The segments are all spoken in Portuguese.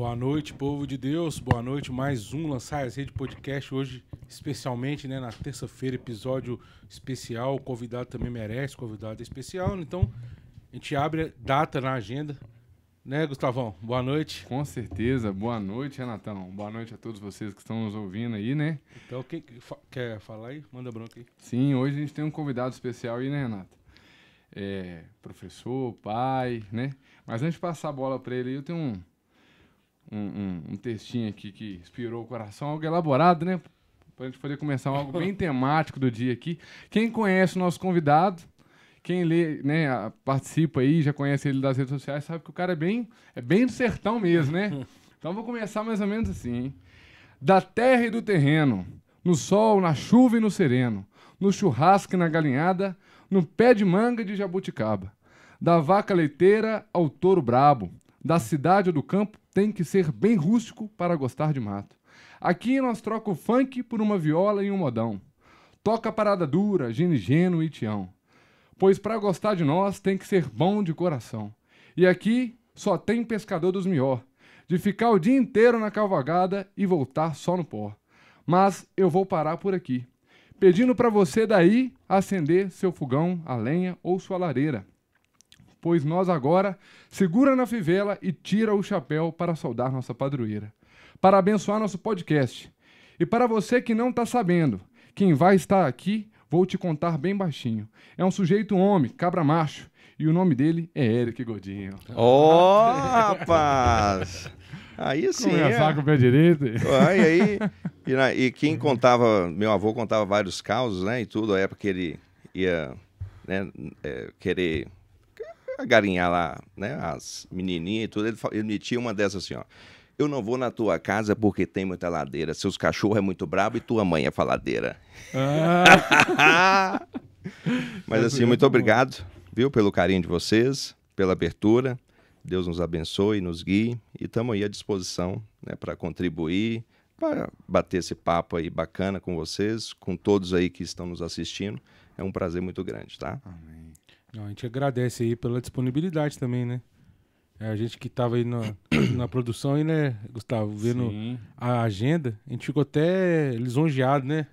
Boa noite, povo de Deus. Boa noite. Mais um Lançar as Rede Podcast. Hoje, especialmente, né, na terça-feira, episódio especial. O convidado também merece, convidado especial. Então, a gente abre data na agenda. Né, Gustavão? Boa noite. Com certeza. Boa noite, Renatão. Boa noite a todos vocês que estão nos ouvindo aí, né? Então, quem quer falar aí? Manda bronca aí. Sim, hoje a gente tem um convidado especial aí, né, Renato? É, professor, pai, né? Mas antes de passar a bola para ele, eu tenho um, um, um, um, textinho aqui que inspirou o coração, algo elaborado, né? Para a gente poder começar algo bem temático do dia aqui. Quem conhece o nosso convidado, quem lê, né, participa aí, já conhece ele das redes sociais, sabe que o cara é bem, é bem do sertão mesmo, né? Então vou começar mais ou menos assim, hein? Da terra e do terreno, no sol, na chuva e no sereno, no churrasco e na galinhada, no pé de manga de jabuticaba. Da vaca leiteira ao touro brabo, da cidade ou do campo, tem que ser bem rústico para gostar de mato. Aqui nós troca o funk por uma viola e um modão. Toca parada dura, ginigeno e tião. Pois para gostar de nós tem que ser bom de coração. E aqui só tem pescador dos mior, de ficar o dia inteiro na cavalgada e voltar só no pó. Mas eu vou parar por aqui, pedindo para você daí acender seu fogão, a lenha ou sua lareira pois nós agora segura na fivela e tira o chapéu para saudar nossa padroeira, para abençoar nosso podcast. E para você que não está sabendo, quem vai estar aqui, vou te contar bem baixinho. É um sujeito homem, cabra macho, e o nome dele é Eric Godinho. Ó, oh, rapaz! Aí sim. Começar é. com o pé direito. Aí, aí, e, e, quem contava, meu avô contava vários causos, né? E tudo, a época que ele ia né, é, querer garinhar lá, né, as menininhas e tudo, ele, ele metia uma dessas assim, ó. Eu não vou na tua casa porque tem muita ladeira. Seus cachorros é muito brabo e tua mãe é faladeira. Ah. Mas assim, muito obrigado, viu, pelo carinho de vocês, pela abertura. Deus nos abençoe, nos guie e estamos aí à disposição né, para contribuir, para bater esse papo aí bacana com vocês, com todos aí que estão nos assistindo. É um prazer muito grande, tá? Amém. A gente agradece aí pela disponibilidade também, né? É, a gente que estava aí na, na produção aí, né, Gustavo, vendo Sim. a agenda, a gente ficou até lisonjeado, né?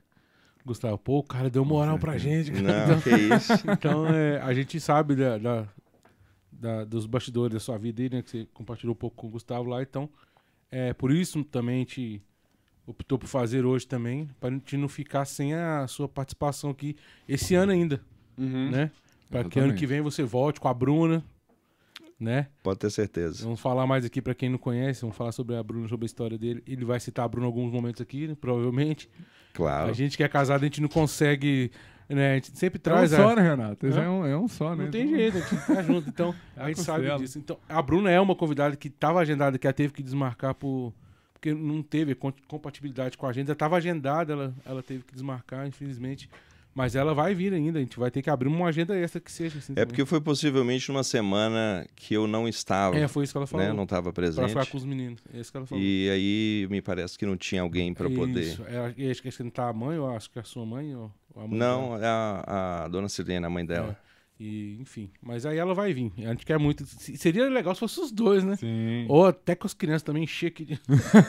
Gustavo, pô, o cara deu moral pra gente. Não, então, que isso. Então, é, a gente sabe da, da, da, dos bastidores da sua vida aí, né? Que você compartilhou um pouco com o Gustavo lá. Então, é, por isso também a gente optou por fazer hoje também, para a gente não ficar sem a sua participação aqui esse ano ainda, uhum. né? Para que ano que vem você volte com a Bruna, né? Pode ter certeza. Vamos falar mais aqui para quem não conhece, vamos falar sobre a Bruna, sobre a história dele. Ele vai citar a Bruna em alguns momentos aqui, né? provavelmente. Claro. A gente que é casado, a gente não consegue. Né? A gente sempre traz. É um só, né, Renato? É um, é um só, né? Não tem jeito, a gente tá junto. Então, é a gente sabe disso. Então, a Bruna é uma convidada que estava agendada, que ela teve que desmarcar por. Porque não teve compatibilidade com a agenda. Estava agendada, ela, ela teve que desmarcar, infelizmente. Mas ela vai vir ainda, a gente vai ter que abrir uma agenda extra que seja assim. É também. porque foi possivelmente numa semana que eu não estava. É, foi isso que ela falou. Né? Não estava presente. Para ficar com os meninos. É isso que ela falou. E aí me parece que não tinha alguém para poder. Isso. É, acho que não tá a mãe, eu acho que é a sua mãe ou a mãe Não, é a, a dona Silene, a mãe dela. É. E, enfim, mas aí ela vai vir. A gente quer muito. Seria legal se fosse os dois, né? Sim. Ou até com as crianças também encher aqui.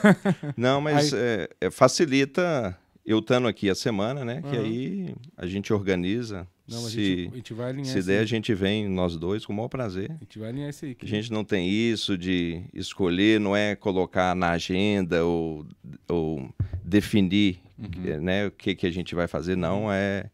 Não, mas aí... é, é, facilita eu estando aqui a semana, né? Uhum. Que aí a gente organiza. Não, se, a gente, a gente vai alinhar se der, aí. a gente vem nós dois com o maior prazer. A gente vai alinhar isso aí. A gente não tem isso de escolher, não é colocar na agenda ou, ou definir uhum. né, o que, que a gente vai fazer, não. É.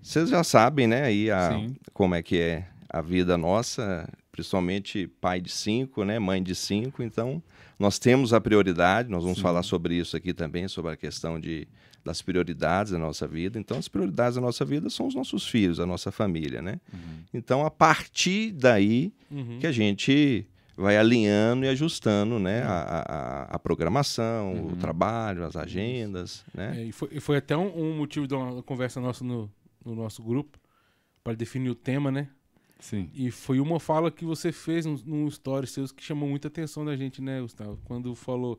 Vocês já sabem, né, aí a, como é que é a vida nossa, principalmente pai de cinco, né, mãe de cinco, então nós temos a prioridade, nós vamos Sim. falar sobre isso aqui também, sobre a questão de das prioridades da nossa vida. Então, as prioridades da nossa vida são os nossos filhos, a nossa família, né? Uhum. Então, a partir daí uhum. que a gente vai alinhando e ajustando, né, uhum. a, a, a, programação, o uhum. trabalho, as agendas, né? É, e, foi, e, foi, até um, um, motivo de uma conversa nossa no, no nosso grupo para definir o tema, né? Sim. E foi uma fala que você fez num, num story seus que chamou muita atenção da gente, né, Gustavo? Quando falou,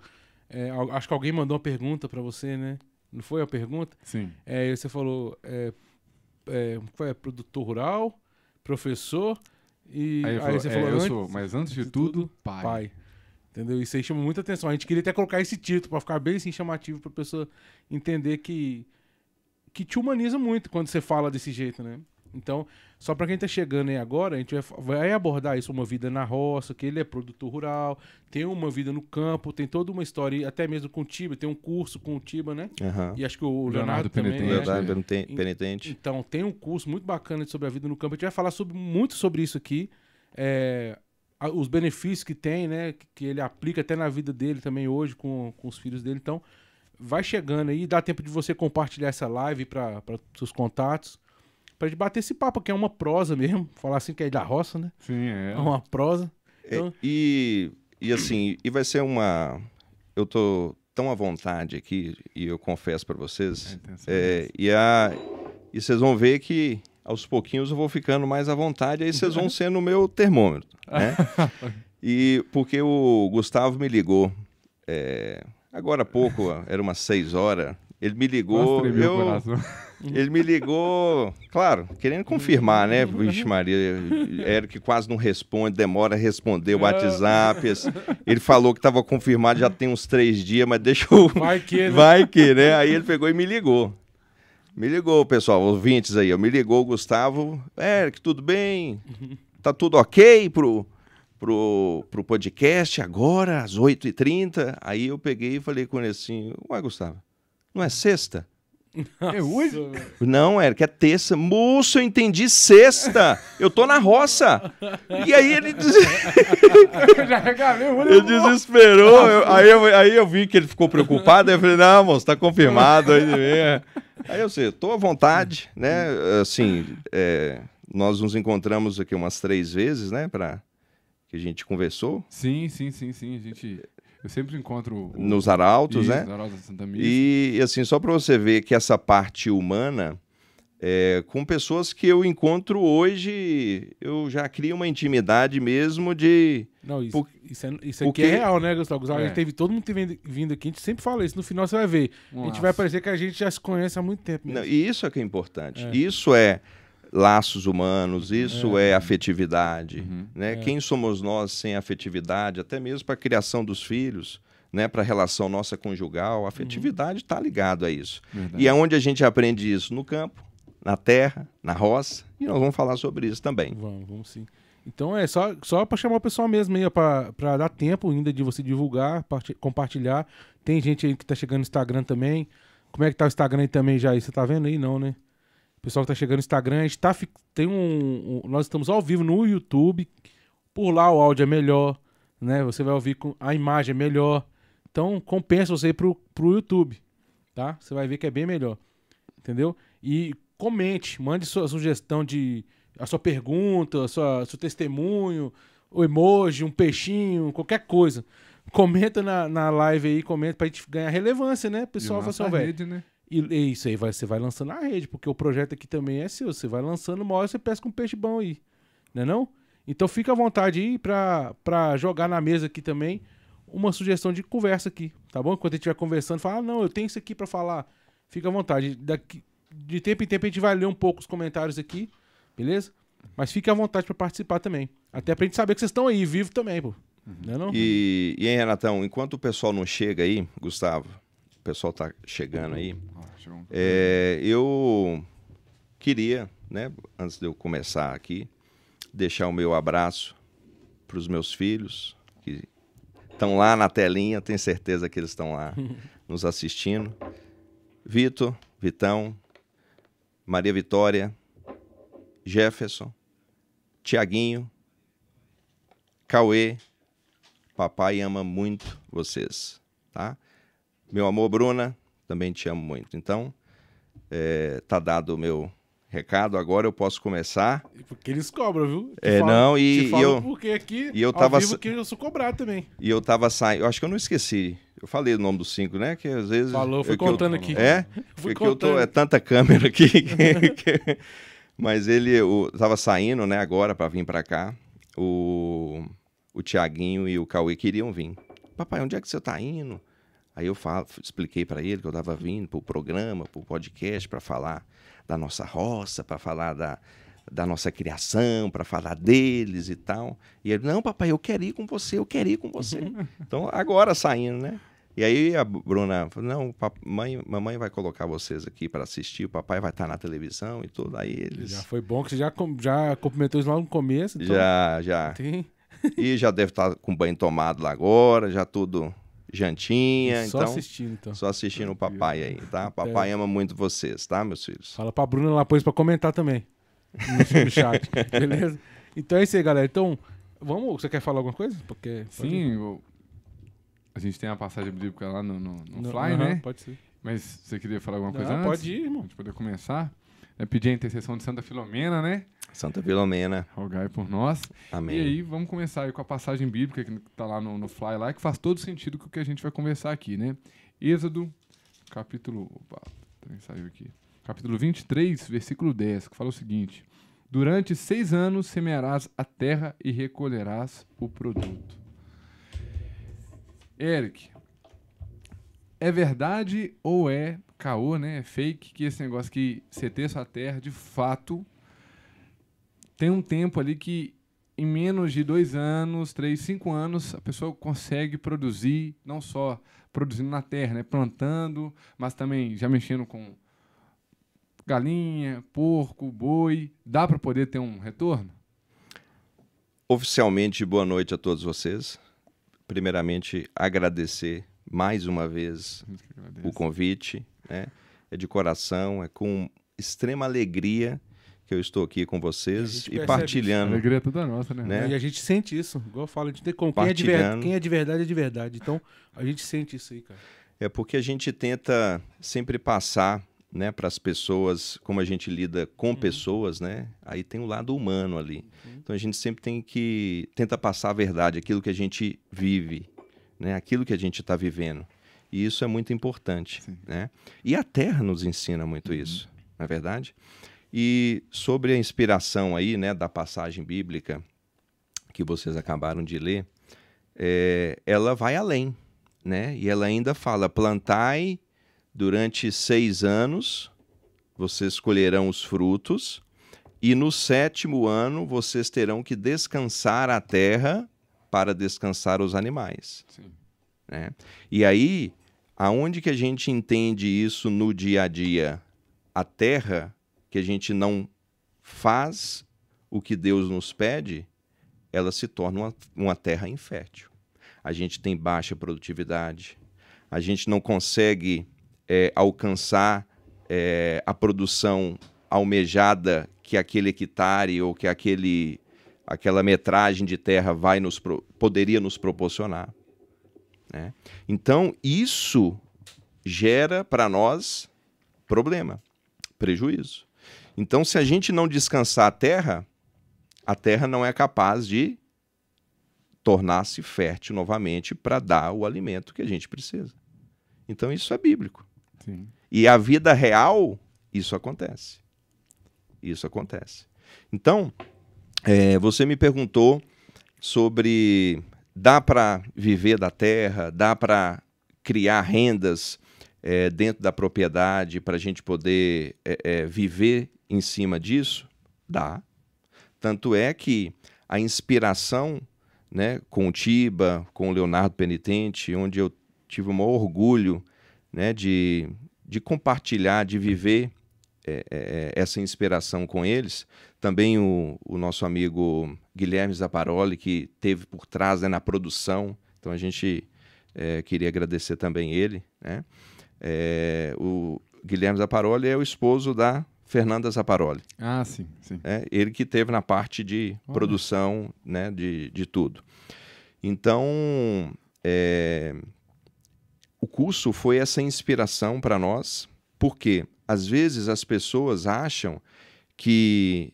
é, acho que alguém mandou uma pergunta para você, né? Não foi a pergunta? Sim. É, você falou, é, é, qual é? Produtor rural, professor e aí, aí você falou, é, eu antes, sou, mas antes de, de tudo, tudo, pai. pai. Entendeu? Isso aí chama muita atenção. A gente queria até colocar esse título pra ficar bem assim, chamativo pra pessoa entender que, que te humaniza muito quando você fala desse jeito, né? Então, só para quem tá chegando aí agora, a gente vai, vai, abordar isso, uma vida na roça, que ele é produtor rural, tem uma vida no campo, tem toda uma história, até mesmo com o Tiba, tem um curso com o Tiba, né? Uhum. E acho que o Leonardo, Leonardo também. Penitente. É, Leonardo Penitente. Então, tem um curso muito bacana sobre a vida no campo. A gente vai falar sobre, muito sobre isso aqui. É, os benefícios que tem, né? Que ele aplica até na vida dele também hoje com, com os filhos dele. Então, vai chegando aí, dá tempo de você compartilhar essa live para seus contatos. Pra gente bater esse papo, que é uma prosa mesmo. Falar assim que é da roça, né? Sim, é. É uma prosa. Então... É, e, e assim, e vai ser uma. Eu tô tão à vontade aqui, e eu confesso para vocês. É, e, a, e vocês vão ver que aos pouquinhos eu vou ficando mais à vontade, aí vocês vão ser no meu termômetro. Né? e porque o Gustavo me ligou é, agora há pouco, era umas seis horas. Ele me ligou. Eu, ele me ligou, claro, querendo confirmar, né? Vixe, Maria, Eric quase não responde, demora a responder o WhatsApp. Ele falou que estava confirmado já tem uns três dias, mas deixa eu. Vai que, né? Vai que, né? Aí ele pegou e me ligou. Me ligou, pessoal, ouvintes aí. Me ligou o Gustavo. Eric, tudo bem? Tá tudo ok pro, pro, pro podcast agora, às 8h30? Aí eu peguei e falei com ele assim: Ué, Gustavo, não é sexta? É hoje? Não, Eric, é terça. Moço, eu entendi sexta. Eu tô na roça. E aí ele. Des... Ele desesperou. Eu, aí, eu, aí eu vi que ele ficou preocupado. Aí eu falei, não, moço, tá confirmado. Aí, aí eu sei, tô à vontade, né? Assim, é, nós nos encontramos aqui umas três vezes, né? Pra, que a gente conversou. Sim, sim, sim, sim. A gente eu sempre encontro. O... Nos arautos, né? Nos arautos da Santa Missa. E, assim, só para você ver que essa parte humana, é, com pessoas que eu encontro hoje, eu já crio uma intimidade mesmo de. Não, isso, Por... isso, é, isso aqui Porque... é real, né, Gustavo? Gustavo é. teve todo mundo teve vindo aqui, a gente sempre fala isso. No final você vai ver. Nossa. A gente vai parecer que a gente já se conhece há muito tempo. Não, e isso é que é importante. É. Isso é laços humanos, isso é, é afetividade. Uhum. Né? É. Quem somos nós sem afetividade, até mesmo para a criação dos filhos, né? para a relação nossa conjugal, a afetividade está uhum. ligado a isso. Verdade. E é onde a gente aprende isso? No campo, na terra, na roça, e nós vamos falar sobre isso também. Vamos, vamos sim. Então é só, só para chamar o pessoal mesmo aí, para dar tempo ainda de você divulgar, compartilhar. Tem gente aí que está chegando no Instagram também. Como é que tá o Instagram aí também já? Você tá vendo aí? Não, né? Pessoal que tá chegando no Instagram, a gente tá, tem um, um, Nós estamos ao vivo no YouTube. Por lá o áudio é melhor, né? Você vai ouvir com a imagem é melhor. Então compensa você ir pro, pro YouTube, tá? Você vai ver que é bem melhor. Entendeu? E comente, mande sua sugestão de. a sua pergunta, a sua, seu testemunho, o emoji, um peixinho, qualquer coisa. Comenta na, na live aí, comenta pra gente ganhar relevância, né? Pessoal, vai ser rede, né? E, e, isso aí vai, você vai lançando na rede, porque o projeto aqui também é seu. Você vai lançando, uma hora você pesca um peixe bom aí. Né não? Então fica à vontade aí pra, pra jogar na mesa aqui também uma sugestão de conversa aqui, tá bom? Enquanto a gente estiver conversando, fala, ah, não, eu tenho isso aqui para falar. Fica à vontade. Daqui, de tempo em tempo a gente vai ler um pouco os comentários aqui, beleza? Mas fique à vontade para participar também. Até pra gente saber que vocês estão aí, vivo também, pô. Uhum. Não é não? E, e, hein, Renatão, enquanto o pessoal não chega aí, Gustavo, pessoal tá chegando aí, é, eu queria, né, antes de eu começar aqui, deixar o meu abraço para os meus filhos, que estão lá na telinha, tenho certeza que eles estão lá nos assistindo. Vitor, Vitão, Maria Vitória, Jefferson, Tiaguinho, Cauê, papai ama muito vocês, tá? Meu amor, Bruna, também te amo muito. Então, é, tá dado o meu recado, agora eu posso começar. Porque eles cobram, viu? Te é, falo, não, e, e eu porque aqui e eu tava vivo que eu sou cobrado também. E eu tava saindo, eu acho que eu não esqueci. Eu falei o nome dos cinco, né? Que às vezes Falou, fui contando eu, aqui. É? Fui porque contando. eu tô é tanta câmera aqui que, que, mas ele eu tava saindo, né, agora para vir para cá. O o Tiaguinho e o Cauê queriam vir. Papai, onde é que você tá indo? Aí eu falo, expliquei para ele que eu estava vindo para o programa, para o podcast, para falar da nossa roça, para falar da, da nossa criação, para falar deles e tal. E ele, não, papai, eu quero ir com você, eu quero ir com você. então, agora saindo, né? E aí a Bruna falou, não, mãe, mamãe vai colocar vocês aqui para assistir, o papai vai estar na televisão e tudo. Aí eles... Já foi bom que você já, já cumprimentou isso lá no começo. Então... Já, já. Tem... E já deve estar com banho tomado lá agora, já tudo jantinha. Só então, assistindo, então. Só assistindo o papai aí, tá? Papai é. ama muito vocês, tá, meus filhos? Fala pra Bruna lá depois pra comentar também. No chat, beleza? Então é isso aí, galera. Então, vamos. Você quer falar alguma coisa? Porque. Sim, eu... a gente tem a passagem bíblica lá no, no, no, no Fly, uh -huh, né? Pode ser. Mas você queria falar alguma coisa Não, antes? Pode ir, irmão. A gente poder começar. É pedir a intercessão de Santa Filomena, né? Santa Filomena. Rogai por nós. Amém. E aí, vamos começar aí com a passagem bíblica que está lá no, no Fly lá, que faz todo sentido com o que a gente vai conversar aqui, né? Êxodo, capítulo. Opa, também saiu aqui. Capítulo 23, versículo 10, que fala o seguinte: Durante seis anos semearás a terra e recolherás o produto. Eric, é verdade ou é caô, né? É fake que esse negócio que ter sua terra, de fato, tem um tempo ali que em menos de dois anos, três, cinco anos, a pessoa consegue produzir, não só produzindo na terra, né? Plantando, mas também já mexendo com galinha, porco, boi. Dá para poder ter um retorno? Oficialmente, boa noite a todos vocês. Primeiramente, agradecer mais uma vez o convite. Né? É de coração, é com extrema alegria que eu estou aqui com vocês e, e partilhando. A alegria é toda nossa, né? né? E a gente sente isso, igual eu falo, de ter com quem é, de ver... quem é de verdade é de verdade. Então, a gente sente isso aí, cara. É porque a gente tenta sempre passar né, para as pessoas, como a gente lida com uhum. pessoas, né? Aí tem o lado humano ali. Uhum. Então a gente sempre tem que tenta passar a verdade, aquilo que a gente vive, né? Aquilo que a gente está vivendo. E isso é muito importante, Sim. né? E a Terra nos ensina muito uhum. isso, não é verdade? E sobre a inspiração aí, né, da passagem bíblica que vocês acabaram de ler, é, ela vai além, né? E ela ainda fala: plantai durante seis anos, vocês colherão os frutos, e no sétimo ano vocês terão que descansar a terra para descansar os animais. Né? E aí, aonde que a gente entende isso no dia a dia? A terra que a gente não faz o que Deus nos pede, ela se torna uma, uma terra infértil. A gente tem baixa produtividade, a gente não consegue é, alcançar é, a produção almejada que aquele hectare ou que aquele, aquela metragem de terra vai nos poderia nos proporcionar. Né? Então, isso gera para nós problema, prejuízo. Então, se a gente não descansar a terra, a terra não é capaz de tornar-se fértil novamente para dar o alimento que a gente precisa. Então, isso é bíblico. Sim. E a vida real, isso acontece. Isso acontece. Então, é, você me perguntou sobre dá para viver da terra, dá para criar rendas é, dentro da propriedade para a gente poder é, viver em cima disso? Dá. Tanto é que a inspiração né, com o Tiba, com o Leonardo Penitente, onde eu tive o maior orgulho né, de, de compartilhar, de viver é, é, essa inspiração com eles. Também o, o, nosso amigo Guilherme Zaparoli, que teve por trás né, na produção. Então a gente é, queria agradecer também ele. Né? É, o Guilherme Zaparoli é o esposo da Fernanda Zaparoli. Ah, sim, sim. É, ele que teve na parte de produção, né, de, de tudo. Então, é, o curso foi essa inspiração para nós, porque às vezes as pessoas acham que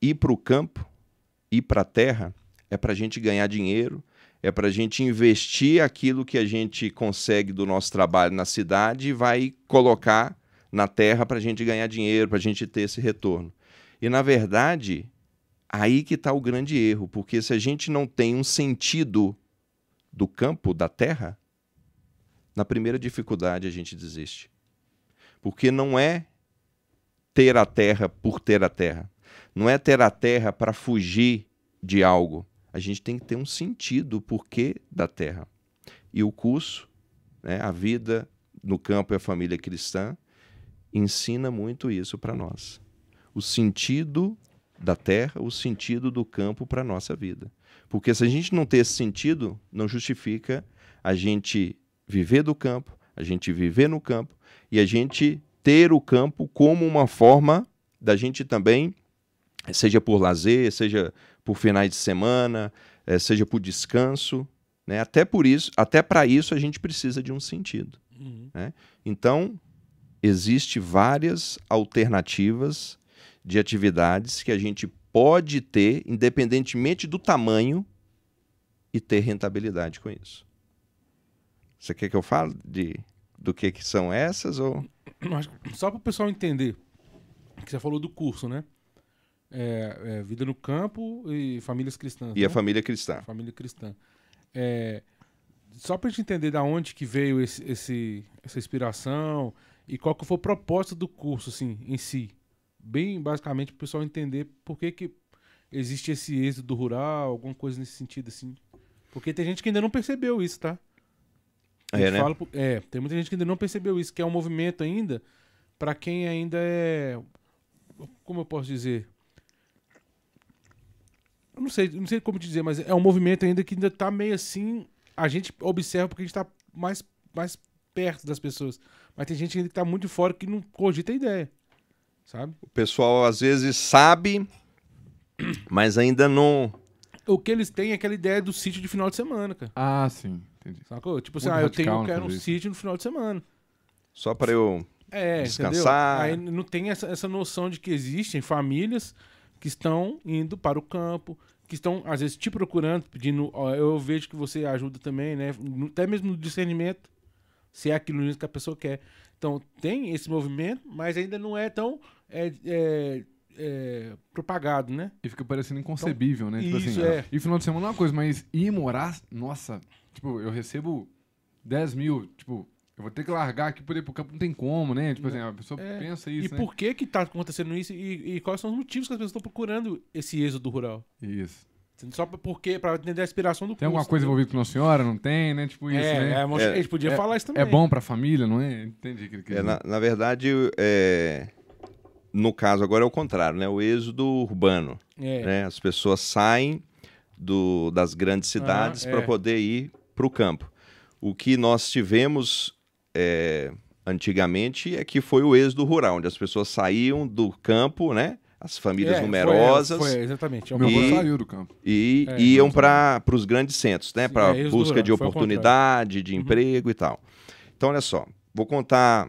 ir para o campo, ir para a terra, é para a gente ganhar dinheiro, é para a gente investir aquilo que a gente consegue do nosso trabalho na cidade e vai colocar na terra para a gente ganhar dinheiro, para a gente ter esse retorno. E, na verdade, aí que está o grande erro, porque se a gente não tem um sentido do campo, da terra, na primeira dificuldade a gente desiste. Porque não é ter a terra por ter a terra. Não é ter a terra para fugir de algo. A gente tem que ter um sentido, porquê da terra. E o curso, né, a vida no campo e a família cristã, ensina muito isso para nós. O sentido da terra, o sentido do campo para a nossa vida. Porque se a gente não ter esse sentido, não justifica a gente viver do campo, a gente viver no campo e a gente ter o campo como uma forma da gente também, seja por lazer, seja por finais de semana, eh, seja por descanso, né? Até por isso, até para isso a gente precisa de um sentido. Uhum. Né? Então existe várias alternativas de atividades que a gente pode ter, independentemente do tamanho, e ter rentabilidade com isso. Você quer que eu fale de, do que, que são essas? Ou... Só para o pessoal entender, que você falou do curso, né? É, é, vida no campo e famílias cristãs. E né? a família cristã? família cristã. É, só para gente entender da onde que veio esse, esse- essa inspiração e qual que foi o propósito do curso, assim, em si. Bem basicamente para o pessoal entender por que, que existe esse êxodo rural, alguma coisa nesse sentido, assim. Porque tem gente que ainda não percebeu isso, tá? A É, né? fala é, tem muita gente que ainda não percebeu isso, que é um movimento ainda para quem ainda é. Como eu posso dizer? Não sei, não sei como te dizer, mas é um movimento ainda que ainda tá meio assim. A gente observa porque a gente tá mais, mais perto das pessoas. Mas tem gente ainda que tá muito fora que não cogita a ideia. Sabe? O pessoal às vezes sabe, mas ainda não. O que eles têm é aquela ideia do sítio de final de semana, cara. Ah, sim. Entendi. Sacou? Tipo assim, Muito ah, eu tenho, radical, eu né, quero um isso. sítio no final de semana. Só para eu. É, Descansar. entendeu? Aí não tem essa, essa noção de que existem famílias que estão indo para o campo, que estão, às vezes, te procurando, pedindo. Ó, eu vejo que você ajuda também, né? Até mesmo no discernimento, se é aquilo que a pessoa quer. Então, tem esse movimento, mas ainda não é tão é, é, é, propagado, né? E fica parecendo inconcebível, né? Tipo isso, assim, é. E final de semana é uma coisa, mas ir morar, nossa, tipo, eu recebo 10 mil, tipo, eu vou ter que largar aqui por ir pro campo, não tem como, né? Tipo assim, a pessoa É. pensa e isso, né? por que que tá acontecendo isso e, e quais são os motivos que as pessoas estão procurando esse êxodo rural? Isso. Só pra- porque, para entender a inspiração do Tem alguma curso, coisa entendeu? envolvida com Nossa Senhora? Não tem, né? Tipo isso, é, né? é, a gente podia É- falar isso também. É bom pra família, não é? Entendi o que ele quis É, dizer. na, na verdade, é, no caso agora é o contrário, né? O êxodo urbano. É. né? As pessoas saem do- das grandes cidades Ah, para é. poder ir para o campo. O que nós tivemos é, antigamente é que foi o êxodo rural, onde as pessoas saíam do campo, né? As famílias É, foi- numerosas Foi, exatamente. É o Meu avô E- saiu do campo. e É, iam para os grandes centros, né? Para é, busca rural, de foi oportunidade, de Uhum. emprego e tal. Então, olha só, vou contar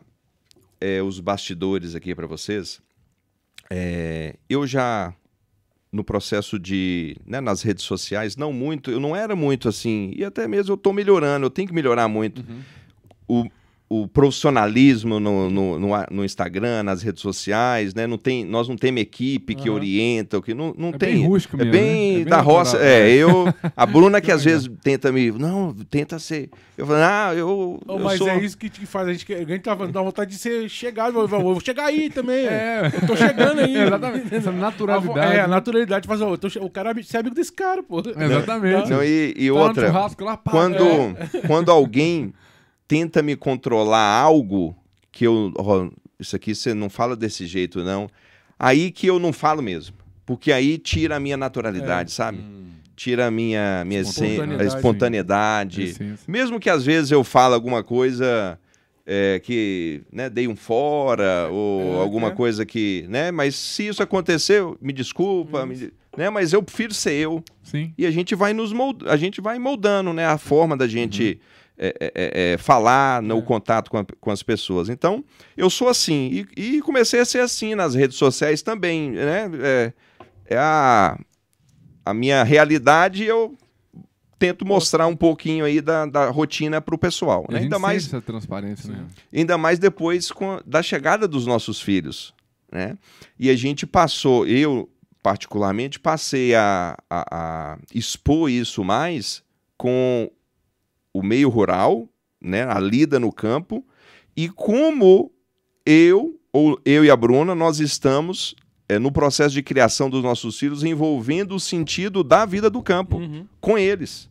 é, os bastidores aqui para vocês. É, eu já no processo de, né, nas redes sociais, não muito, eu não era muito assim, e até mesmo eu estou melhorando, eu tenho que melhorar muito Uhum. o, o profissionalismo no, no, no, no Instagram, nas redes sociais, né? Não tem, nós não temos equipe que Aham. orienta, que não, não É tem. bem rústico é mesmo, bem né? É bem da natural, roça. né? É, eu, a Bruna que às vezes tenta me, não, tenta ser. Eu falo, ah, eu, Oh, eu mas sou. é isso que faz a gente, a gente tava dá vontade de ser chegado. Eu vou, chegar aí também. É, Eu tô chegando aí. exatamente. Essa naturalidade. É, a naturalidade faz, che- o cara é amigo desse cara, pô. Exatamente. Não, e, e Tá outra, churrasco lá, quando, é. quando alguém tenta me controlar algo que eu. ó, isso aqui você não fala desse jeito, não. Aí que eu não falo mesmo. Porque aí tira a minha naturalidade, sabe? Hum, Tira a minha, minha Espontaneidade. espontaneidade. essência. Mesmo que às vezes eu falo alguma coisa é, que né, dei um fora, ou É, alguma é. coisa que. Né, mas se isso aconteceu, me desculpa, me- né, mas eu prefiro ser eu. Sim. E a gente vai nos mold... a gente vai moldando né, a forma da gente é, é, é, é, falar no. É. contato com, a- com as pessoas. Então, eu sou assim. E, e comecei a ser assim nas redes sociais também. Né? É, é a, a minha realidade eu tento mostrar um pouquinho aí da, da rotina para o pessoal. Né? Ainda, mais, essa transparência, né? ainda mais depois com, da chegada dos nossos filhos. Né? E a gente passou, eu particularmente, passei a, a, a expor isso mais com o meio rural, né? a lida no campo, e como eu, ou eu e a Bruna, nós estamos é, no processo de criação dos nossos filhos envolvendo o sentido da vida do campo Uhum. com eles.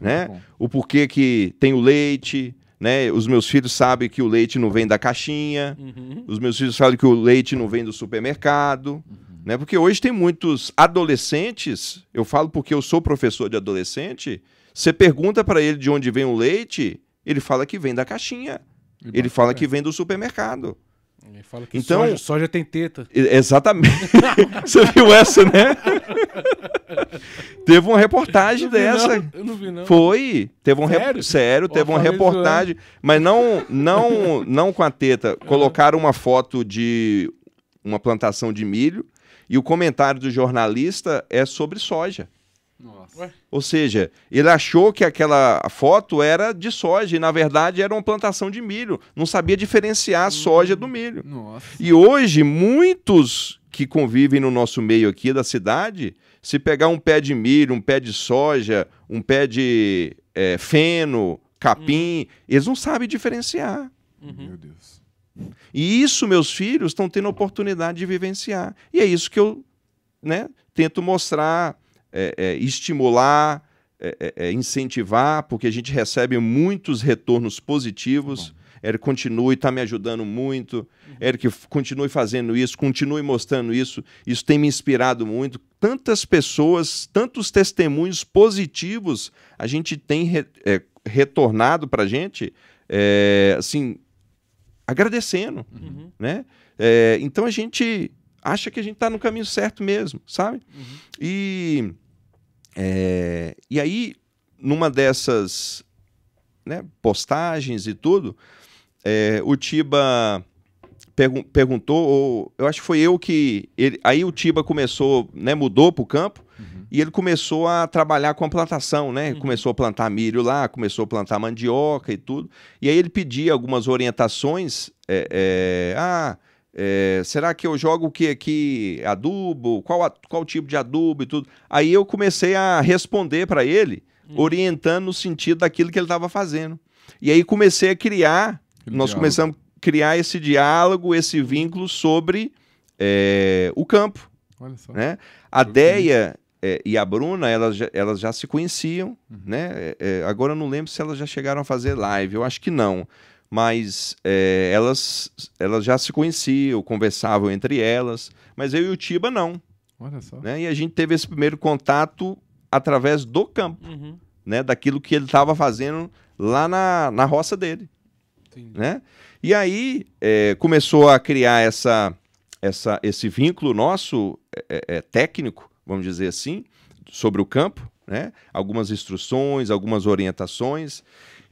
Né? Bom. O porquê que tem o leite, né? Os meus filhos sabem que o leite não vem da caixinha, Uhum. os meus filhos sabem que o leite não vem do supermercado, né? Porque hoje tem muitos adolescentes, eu falo porque eu sou professor de adolescente, você pergunta para ele de onde vem o leite, ele fala que vem da caixinha, ele bota fala que vem do supermercado. Ele fala que Então- soja, soja tem teta. Exatamente. Você viu essa, né? Teve uma reportagem vi, dessa. não. Eu não vi, não. Foi, teve um rep- Sério? sério, Ó, teve uma falei reportagem, mas não, não, não com a teta. Colocaram uma foto de uma plantação de milho e o comentário do jornalista é sobre soja. Ué? Ou seja, ele achou que aquela foto era de soja e na verdade era uma plantação de milho. Não sabia diferenciar a soja do milho. Nossa. E hoje, muitos que convivem no nosso meio aqui da cidade, se pegar um pé de milho, um pé de soja, um pé de eh, feno, capim, eles não sabem diferenciar. Uhum. Meu Deus. E isso meus filhos estão tendo a oportunidade de vivenciar. E é isso que eu né, tento mostrar, é, é, estimular, é, é, é, incentivar, porque a gente recebe muitos retornos positivos. Eric continue, está me ajudando muito. Eric, f- continue fazendo isso, continue mostrando isso. Isso tem me inspirado muito. Tantas pessoas, tantos testemunhos positivos a gente tem re- é, retornado para a gente, é, assim, agradecendo Uhum. né? É, então a gente acha que a gente está no caminho certo mesmo, sabe? Uhum. E, é, e aí, numa dessas né, postagens e tudo, é, o Tiba pergun- perguntou, ou, eu acho que foi eu que. Ele, aí o Tiba começou, né, mudou para o campo. Uhum. E ele começou a trabalhar com a plantação, né? Uhum. Começou a plantar milho lá, começou a plantar mandioca e tudo. E aí ele pedia algumas orientações. é, é, ah, é, será que eu jogo o que aqui? Adubo? Qual, a- qual tipo de adubo e tudo? Aí eu comecei a responder para ele, Uhum. orientando no sentido daquilo que ele estava fazendo. E aí comecei a criar, Aquele nós diálogo. começamos a criar esse diálogo, esse vínculo sobre é, o campo Olha só. né? A Eu Deia é, e a Bruna, elas já, elas já se conheciam, Uhum. né? É, é, agora eu não lembro se elas já chegaram a fazer live, eu acho que não. Mas é, elas, elas já se conheciam, conversavam entre elas, mas eu e o Tiba não, Olha só. né? E a gente teve esse primeiro contato através do campo, Uhum. né? Daquilo que ele estava fazendo lá na, na roça dele Entendi. né? E aí é, começou a criar essa, essa, esse vínculo nosso é, é, técnico, vamos dizer assim, sobre o campo, né? Algumas instruções, algumas orientações.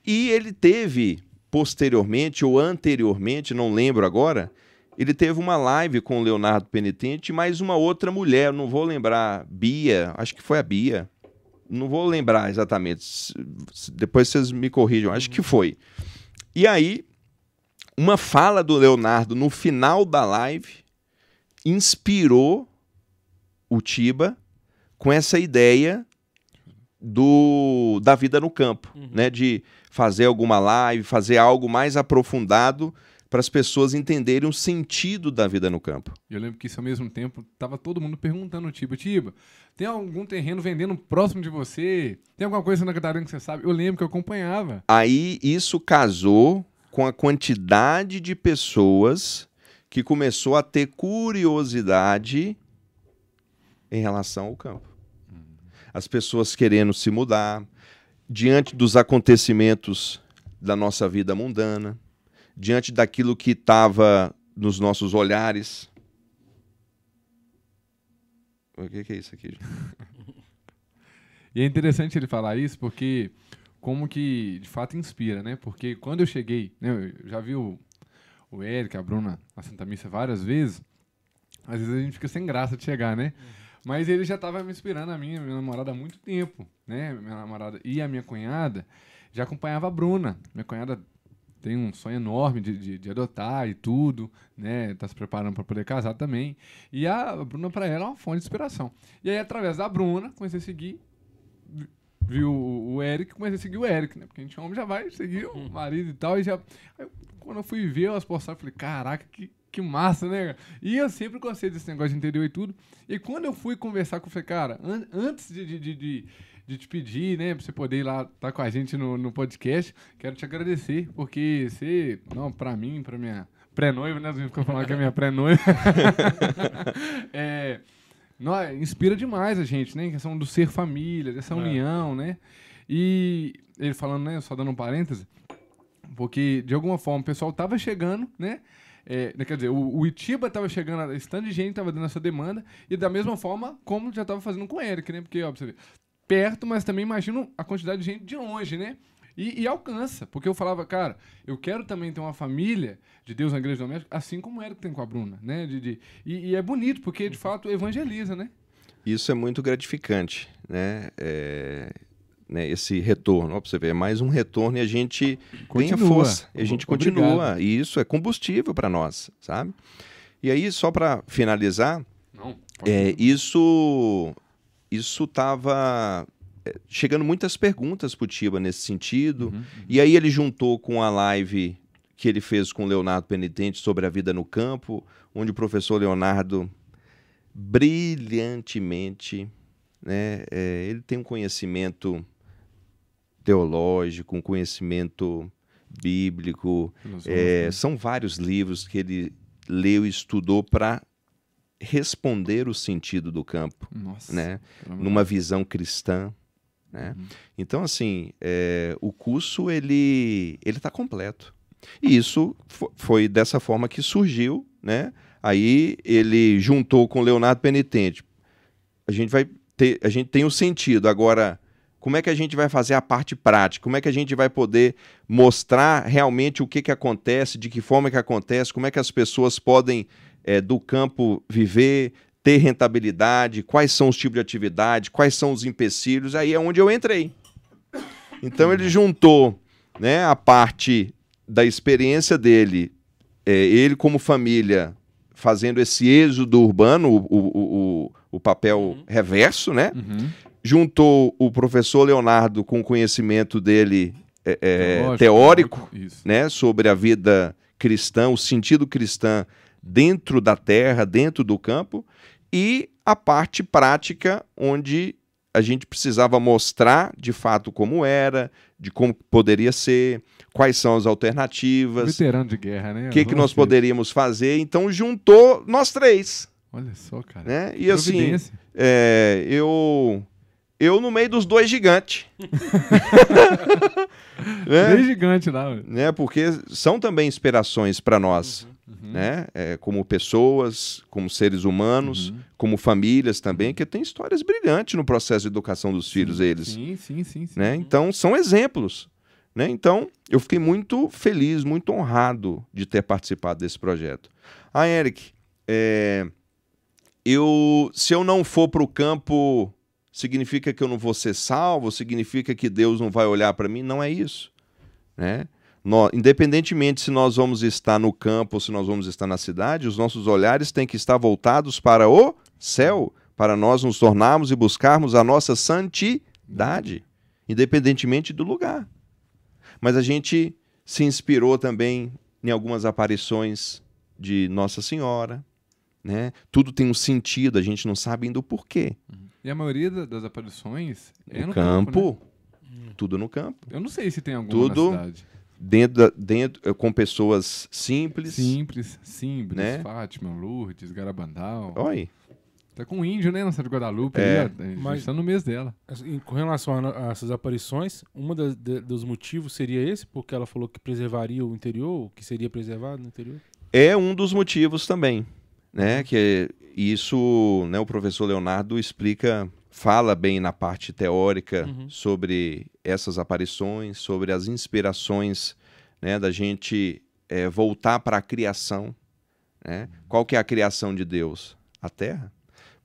E ele teve posteriormente ou anteriormente, não lembro agora, ele teve uma live com o Leonardo Penitente e mais uma outra mulher, não vou lembrar, Bia, acho que foi a Bia. Não vou lembrar exatamente. Depois vocês me corrijam, acho que foi. E aí, uma fala do Leonardo no final da live inspirou o Tiba com essa ideia do da vida no campo, Uhum. né, de fazer alguma live, fazer algo mais aprofundado para as pessoas entenderem o sentido da vida no campo. Eu lembro que isso ao mesmo tempo tava todo mundo perguntando Tiba, Tiba, tem algum terreno vendendo próximo de você? Tem alguma coisa na Catarina que você sabe? Eu lembro que eu acompanhava. Aí isso casou com a quantidade de pessoas que começou a ter curiosidade em relação ao campo. As pessoas querendo se mudar diante dos acontecimentos da nossa vida mundana, diante daquilo que estava nos nossos olhares. O que é isso aqui? E é interessante ele falar isso porque como que de fato inspira, né? Porque quando eu cheguei, né, eu já vi o, o Eric, a Bruna na Santa Missa várias vezes, às vezes a gente fica sem graça de chegar, né? Mas ele já estava me inspirando a minha, minha namorada há muito tempo, né? Minha namorada e a minha cunhada já acompanhava a Bruna. Minha cunhada tem um sonho enorme de, de, de adotar e tudo, né? Tá se preparando para poder casar também. E a Bruna, para ela, é uma fonte de inspiração. E aí, através da Bruna, comecei a seguir. vi- Viu o o Eric, comecei a seguir o Eric, né? Porque a gente homem já vai seguir o marido e tal. E já. aí, quando eu fui ver as postagens, eu falei, caraca, que que massa, né? E eu sempre gostei desse negócio de interior e tudo. E quando eu fui conversar com o falei, cara, an antes de, de, de, de, te pedir, né, pra você poder ir lá estar tá com a gente no, no podcast, quero te agradecer, porque você, não, pra mim, pra minha pré-noiva, né? Ficam falando que é minha pré-noiva. é, não, inspira demais a gente, né? Em questão do ser família, dessa é. união, né? E ele falando, né? Só dando um parêntese, porque de alguma forma o pessoal tava chegando, né? É, quer dizer, o, o Itiba estava chegando, esse tanto de gente estava dando essa demanda, e da mesma forma como já estava fazendo com o Eric, né? Porque, ó, você vê, perto, mas também imagino a quantidade de gente de longe, né? E, e, alcança, porque eu falava, cara, eu quero também ter uma família de Deus na igreja doméstica, assim como o Eric tem com a Bruna, né? De, de e, e, é bonito, porque de fato evangeliza, né? Isso é muito gratificante, né? É, né, esse retorno. Ó, pra você ver, é mais um retorno e a gente continua. ganha força. E a gente Obrigado. continua. E isso é combustível para nós, sabe? E aí, só para finalizar, Não, é, isso isso estava é, chegando muitas perguntas para o Tiba nesse sentido. Uhum, uhum. E aí ele juntou com a live que ele fez com o Leonardo Penitente sobre a vida no campo, onde o professor Leonardo brilhantemente, né, é, ele tem um conhecimento teológico, um conhecimento bíblico. É, são vários livros que ele leu e estudou para responder o sentido do campo, Nossa, né? numa visão cristã. Né? Uhum. Então, assim, é, o curso ele ele está completo. E isso foi dessa forma que surgiu, né? Aí ele juntou com Leonardo Penitente. A gente vai ter, a gente tem o sentido agora como é que a gente vai fazer a parte prática? Como é que a gente vai poder mostrar realmente o que, que acontece, de que forma que acontece, como é que as pessoas podem é, do campo viver, ter rentabilidade, quais são os tipos de atividade, quais são os empecilhos, aí é onde eu entrei. Então ele juntou né, a parte da experiência dele, é, ele como família fazendo esse êxodo urbano, o, o, o, o papel uhum. reverso, né? Uhum juntou o professor Leonardo com o conhecimento dele é, é, teórico, né, sobre a vida cristã, o sentido cristão dentro da terra, dentro do campo, e a parte prática, onde a gente precisava mostrar de fato como era, de como poderia ser, quais são as alternativas. Veterano de guerra, né? O que, que nós poderíamos fazer. Então juntou nós três. Olha só, cara. Né? E assim, é, eu eu no meio dos dois gigantes. né? Dois gigantes lá. Né? Porque são também inspirações para nós. Uhum, uhum. Né? É, como pessoas, como seres humanos, uhum. como famílias também, que tem histórias brilhantes no processo de educação dos filhos sim, deles. Sim, sim, sim. sim né? Então, são exemplos. Né? Então, eu fiquei muito feliz, muito honrado de ter participado desse projeto. Ah, Eric, é, eu, se eu não for para o campo significa que eu não vou ser salvo, significa que Deus não vai olhar para mim. Não é isso. Né? Independentemente se nós vamos estar no campo ou se nós vamos estar na cidade, os nossos olhares têm que estar voltados para o céu, para nós nos tornarmos e buscarmos a nossa santidade, independentemente do lugar. Mas a gente se inspirou também em algumas aparições de Nossa Senhora, né? Tudo tem um sentido, a gente não sabe ainda o porquê. Uhum. E a maioria das aparições é no, campo. campo né? Tudo no campo. Eu não sei se tem alguma Tudo na cidade. Dentro, dentro, eh, com pessoas simples. Simples, simples. Né? Fátima, Lourdes, Garabandal. Oi. Tá com um índio, né, na cidade de Guadalupe. É. Ali, Mas está no mês dela. Assim, com relação a, a essas aparições, um dos motivos seria esse? Porque ela falou que preservaria o interior, que seria preservado no interior? É um dos motivos também né? Que isso, né, o professor Leonardo explica, fala bem na parte teórica uhum. sobre essas aparições, sobre as inspirações, né, da gente é, voltar para a criação, né? Qual que é a criação de Deus? A Terra.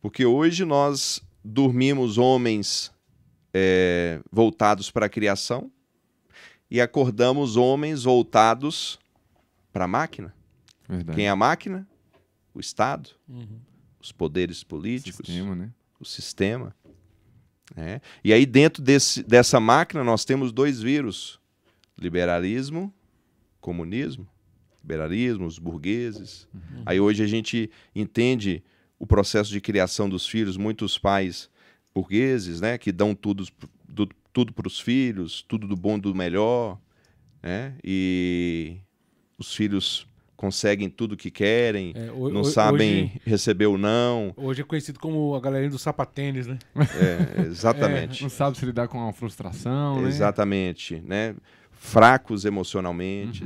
Porque hoje nós dormimos homens é, voltados para a criação e acordamos homens voltados para a máquina. Verdade. Quem é a máquina? o Estado, uhum. Os poderes políticos, sistema, né? o sistema. Né? E aí, dentro desse, dessa máquina, nós temos dois vírus: liberalismo, comunismo. liberalismo, os burgueses. Aí hoje a gente entende o processo de criação dos filhos, muitos pais burgueses, né, que dão tudo, do, tudo para os filhos, tudo do bom do melhor, né, e os filhos conseguem tudo que querem, É, não sabem Hoje, receber o não. hoje é conhecido como a galerinha do sapatênis, né? É, exatamente. Não sabe se lidar com a frustração, né? Exatamente, né? Fracos emocionalmente,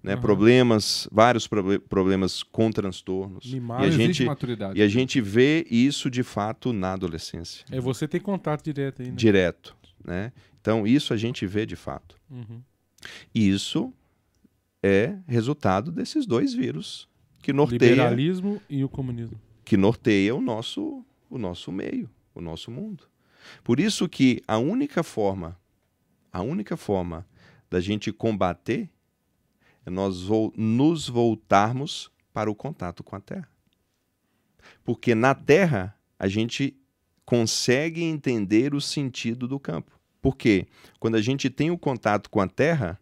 né? Uhum. Problemas, vários proble- problemas com transtornos. Mimado. E a gente maturidade. e a gente vê isso de fato na adolescência, É, você tem contato direto aí, né? direto, né? Então isso a gente vê de fato. Uhum. Isso é resultado desses dois vírus que norteia, Liberalismo e o comunismo. que norteia o nosso o nosso meio, o nosso mundo. Por isso que a única forma, a única forma da gente combater é nós vol- nos voltarmos para o contato com a Terra. Porque na Terra a gente consegue entender o sentido do campo. Porque quando a gente tem o contato com a Terra,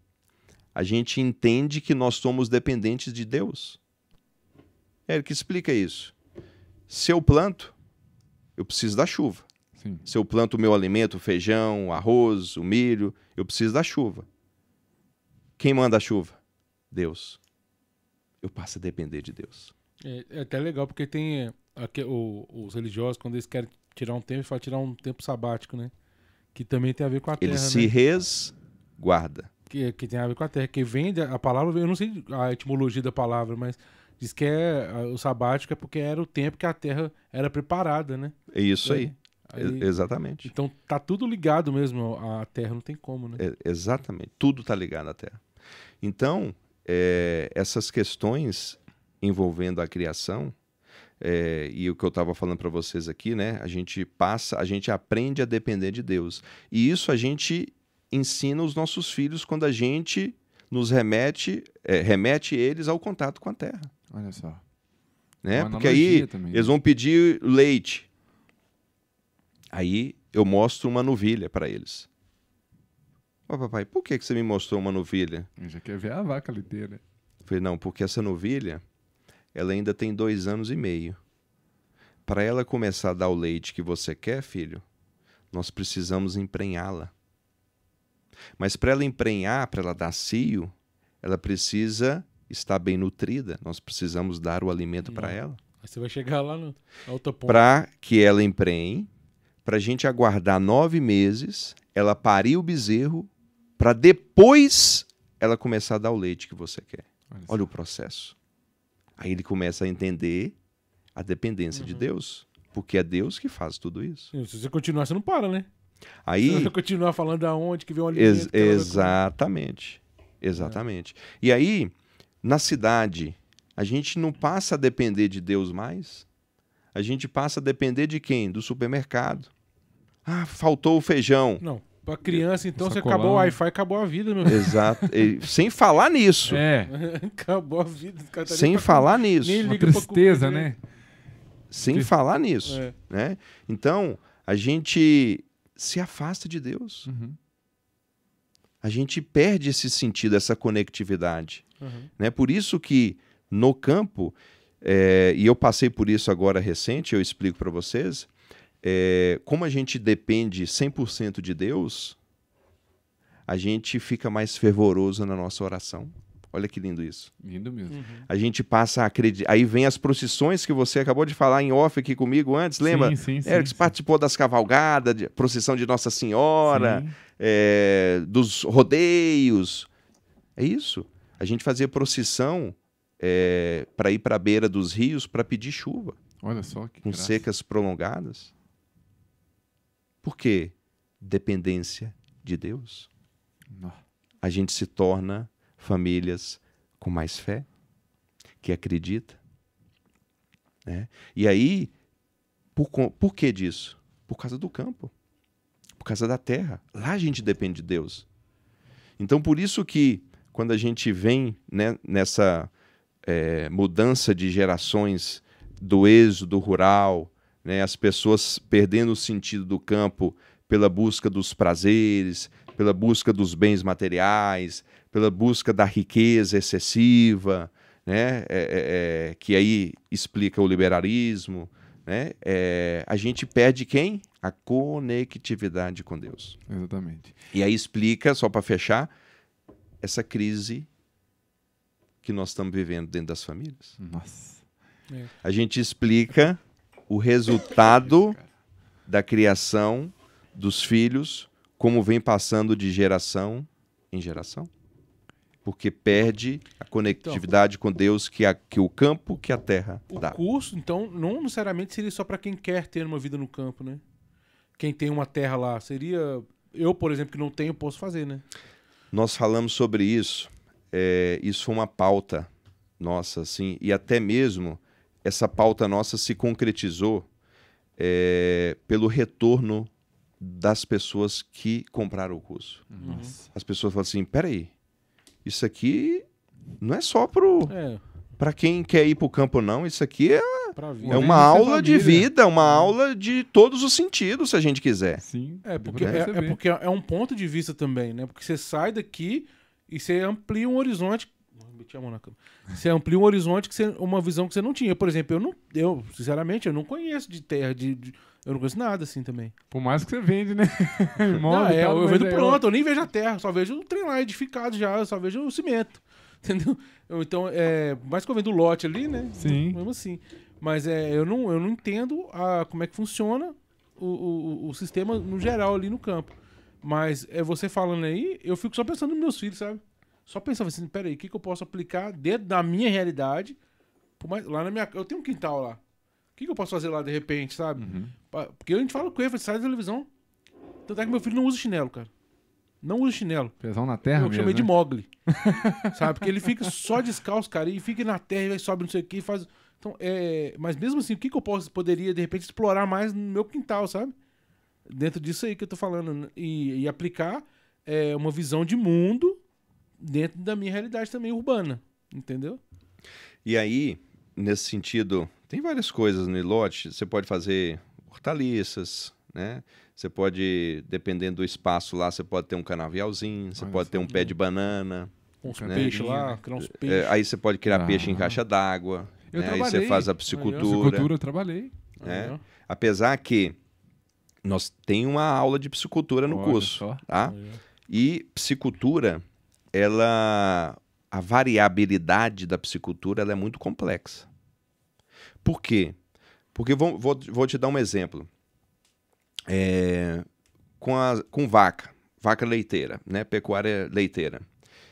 a gente entende que nós somos dependentes de Deus. Eric, explica isso. Se eu planto, eu preciso da chuva. Sim. Se eu planto o meu alimento, o feijão, o arroz, o milho, eu preciso da chuva. Quem manda a chuva? Deus. Eu passo a depender de Deus. É, é até legal porque tem é, aqui, o- os religiosos, quando eles querem tirar um tempo, falam tirar um tempo sabático, né? Que também tem a ver com a Ele terra, se né? resguarda. Que, que tem a ver com a terra. Que vem da- a palavra, eu não sei a etimologia da palavra, mas diz que é o sabático é porque era o tempo que a terra era preparada, né? É isso aí. Aí- E- exatamente. então tá tudo ligado mesmo à terra, não tem como, né? É, exatamente. Tudo está ligado à Terra. Então, é, essas questões envolvendo a criação, é, e o que eu estava falando para vocês aqui, né? A gente passa, a gente aprende a depender de Deus. E isso a gente ensina os nossos filhos quando a gente nos remete, é, remete eles ao contato com a Terra. Olha só. Né? Uma Porque aí também, né? eles vão pedir leite. Aí eu mostro uma novilha para eles. Ó, papai, por que, que você me mostrou uma novilha? Ele já quer ver a vaca liteira. Eu falei, não, porque essa novilha, ela ainda tem dois anos e meio. Para ela começar a dar o leite que você quer, filho, nós precisamos emprenhá-la. Mas para ela emprenhar, para ela dar cio, ela precisa estar bem nutrida. Nós precisamos dar o alimento para ela. Aí você vai chegar lá no na outra ponta. Para que ela emprenhe, para a gente aguardar nove meses, ela parir o bezerro, para depois ela começar a dar o leite que você quer. Olha, Olha o processo. Aí ele começa a entender a dependência de Deus, porque é Deus que faz tudo isso. Se você continuar, você não para, né? Aí, você continuar falando aonde que vem o alimento. ex- exatamente, exatamente. E aí, na cidade, a gente não passa a depender de Deus mais. A gente passa a depender de quem? Do supermercado. Ah, faltou o feijão. Não. Pra criança, então, você Sacolão. acabou o Wi-Fi, acabou a vida, meu. Exato. E sem falar nisso. É, acabou a vida. Tá Sem falar nisso. nem uma tristeza, comida, né? Sem falar nisso. É. né? Então, a gente se afasta de Deus. Uhum. A gente perde esse sentido, essa conectividade. Uhum. Né? Por isso que no campo, é, e eu passei por isso agora recente, eu explico para vocês, é, como a gente depende 100% de Deus, a gente fica mais fervoroso na nossa oração. Olha que lindo isso. Lindo mesmo. Uhum. A gente passa a acreditar. Aí vem as procissões que você acabou de falar em off aqui comigo antes, lembra? Sim, sim, sim. Eric sim. participou das cavalgadas, de, procissão de Nossa Senhora, é, dos rodeios. É isso. A gente fazia procissão para ir para a beira dos rios para pedir chuva, Olha só que com graça. secas prolongadas. Por quê? Dependência de Deus. Nó. A gente se torna famílias com mais fé, que acredita. Né? E aí, por, por que disso? Por causa do campo, por causa da terra. Lá a gente depende de Deus. Então, por isso que quando a gente vem né, nessa eh, mudança de gerações do êxodo rural, né, as pessoas perdendo o sentido do campo pela busca dos prazeres, pela busca dos bens materiais, pela busca da riqueza excessiva, né? É, é, é, que aí explica o liberalismo, né? É, a gente perde quem? A conectividade com Deus. Exatamente. E aí explica, só para fechar, essa crise que nós estamos vivendo dentro das famílias. Nossa. A gente explica o resultado da criação dos filhos, como vem passando de geração em geração. Porque perde a conectividade com Deus que, a, que o campo, que a terra O dá. curso, então, não necessariamente seria só para quem quer ter uma vida no campo, né? Quem tem uma terra lá. Seria. Eu, por exemplo, que não tenho, posso fazer, né? Nós falamos sobre isso. é, isso foi uma pauta nossa, assim, e até mesmo essa pauta nossa se concretizou é, pelo retorno das pessoas que compraram o curso. Nossa. As pessoas falam assim: peraí, isso aqui não é só pro, É, para quem quer ir para o campo, não. Isso aqui é, é uma aula de vida, uma aula de todos os sentidos, se a gente quiser. Sim. É, porque é, é porque é um ponto de vista também, né? Porque você sai daqui e você amplia um horizonte. Meti a mão na. Você amplia um horizonte que você, uma visão que você não tinha. Por exemplo, eu não, eu sinceramente eu não conheço de terra, de, de- eu não conheço nada assim também. Por mais que você vende, né? Não, Imóvel e é, tal, eu vejo é pronto, eu nem vejo a terra, só vejo o trem lá edificado já, eu só vejo o cimento. Entendeu? Eu, então, é, mais que eu vendo o lote ali, né? Sim. Mesmo assim. Mas é, eu, não, eu não entendo a, como é que funciona o, o, o sistema no geral ali no campo. Mas é você falando aí, eu fico só pensando nos meus filhos, sabe? Só pensava assim, peraí, o que, que eu posso aplicar dentro da minha realidade? Mais- lá na minha. Eu tenho um quintal lá. O que, que eu posso fazer lá de repente, sabe? Uhum. Porque a gente fala com ele, sai da televisão. Tanto é que meu filho não usa chinelo, cara. Não usa chinelo. Pesão na terra eu mesmo, chamei de né? Mogli. sabe? Porque ele fica só descalço, cara, e fica na terra e sobe não sei o que, faz. Então, é. Mas mesmo assim, o que, que eu posso, poderia, de repente, explorar mais no meu quintal, sabe? Dentro disso aí que eu tô falando. né? E, e aplicar é, uma visão de mundo dentro da minha realidade também urbana. Entendeu? E aí, nesse sentido, tem várias coisas no lote. Você pode fazer hortaliças, né? Você pode, dependendo do espaço lá, você pode ter um canavialzinho, você Olha pode ter um pé de banana. Com os Né? peixes lá, Né? criar uns É, peixes. aí você pode criar Ah. peixe em caixa d'água. Eu né? Aí trabalhei. você faz a Aí, ó. piscicultura. Piscicultura eu trabalhei. né? Apesar que nós tem uma aula de piscicultura no Olha curso, só. tá? E piscicultura, ela a variabilidade da piscicultura ela é muito complexa. Por quê? Porque vou, vou, vou te dar um exemplo. É, com, a, com vaca, vaca leiteira, né? Pecuária leiteira.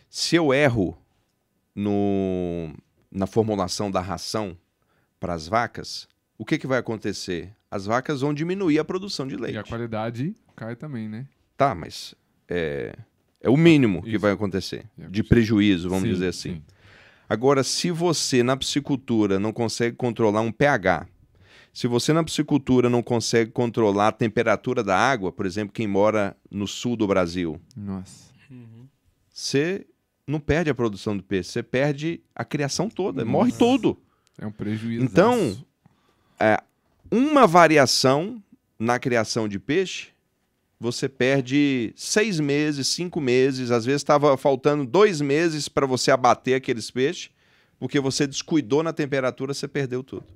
Se eu erro no, na formulação da ração para as vacas, o que, que vai acontecer? As vacas vão diminuir a produção de leite. E a qualidade cai também, né? Tá, mas é, é o mínimo que Isso. vai acontecer. É, De prejuízo, vamos Sim, dizer assim. sim. Agora, se você na piscicultura não consegue controlar um pH, se você na piscicultura não consegue controlar a temperatura da água, por exemplo, quem mora no sul do Brasil, Nossa. Uhum. você não perde a produção do peixe, você perde a criação toda, Nossa. morre tudo. É um prejuízo. Então, é, uma variação na criação de peixe, você perde seis meses, cinco meses, às vezes estava faltando dois meses para você abater aqueles peixes, porque você descuidou na temperatura, você perdeu tudo.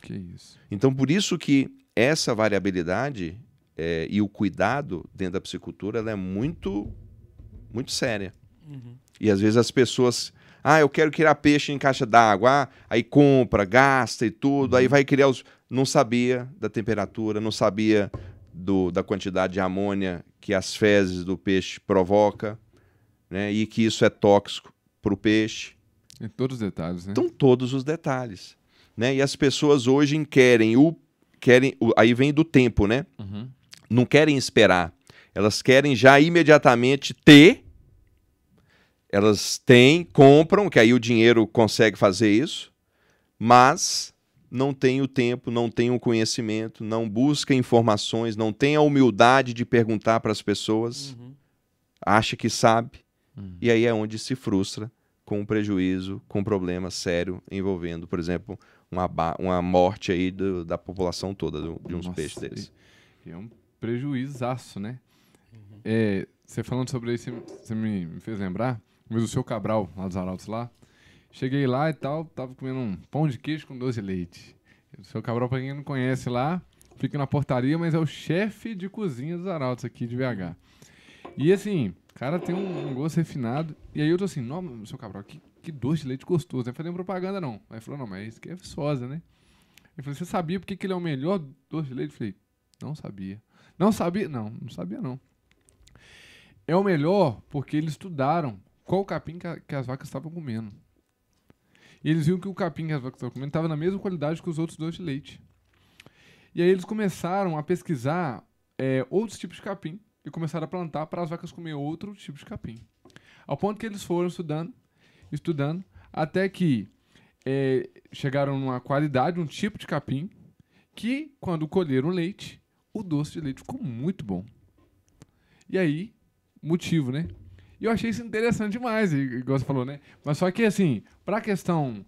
Que isso. Então, por isso que essa variabilidade é, e o cuidado dentro da piscicultura ela é muito, muito séria. Uhum. E às vezes as pessoas, ah, eu quero criar peixe em caixa d'água, ah, aí compra, gasta e tudo, aí vai criar os. Não sabia da temperatura, não sabia do, da quantidade de amônia que as fezes do peixe provoca, né? E que isso é tóxico para o peixe. Em todos os detalhes, né? Então, todos os detalhes. Né? E as pessoas hoje querem o. querem o- Aí vem do tempo, né? Uhum. não querem esperar. Elas querem já imediatamente ter. Elas têm, compram, que aí o dinheiro consegue fazer isso, mas não tem o tempo, não tem o conhecimento, não busca informações, não tem a humildade de perguntar para as pessoas, Uhum. acha que sabe, Uhum. e aí é onde se frustra com um prejuízo, com um problema sério envolvendo, por exemplo, uma, uma morte aí do- da população toda do- de uns Nossa, peixes desses. E é um prejuízaço, né? Uhum. É, você falando sobre isso, você- você me me fez lembrar mas o seu Cabral, lá dos Arautos lá. Cheguei lá e tal, tava comendo um pão de queijo com doce de leite. O seu Cabral, pra quem não conhece lá, fica na portaria, mas é o chefe de cozinha dos Arautos aqui de VH. E assim, cara tem um, um gosto refinado. E aí eu tô assim, não, seu Cabral, que, que doce de leite gostoso. Não é fazendo propaganda, não. Aí falou, não, mas isso aqui é viçosa, né? Eu falei, você sabia porque que ele é o melhor doce de leite? Eu falei, não sabia. Não sabia? Não, não sabia não. É o melhor porque eles estudaram qual capim que, a, que as vacas estavam comendo. E eles viram que o capim que as vacas estavam comendo estava na mesma qualidade que os outros doces de leite. E aí eles começaram a pesquisar é, outros tipos de capim e começaram a plantar para as vacas comer outro tipo de capim. Ao ponto que eles foram estudando, estudando, até que é, chegaram numa qualidade, um tipo de capim, que quando colheram leite, o doce de leite ficou muito bom. E aí, motivo, né? E eu achei isso interessante demais, igual você falou, né? Mas só que, assim, para a questão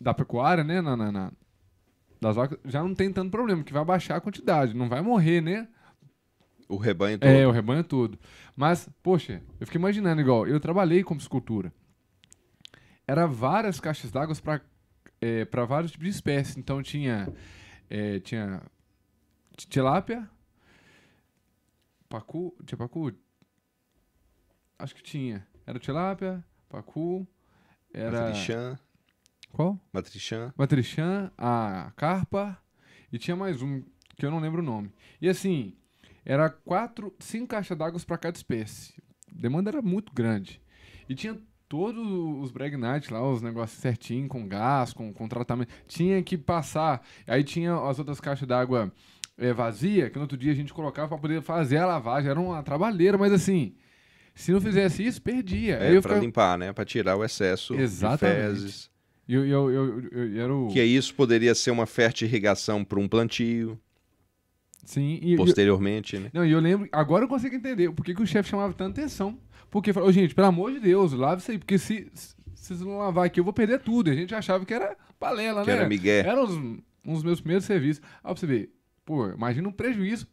da pecuária, né, na, na, na, das vacas, já não tem tanto problema, que vai baixar a quantidade, não vai morrer, né? O rebanho todo. É, o rebanho todo. Mas, poxa, eu fiquei imaginando igual, eu trabalhei como escultura. Era várias caixas d'água para é, para vários tipos de espécies. Então tinha é, tinha tilápia, pacu, tinha pacu? Acho que tinha. Era tilápia, pacu, era Matrichã. Qual? Matrichã. Matrichã, a carpa e tinha mais um que eu não lembro o nome. E assim, era quatro, cinco caixas d'água para cada espécie. A demanda era muito grande. E tinha todos os Bregnite lá, os negócios certinho, com gás, com, com tratamento. Tinha que passar. Aí tinha as outras caixas d'água é, vazia, que no outro dia a gente colocava para poder fazer a lavagem. Era uma trabalheira, mas assim, se não fizesse isso, perdia. É, eu para ficava- limpar, né? Para tirar o excesso Exatamente. de fezes. Eu, eu, eu, eu- eu era o... Que isso poderia ser uma fértil irrigação para um plantio, Sim, e, posteriormente, né? Não, e eu lembro, agora eu consigo entender por que, que o chefe chamava tanta atenção. Porque falou, gente, pelo amor de Deus, lave isso aí, porque se, se vocês não lavar aqui, eu vou perder tudo. E a gente achava que era balela, Que né? era migué. Era uns, uns dos meus primeiros serviços. Aí pra você ver, pô, imagina um prejuízo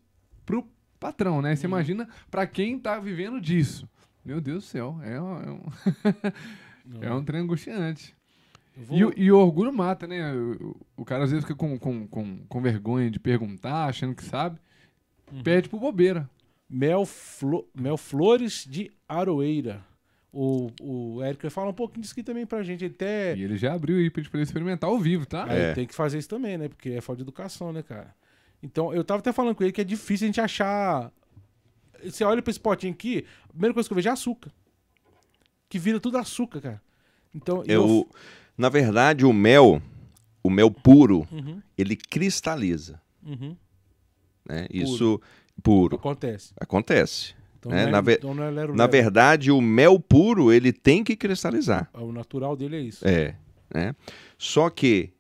pro patrão, né? Você imagina pra quem tá vivendo disso. Meu Deus do céu, é um, é um, é um trem angustiante. Eu vou- E, o- e o orgulho mata, né? O, o cara às vezes fica com, com, com, com vergonha de perguntar, achando que sabe. Uhum. Pede por bobeira. Mel, Flo- Mel Flores de Aroeira. O, o Érico falar um pouquinho disso aqui também pra gente. Ele até. E ele já abriu aí pra gente poder experimentar ao vivo, tá? Aí É. tem que fazer isso também, né? Porque é falta de educação, né, cara? Então, eu tava até falando com ele que é difícil a gente achar. Você olha pra esse potinho aqui, a primeira coisa que eu vejo é açúcar. Que vira tudo açúcar, cara. Então, e Eu, na verdade, o mel, o mel puro, Uhum, ele cristaliza, uhum. né? Isso puro Acontece. acontece. Então, É, não é, na então é lero, Na lero. verdade, o mel puro, ele tem que cristalizar. O natural dele é isso. É, né? Só que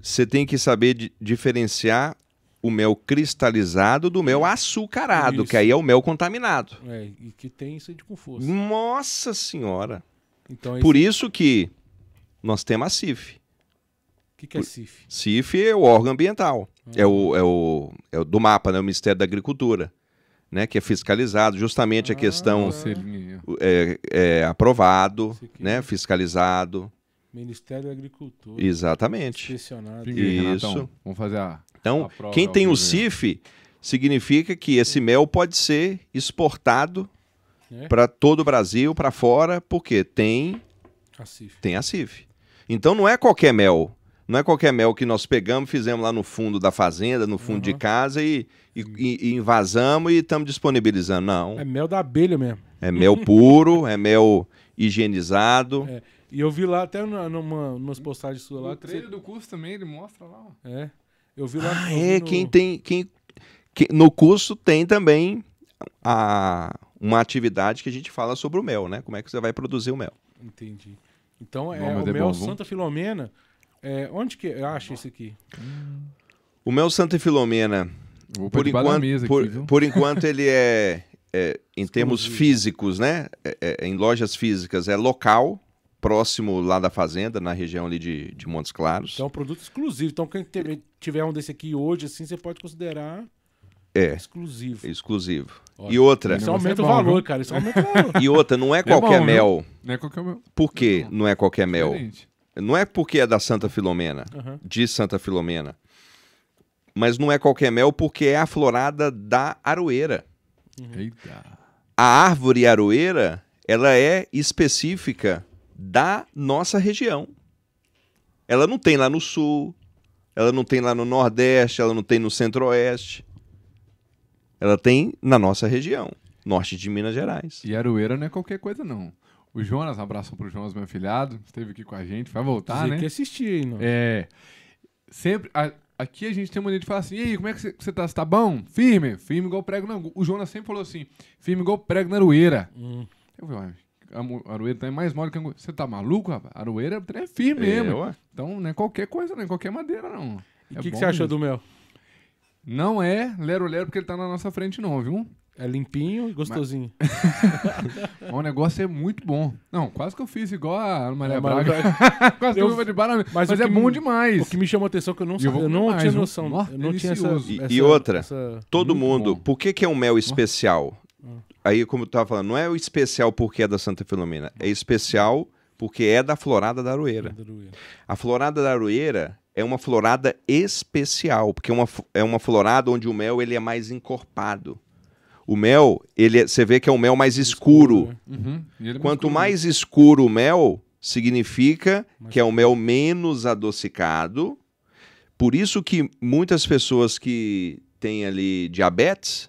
você tem que saber di- diferenciar o mel cristalizado do mel açucarado, Isso. que aí é o mel contaminado. É, e que tem isso aí de com força. Nossa senhora! Então, Por isso que nós temos a CIF. o que, que é CIF? CIF é o órgão ambiental. É, o, é, o, é o do mapa, né? O Ministério da Agricultura, né? Que é fiscalizado, justamente a Ah. questão Conselhinho. é, é aprovado, né? Fiscalizado. Ministério da Agricultura. Exatamente. Isso. Renatão. Vamos fazer a. Então, quem ao tem o CIF significa que esse mel pode ser exportado É. para todo o Brasil, para fora, porque tem, A CIF. tem a CIF. Então não é qualquer mel. Não é qualquer mel que nós pegamos, fizemos lá no fundo da fazenda, no fundo de Aham. casa e, e, e- e invasamos e estamos disponibilizando. Não. É mel da abelha mesmo. É mel puro, é mel higienizado. É. E eu vi lá até na- numa, umas postagens suas lá. O trailer você- do curso também, ele mostra lá. ó. É. Eu vi lá. Ah, é, no- quem tem. Quem, quem- no curso tem também a, uma atividade que a gente fala sobre o mel, né? Como é que você vai produzir o mel. Entendi. Então é Bom, o é mel bom, viu? Santa Filomena. É, onde que eu acho esse aqui? O mel Santa Filomena, Vou pôr por enquanto, mesa por, aqui, viu? por enquanto ele é, é, em termos físicos, né? É- é- em lojas físicas é local, próximo lá da fazenda, na região ali de, de Montes Claros. Então é um produto exclusivo. Então quem te- tiver um desse aqui hoje, assim, você pode considerar. É, Exclusivo. exclusivo. Olha, E outra, Isso aumenta é o bom, valor, viu? cara. Isso aumenta o valor. e outra, não é É qualquer bom, viu? mel. Não é qualquer mel. Por que Não. não é qualquer mel? Diferente. Não é porque é da Santa Filomena, Aham. de Santa Filomena. Mas não é qualquer mel porque é a florada da aroeira. Eita. A árvore aroeira, ela é específica da nossa região. Ela não tem lá no sul, ela não tem lá no nordeste, ela não tem no centro-oeste. Ela tem na nossa região, norte de Minas Gerais. E Aroeira não é qualquer coisa, não. O Jonas, um abraço pro Jonas, meu afilhado, esteve aqui com a gente, vai voltar, Dizer né? que assistir não. É. Sempre. a- aqui a gente tem mania de falar assim: e aí, como é que você- você tá? Você tá bom? Firme? Firme igual prego na. O Jonas sempre falou assim: firme igual prego na aroeira. Hum. Eu falei, "Ué, a mo- a aroeira tá mais mole que a angu- Você tá maluco, rapaz? A aroeira é firme mesmo. ué. Então não é qualquer coisa, não é qualquer madeira, não. E o É que, que você achou do mel? Não é lero-lero porque ele tá na nossa frente, não, viu? É limpinho e gostosinho. Mas o negócio é muito bom. Não, quase que eu fiz igual a Ana Maria É, Braga. quase que Eu- de Barão. Mas, mas é bom me- demais. O que me chamou a atenção é que eu não, E eu não mais, tinha noção. Eu não tinha essa. E- essa- e outra? essa- Todo Muito mundo. bom. Por que, que é um mel especial? Aí, como eu tava falando, não é o especial porque é da Santa Filomena. É especial porque é da florada da aroeira. A florada da aroeira é uma florada especial, porque é uma, é uma florada onde o mel ele é mais encorpado. O mel, ele é- você vê que é um mel mais escuro. né? Uhum. É Quanto escuro. mais escuro o mel, significa que é um mel menos adocicado. Por isso que muitas pessoas que têm ali diabetes,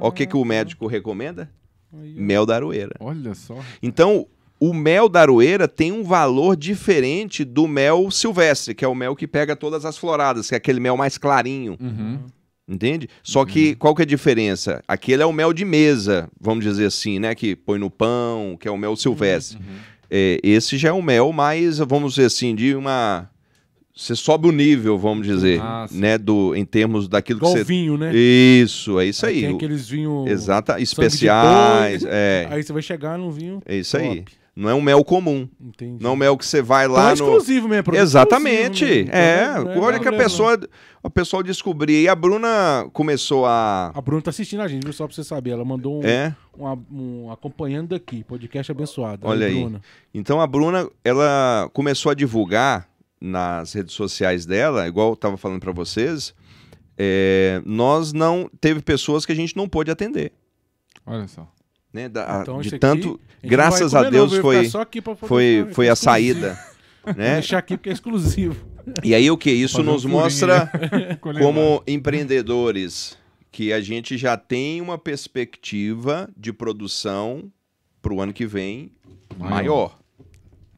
ó, o que, que o médico recomenda? Aí. Mel da aroeira. Olha só. Então, o mel da aroeira tem um valor diferente do mel silvestre, que é o mel que pega todas as floradas, que é aquele mel mais clarinho, Uhum. entende? Só que qual que é a diferença? Aquele é o mel de mesa, vamos dizer assim, né, que põe no pão, que é o mel silvestre. É, esse já é um mel mais, vamos dizer assim, de uma você sobe o nível, vamos dizer, Ah, né, do em termos daquilo Igual que você vinho, né? Isso, é isso aí. Tem O- aqueles vinhos. Exata, especiais, boi. é, Aí você vai chegar num vinho. é isso aí. top. Não é um mel comum. Entendi. Não é um mel que você vai Então lá é no exclusivo mesmo. produto Exatamente. exclusivo, né? É, Então, não olha que a pessoa, o pessoal descobrir. E a Bruna começou a A Bruna tá assistindo a gente, viu? Só pra você saber. Ela mandou um, é, um, um acompanhando daqui, podcast abençoado. Olha aí. Bruna. então a Bruna, ela começou a divulgar nas redes sociais dela, igual eu tava falando para vocês, é, nós não teve pessoas que a gente não pôde atender, Olha só. né? Da- Então, de aqui, tanto, a gente não graças a comer Deus não, foi aqui foi foi a exclusivo. saída, Vou né? deixar aqui porque é exclusivo. E aí o que isso Fazer um nos furinho mostra Colher como empreendedores que a gente já tem uma perspectiva de produção para o ano que vem Maior. maior,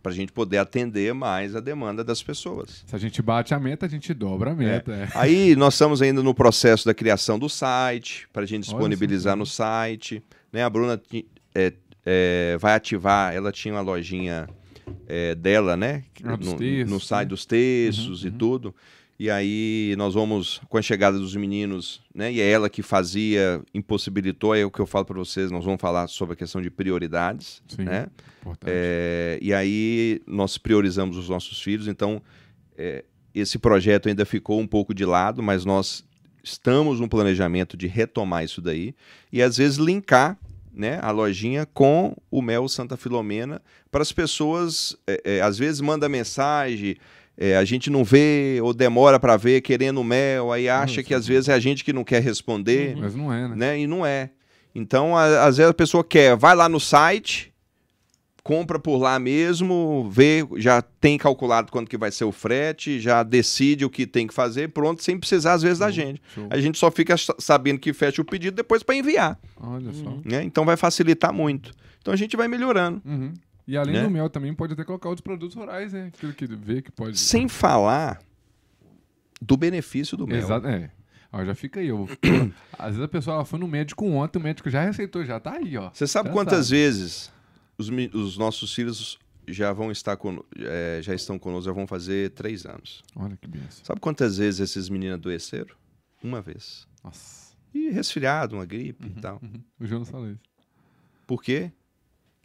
para a gente poder atender mais a demanda das pessoas. Se a gente bate a meta, a gente dobra a meta. é. Aí nós estamos ainda no processo da criação do site, para a gente Olha disponibilizar só. no site. Né? A Bruna é, é, vai ativar, ela tinha uma lojinha é, dela, né? Ah, no, textos, no site né? dos textos Uhum, e uhum. tudo. E aí nós vamos, com a chegada dos meninos, né? E é ela que fazia, impossibilitou, é o que eu falo para vocês, nós vamos falar sobre a questão de prioridades, Sim. né? É, e aí nós priorizamos os nossos filhos, então é, esse projeto ainda ficou um pouco de lado, mas nós estamos no planejamento de retomar isso daí e às vezes linkar né, a lojinha com o Mel Santa Filomena para as pessoas, é, é, às vezes manda mensagem, é, a gente não vê ou demora para ver querendo mel, aí acha que às vezes é a gente que não quer responder Mas não é, né? né? E não é. Então, a- às vezes a pessoa quer, vai lá no site, compra por lá mesmo, vê, já tem calculado quanto que vai ser o frete, já decide o que tem que fazer, pronto, sem precisar às vezes da gente. Show. A gente só fica sa- sabendo que fecha o pedido depois para enviar, Olha só. Uhum. né? Então vai facilitar muito. Então a gente vai melhorando. Uhum. E além Né? do mel, também pode até colocar outros produtos rurais, né? Aquilo que vê que pode. Sem falar do benefício do mel. Exato, é. Ó, já fica aí. Eu... Às vezes a pessoa foi no médico ontem, o médico já receitou, já tá aí, ó. Você sabe Já quantas sabe. vezes os, os nossos filhos já vão estar con- é, já estão conosco, já vão fazer três anos. Olha que benção. Sabe quantas vezes esses meninos adoeceram? Uma vez. Nossa. E resfriado, uma gripe e tal. Uhum. O Jonas falou isso. Por quê?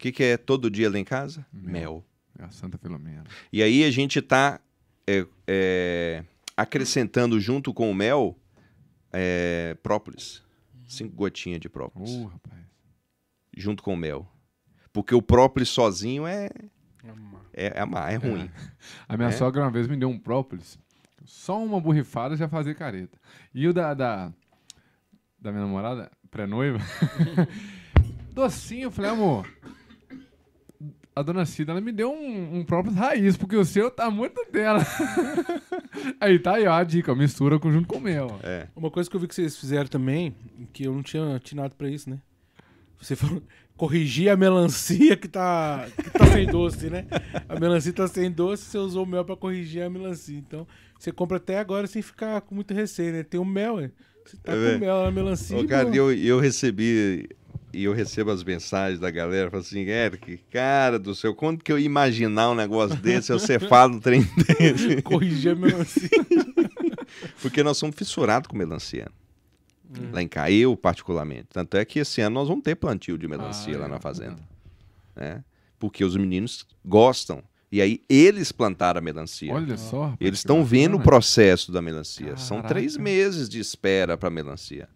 O que, que é todo dia lá em casa? Mel. Mel. É a Santa Filomena. E aí a gente está acrescentando junto com o mel é, própolis. Cinco gotinhas de própolis. Ô, rapaz. Junto com o mel. Porque o própolis sozinho é, Amar. é, é, amar, é ruim. A minha É? sogra uma vez me deu um própolis. Só uma borrifada já fazia careta. E o da, da, da minha namorada, pré-noiva, docinho, eu falei, amor, a dona Cida, ela me deu um, um própolis raiz, porque o seu tá muito dela. aí tá aí, ó, a dica, mistura com, junto com o mel. ó. É. Uma coisa que eu vi que vocês fizeram também, que eu não tinha atinado pra isso, né? Você falou, corrigir a melancia que tá, que tá sem doce, né? A melancia tá sem doce, você usou o mel pra corrigir a melancia. Então, você compra até agora sem ficar com muito receio, né? Tem o mel, né? Você tá É, com mel na melancia. Ô, cara, eu, e eu recebi, e eu recebo as mensagens da galera, falando assim, Eric, cara do céu, quando que eu ia imaginar um negócio desse, você fala um trem desse? Corrigir a melancia. Porque nós somos fissurados com melancia. Hum. Lá em cá, eu particularmente. Tanto é que esse ano nós vamos ter plantio de melancia Ah, lá é. na fazenda. Né? Porque os meninos gostam. E aí eles plantaram a melancia. Olha só. rapaz, Eles estão vendo o processo da melancia. São Caraca. três meses de espera para melancia.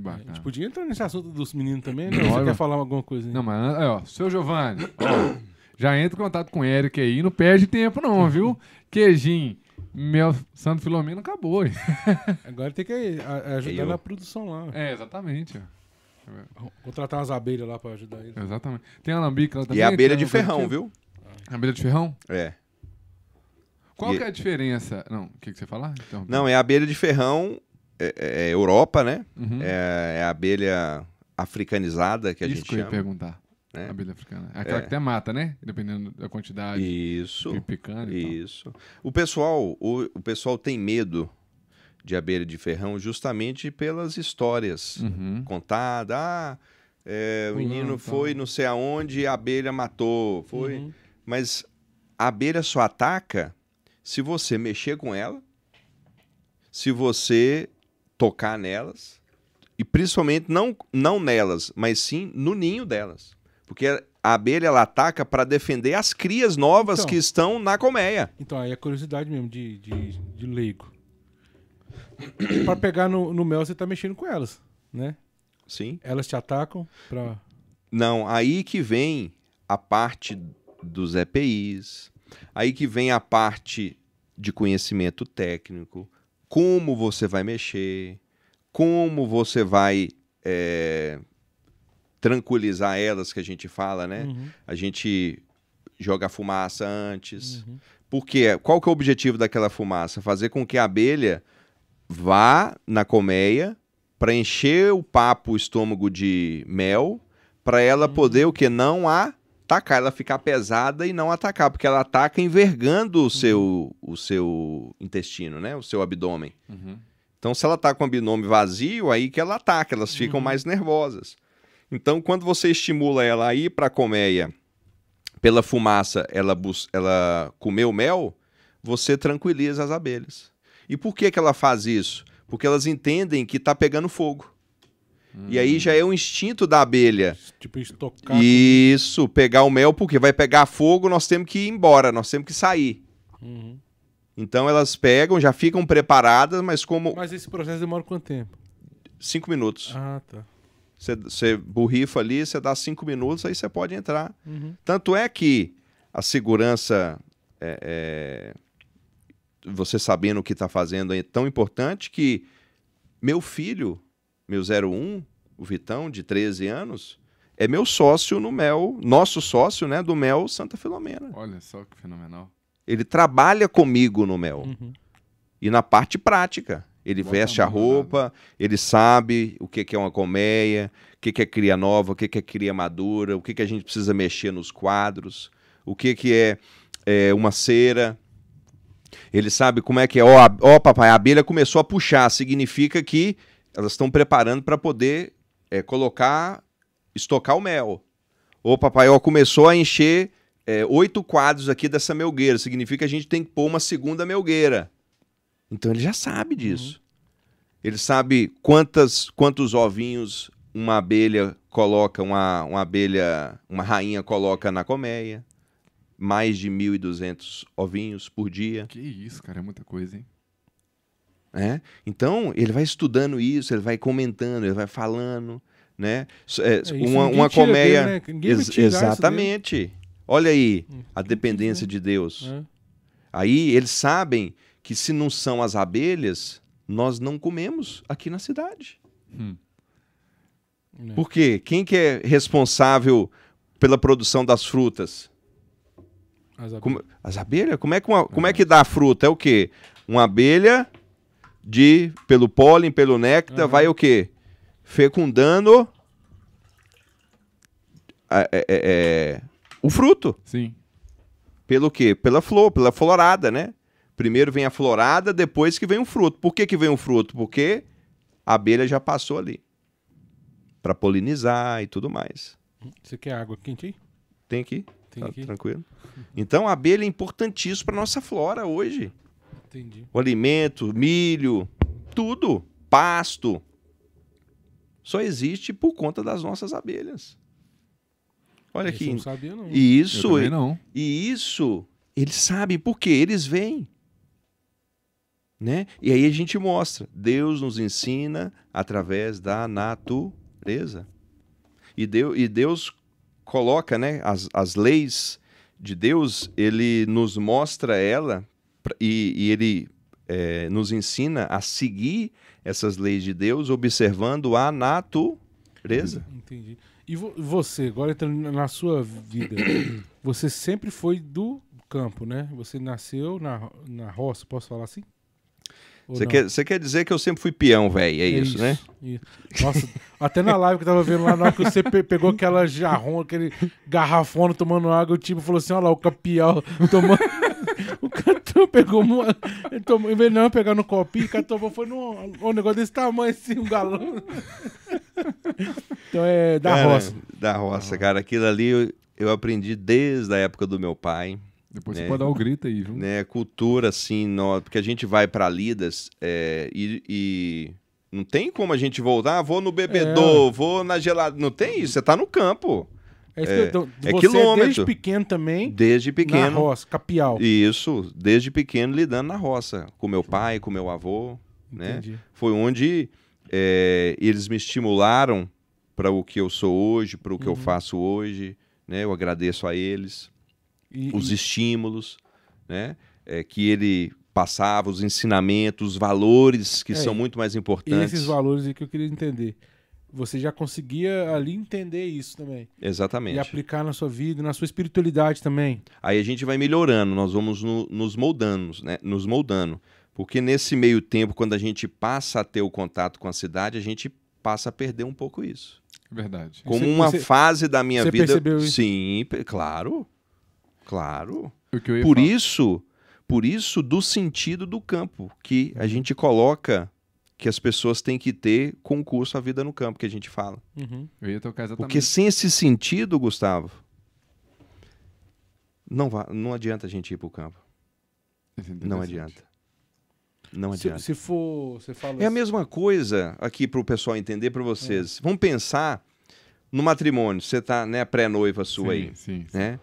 Que A bacana. gente podia entrar nesse assunto dos meninos também, né? Você quer falar alguma coisa aí? Não, mas, é, ó, seu Giovanni, ó, já entra em contato com o Eric aí, não perde tempo não, viu? Queijinho, mel Santo Filomeno acabou. hein? Agora tem que a- ajudar Eu. na produção lá. É, exatamente. Contratar umas abelhas lá pra ajudar eles. Exatamente. Tem alambique lá também. E a abelha de ferrão, viu? Abelha de ferrão? É. Qual E- que é a diferença? Não, o que, que você falar? Então, Não, é a abelha de ferrão, é, é Europa, né? Uhum. É, é a abelha africanizada que a Isso gente que eu ia chama. perguntar. né? Abelha africana. É aquela É. que até mata, né? Dependendo da quantidade Isso. de. Isso. O pessoal, o, o pessoal tem medo de abelha de ferrão justamente pelas histórias Uhum. contadas. Ah, é, o menino tal. foi não sei aonde e a abelha matou. Foi. Uhum. Mas a abelha só ataca se você mexer com ela, se você tocar nelas, e principalmente não, não nelas, mas sim no ninho delas. Porque a abelha ela ataca para defender as crias novas Então. que estão na colmeia. Então, aí é curiosidade mesmo de, de, de leigo. pra pegar no, no mel, você tá mexendo com elas, né? Sim. Elas te atacam pra... Não, aí que vem a parte dos EPIs, aí que vem a parte de conhecimento técnico, como você vai mexer, como você vai é, tranquilizar elas, que a gente fala, né? Uhum, A gente joga fumaça antes. uhum. Porque qual que é o objetivo daquela fumaça? Fazer com que a abelha vá na colmeia para encher o papo, o estômago de mel, para ela poder o que não atacar, ela ficar pesada e não atacar, porque ela ataca envergando o seu o seu intestino, né? O seu abdômen. Uhum. Então, se ela tá com o abdômen vazio, aí que ela ataca, elas ficam mais nervosas. Então, quando você estimula ela a ir para a colmeia, pela fumaça, ela, ela comer o mel, você tranquiliza as abelhas. E por que, que ela faz isso? Porque elas entendem que tá pegando fogo. E aí já é o instinto da abelha. Tipo, estocar. Isso, pegar o mel, porque vai pegar fogo, nós temos que ir embora, nós temos que sair. Uhum. Então elas pegam, já ficam preparadas, mas como Mas esse processo demora quanto tempo? cinco minutos. Ah, tá. Você- Você borrifa ali, você dá cinco minutos, aí você pode entrar. Uhum. Tanto é que a segurança, é, é, você sabendo o que está fazendo é tão importante que meu filho, meu 01, o Vitão, de 13 anos, é meu sócio no Mel, nosso sócio, né, do Mel Santa Filomena. Olha só que fenomenal. Ele trabalha comigo no Mel. Uhum. E na parte prática. Ele Bota veste a roupa, ele sabe o que que é uma colmeia, o que que é cria nova, o que que é cria madura, o que que a gente precisa mexer nos quadros, o que que é, é, uma cera. Ele sabe como é que é. Ó, a- ó, papai, a abelha começou a puxar, significa que elas estão preparando para poder é, colocar, estocar o mel. Ô, papai, ó, começou a encher é, oito quadros aqui dessa melgueira, significa que a gente tem que pôr uma segunda melgueira. Então ele já sabe disso. Ele sabe quantas, quantos ovinhos uma abelha coloca, uma, uma abelha, uma rainha coloca na colmeia. Mais de 1.200 ovinhos por dia. Que isso, cara, é muita coisa, hein? Né? Então, ele vai estudando isso, ele vai comentando, ele vai falando, né? É, É, uma, uma colmeia. dele, né? Ex- exatamente. Olha aí Hum, a dependência de Deus. É. Aí eles sabem que se não são as abelhas, nós não comemos aqui na cidade. É. Por quê? Quem que é responsável pela produção das frutas? As abelhas. Como- as abelhas? Como é, que uma- como é que dá a fruta? É o quê? Uma abelha de pelo pólen, pelo néctar, Aham. vai o quê? Fecundando a- é- é- é, o fruto. Sim. Pelo quê? Pela flor, pela florada, né? Primeiro vem a florada, depois que vem o fruto. Por que, que vem o fruto? Porque a abelha já passou ali. Para polinizar e tudo mais. Você quer água quente aí? Tem aqui? Tem Tá aqui? Tranquilo. Então a abelha é importantíssimo para nossa flora hoje. Entendi. O alimento, milho, tudo, pasto. Só existe por conta das nossas abelhas. Olha aqui. não sabia, não. E isso, também não. e isso, eles sabem por quê? Eles vêm. Né? E aí a gente mostra. Deus nos ensina através da natureza. E Deus, e Deus coloca né, as, as leis de Deus, ele nos mostra ela e, e ele eh, nos ensina a seguir essas leis de Deus observando a natureza. Entendi. E vo- você, agora entrando na sua vida, você sempre foi do campo, né? Você nasceu na, na roça, posso falar assim? Você quer, você quer dizer que eu sempre fui peão, velho? É, isso, né? isso. Nossa, até na live que eu tava vendo lá, na hora que você pe- pegou aquela jarrona, aquele garrafona tomando água, o tipo falou assim: olha lá, o capial tomando. pegou uma. Ele tomou, em vez de não pegar no copinho, o cara tomou, foi num um negócio desse tamanho, assim, um galão. então é da Cara, roça. Da roça, cara. Aquilo ali eu, eu aprendi desde a época do meu pai. Depois É. você pode dar o grito aí, viu? Né? Cultura, assim, nó- porque a gente vai pra Lidas é, e, e não tem como a gente voltar. Ah, vou no bebedouro, vou na gelada. Não tem isso, você tá no campo. É, isso que eu- então, é você quilômetro. desde pequeno também, Desde na pequeno. roça, capial. Isso, desde pequeno lidando na roça. Com meu pai, com meu avô. né? Entendi. Foi onde é, eles me estimularam para o que eu sou hoje, para o que eu Uhum. faço hoje. Né? Eu agradeço a eles. E, os e- estímulos, né? É, que ele passava, os ensinamentos, os valores que É, são muito mais e importantes. esses valores aí que eu queria entender. Você já conseguia ali entender isso também. E Exatamente. aplicar na sua vida, na sua espiritualidade também. Aí a gente vai melhorando, nós vamos no- nos moldando, né? Nos moldando. Porque nesse meio tempo, quando a gente passa a ter o contato com a cidade, a gente passa a perder um pouco isso. Verdade. Como Você- uma você- fase da minha você vida. percebeu isso? Sim, claro. Claro. O que eu ia Por falar- isso, por isso do sentido do campo, que Uhum. a gente coloca que as pessoas têm que ter concurso à vida no campo, que a gente fala. Uhum. Eu ia tocar exatamente. Porque sem esse sentido, Gustavo, não, va- não adianta a gente ir para o campo. É Não adianta. Não Se, adianta. se for, você fala É a assim, mesma coisa aqui para o pessoal entender para vocês. Vamos pensar no matrimônio. Você está né, pré-noiva sua aí. Sim, sim, sim. né?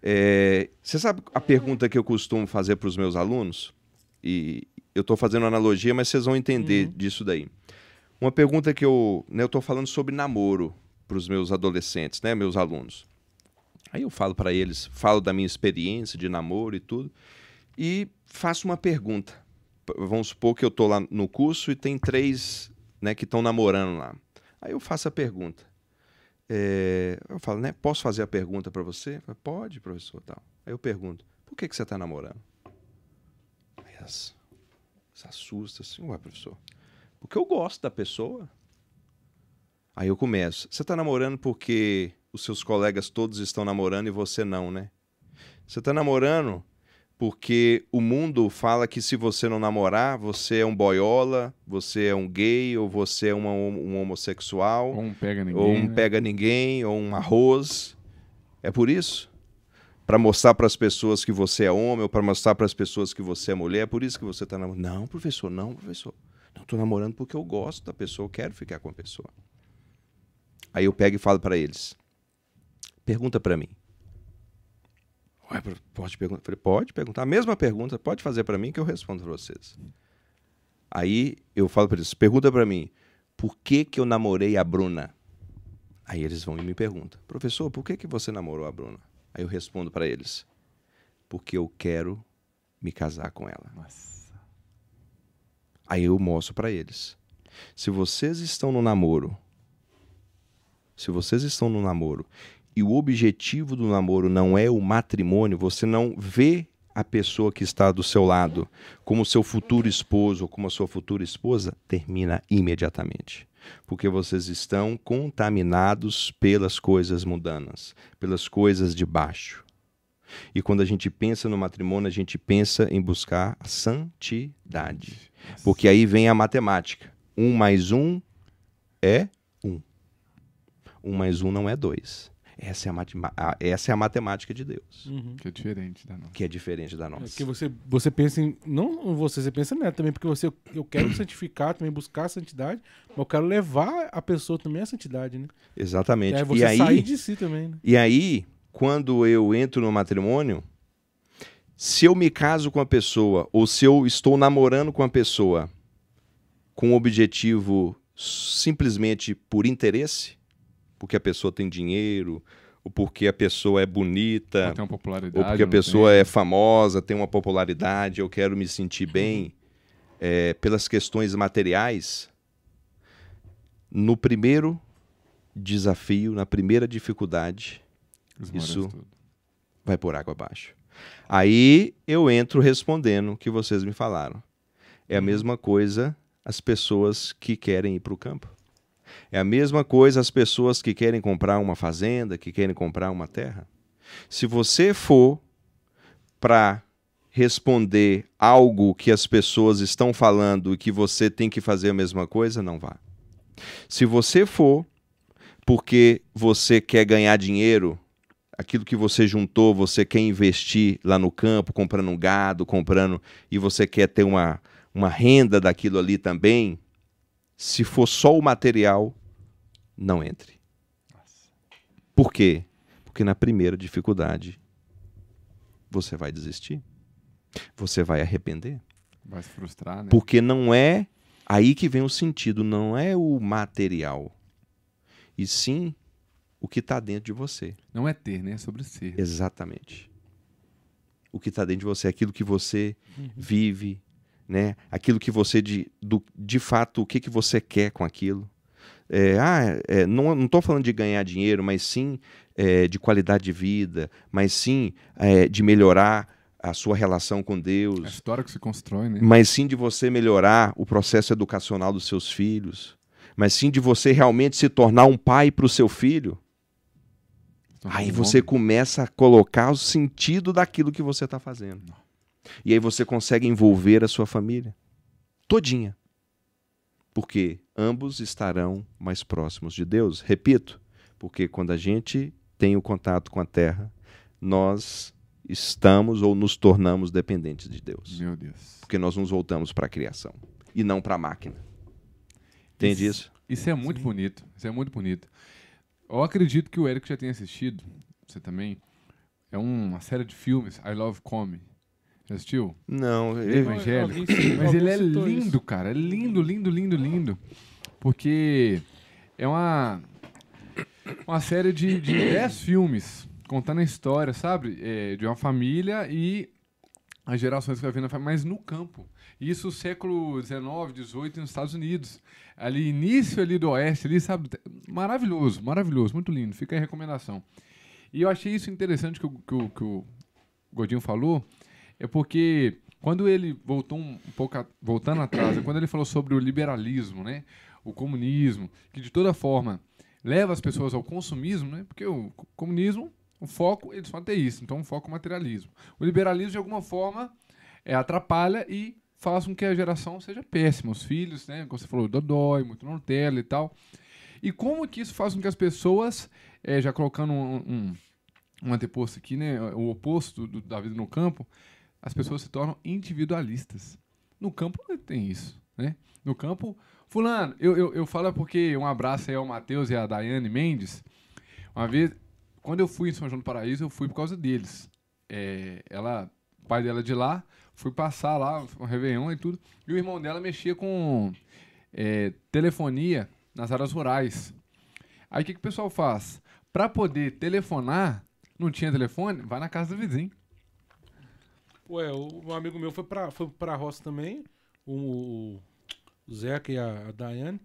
É, você sabe a pergunta que eu costumo fazer para os meus alunos? E eu estou fazendo analogia, mas vocês vão entender Uhum. disso daí. Uma pergunta que eu, né, eu estou falando sobre namoro para os meus adolescentes, né, meus alunos. Aí eu falo para eles, falo da minha experiência de namoro e tudo, e faço uma pergunta. Vamos supor que eu estou lá no curso e tem três né, que estão namorando lá. Aí eu faço a pergunta. É, eu falo, né? Posso fazer a pergunta para você? Falo, Pode, professor. Tal. Aí eu pergunto, por que, que você está namorando? Elas se assusta assim, ué, professor, porque eu gosto da pessoa. Aí eu começo, você está namorando porque os seus colegas todos estão namorando e você não, né? Você está namorando porque o mundo fala que se você não namorar, você é um boiola, você é um gay, ou você é uma, um homossexual Ou um pega ninguém. ou um né? pega ninguém, ou um arroz. É por isso? Para mostrar para as pessoas que você é homem, ou para mostrar para as pessoas que você é mulher, é por isso que você está namorando. Não, professor, não, professor. Não estou namorando porque eu gosto da pessoa, eu quero ficar com a pessoa. Aí eu pego e falo para eles: pergunta para mim. Ué, pode perguntar? Falei, pode perguntar. A mesma pergunta, pode fazer para mim que eu respondo para vocês. Aí eu falo para eles, pergunta para mim, por que que eu namorei a Bruna? Aí eles vão e me perguntam, professor, por que que você namorou a Bruna? Aí eu respondo para eles, porque eu quero me casar com ela. Nossa. Aí eu mostro para eles. Se vocês estão no namoro, se vocês estão no namoro e o objetivo do namoro não é o matrimônio, você não vê a pessoa que está do seu lado como seu futuro esposo ou como a sua futura esposa, termina imediatamente. Porque vocês estão contaminados pelas coisas mundanas, pelas coisas de baixo. E quando a gente pensa no matrimônio, a gente pensa em buscar a santidade. Porque aí vem a matemática. Um mais um é um. Um mais um não é dois. Essa é a, essa é a matemática de Deus, Uhum. Que é diferente da nossa. que é diferente da É nossa. porque você, você pensa em. Não você, você pensa nela também, porque você, eu quero santificar, também buscar a santidade, mas eu quero levar a pessoa também à santidade, né? Exatamente. É você e aí, sair de si também, né? E aí, quando eu entro no matrimônio, se eu me caso com a pessoa ou se eu estou namorando com a pessoa com um objetivo simplesmente por interesse, porque a pessoa tem dinheiro, ou porque a pessoa é bonita, Não tem uma popularidade. ou porque a pessoa tem. é famosa, tem uma popularidade, eu quero me sentir bem é, pelas questões materiais, no primeiro desafio, na primeira dificuldade, Esmorece isso- tudo. vai por água abaixo. Aí eu entro respondendo o que vocês me falaram. É a mesma coisa as pessoas que querem ir para o campo. É a mesma coisa as pessoas que querem comprar uma fazenda, que querem comprar uma terra. Se você for para responder algo que as pessoas estão falando e que você tem que fazer a mesma coisa, não vá. Se você for porque você quer ganhar dinheiro, aquilo que você juntou, você quer investir lá no campo, comprando um gado, comprando, e você quer ter uma, uma renda daquilo ali também, se for só o material, não entre. Por quê? Porque na primeira dificuldade você vai desistir. Você vai arrepender. Vai se frustrar, né? Porque não é aí que vem o sentido, não é o material, e sim o que está dentro de você. Não é ter, né? É sobre ser. Exatamente. O que está dentro de você, aquilo que você vive, né? Aquilo que você de, do, de fato, o que, que você quer com aquilo. É, ah, é, não estou falando de ganhar dinheiro, mas sim é, de qualidade de vida, mas sim é, de melhorar a sua relação com É a Deus, história que se constrói, né? mas sim de você melhorar o processo educacional dos seus filhos, mas sim de você realmente se tornar um pai para o seu filho. Aí você começa a colocar o sentido daquilo que você está fazendo. E aí você consegue envolver a sua família todinha. Porque ambos estarão mais próximos de Deus. Repito, porque quando a gente tem o contato com a terra, nós estamos ou nos tornamos dependentes de Deus. Meu Deus. Porque nós nos voltamos para a criação e não para a máquina. Entende isso? Isso é muito bonito. Isso é muito bonito. Eu acredito que o Eric já tenha assistido, você também. É uma série de filmes, I Love Come. Assistiu? Não, Ele- evangélico. Mas ele é lindo, cara. É lindo, lindo, lindo, lindo. Porque é uma, uma série de, de 10 filmes contando a história, sabe? É, de uma família e as gerações que vai família, mas no campo. Isso século XIX, XVIII nos Estados Unidos. Ali, início ali do oeste, ali, sabe? Maravilhoso, maravilhoso, muito lindo. Fica a recomendação. E eu achei isso interessante que o, que o, que o Godinho falou, é porque quando ele voltou um, pouco, a- voltando atrás, é quando ele falou sobre o liberalismo, né? O comunismo, que de toda forma leva as pessoas ao consumismo, né? Porque o co- comunismo, o foco, eles são ateístas, então o foco é o materialismo. O liberalismo, de alguma forma, é, atrapalha e faz com que a geração seja péssima. Os filhos, né? Como você falou, dodói, muito Nutella e tal. E como que isso faz com que as pessoas, eh, já colocando um, um, um anteposto aqui, né? O oposto do- da vida no campo, as pessoas se tornam individualistas. No campo não tem isso, né? No campo, fulano, eu, eu, eu falo porque um abraço aí ao Matheus e à Daiane Mendes. Uma vez, quando eu fui em São João do Paraíso, eu fui por causa deles. É, ela, o pai dela é de lá, fui passar lá, um Réveillon e tudo. E o irmão dela mexia com é, telefonia nas áreas rurais. Aí o que, que o pessoal faz? Pra poder telefonar, não tinha telefone, vai na casa do vizinho. Ué, o, um amigo meu foi pra, foi pra roça também, o, o Zeca e a, a Daiane,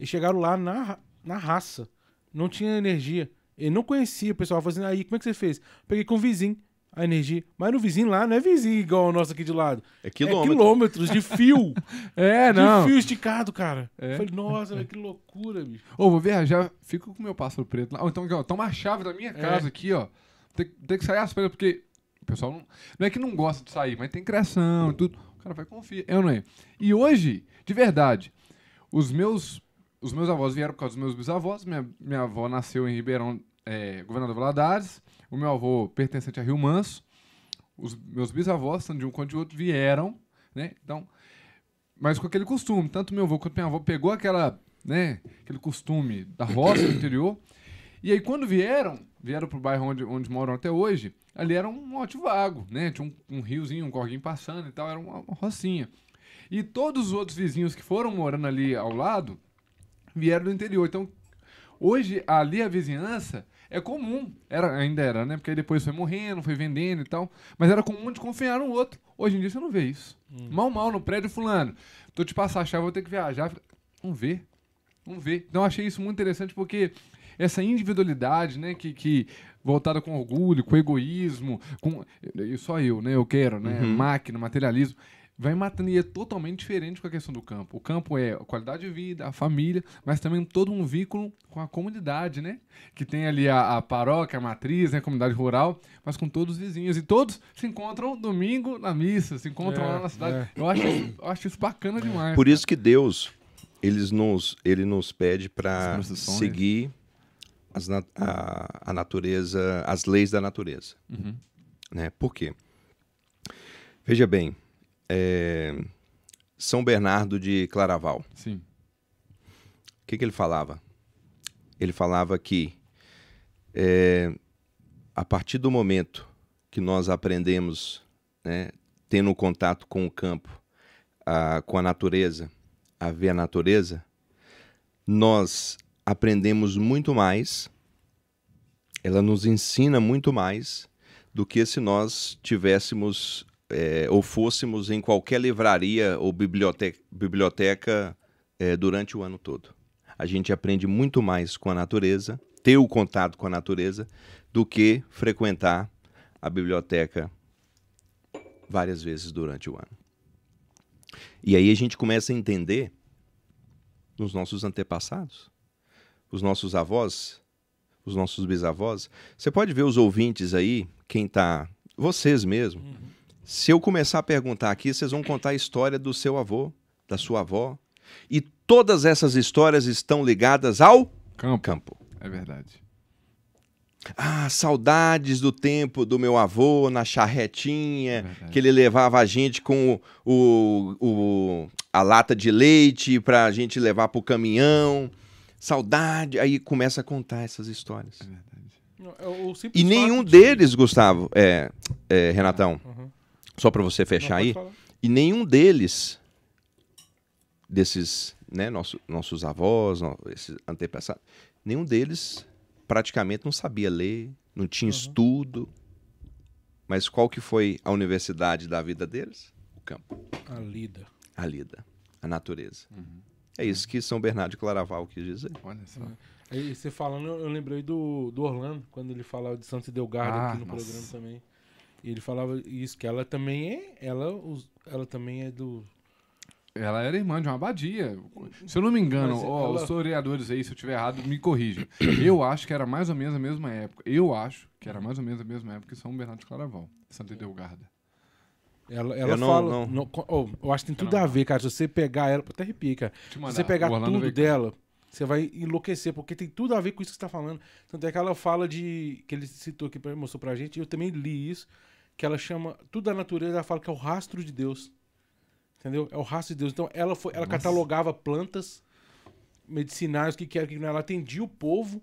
e chegaram lá na, na raça. Não tinha energia. Ele não conhecia o pessoal fazendo aí, como é que você fez? Peguei com o vizinho a energia. Mas no vizinho lá não é vizinho igual o nosso aqui de lado. É É quilômetro. quilômetros de fio. É, de fio esticado, cara. É. Eu falei, nossa, que loucura, bicho. Ô, vou viajar, fico com o meu pássaro preto lá. Ou então, aqui, ó, toma a chave da minha É. casa aqui, ó. Tem, tem que sair as coisas, porque pessoal não, não é que não gosta de sair, mas tem criação e tudo. O cara vai confiar. Eu não é. E hoje, de verdade, os meus, os meus avós vieram por causa dos meus bisavós. Minha, minha avó nasceu em Ribeirão, é, Governador Valadares. O meu avô pertencente a Rio Manso. Os meus bisavós, tanto de um quanto de outro, vieram, né? Então, mas com aquele costume. Tanto meu avô quanto minha avó pegou aquela, né, aquele costume da roça do interior. E aí, quando vieram, vieram pro bairro onde, onde moram até hoje, ali era um lote vago, né? Tinha um, um riozinho, um corguinho passando e tal, era uma, uma rocinha. E todos os outros vizinhos que foram morando ali ao lado vieram do interior. Então, hoje, ali a vizinhança é comum. Era, ainda era, né? Porque aí depois foi morrendo, foi vendendo e tal. Mas era comum de confiar no outro. Hoje em dia você não vê isso. Mal, mal, no prédio fulano. Tô te passar a chave, vou ter que viajar. Vamos ver. Vamos ver. Então eu achei isso muito interessante porque essa individualidade, né, que, que voltada com orgulho, com egoísmo, com e só eu, né, eu quero, né, máquina, materialismo, vai matando e é totalmente diferente com a questão do campo. O campo é a qualidade de vida, a família, mas também todo um vínculo com a comunidade, né, que tem ali a, a paróquia, a matriz, né, a comunidade rural, mas com todos os vizinhos e todos se encontram domingo na missa, se encontram É, lá na cidade. é. Eu acho, isso- eu acho isso bacana demais. Por isso que Deus, eles nos, ele nos pede para seguir as na- a, a natureza, as leis da natureza. Uhum. Né? Por quê? Veja bem, é, São Bernardo de Claraval, Sim. o que, que ele falava? Ele falava que é, a partir do momento que nós aprendemos, né, tendo contato com o campo, a- com a natureza, a ver a natureza, nós aprendemos muito mais, ela nos ensina muito mais do que se nós tivéssemos é, ou fôssemos em qualquer livraria ou biblioteca, biblioteca é, durante o ano todo. A gente aprende muito mais com a natureza, ter o contato com a natureza, do que frequentar a biblioteca várias vezes durante o ano. E aí a gente começa a entender os nossos antepassados, os nossos avós, os nossos bisavós. Você pode ver os ouvintes aí, quem tá, vocês mesmo. Se eu começar a perguntar aqui, vocês vão contar a história do seu avô, da sua avó, e todas essas histórias estão ligadas ao Campo. campo. É verdade. Ah, saudades do tempo do meu avô na charretinha, Verdade. que ele levava a gente com o, o- a lata de leite para a gente levar para o caminhão. Saudade. Aí começa a contar essas histórias. É verdade. Não, é E nenhum de- deles, Gustavo, é, é, Renatão, Uhum. só para você fechar aí, falar. e nenhum deles, desses, né, nosso, nossos avós, no- esses antepassados, nenhum deles praticamente não sabia ler, não tinha estudo. Mas qual que foi a universidade da vida deles? O campo, A lida. a lida, a natureza. É isso que São Bernardo de Claraval quis dizer. Olha só. Aí você falando, eu lembrei do, do Orlando, quando ele falava de Santos Delgado Ah, aqui no nossa. programa também. E ele falava isso, que ela também é. Ela, ela também é do. Ela era irmã de uma abadia. Se eu não me engano, ó, ela- os historiadores aí, se eu estiver errado, me corrijam. Eu acho que era mais ou menos a mesma época. Eu acho que era mais ou menos a mesma época que São Bernardo de Claraval, Santa Edelgarda. Ela, ela Eu não- fala. não- não, oh, eu acho que tem tudo não- a ver, cara. Se você pegar ela, até arrepia, cara. Se você pegar tudo veio- dela, você vai enlouquecer, porque tem tudo a ver com isso que você tá falando. Tanto é que ela fala de. que ele citou aqui, pra- mostrou pra gente, e eu também li isso, que ela chama. Tudo da natureza, ela fala que é o rastro de Deus. Entendeu? É o rastro de Deus. Então ela foi, ela Nossa. catalogava plantas medicinais, o que que era, o que não. Ela atendia o povo,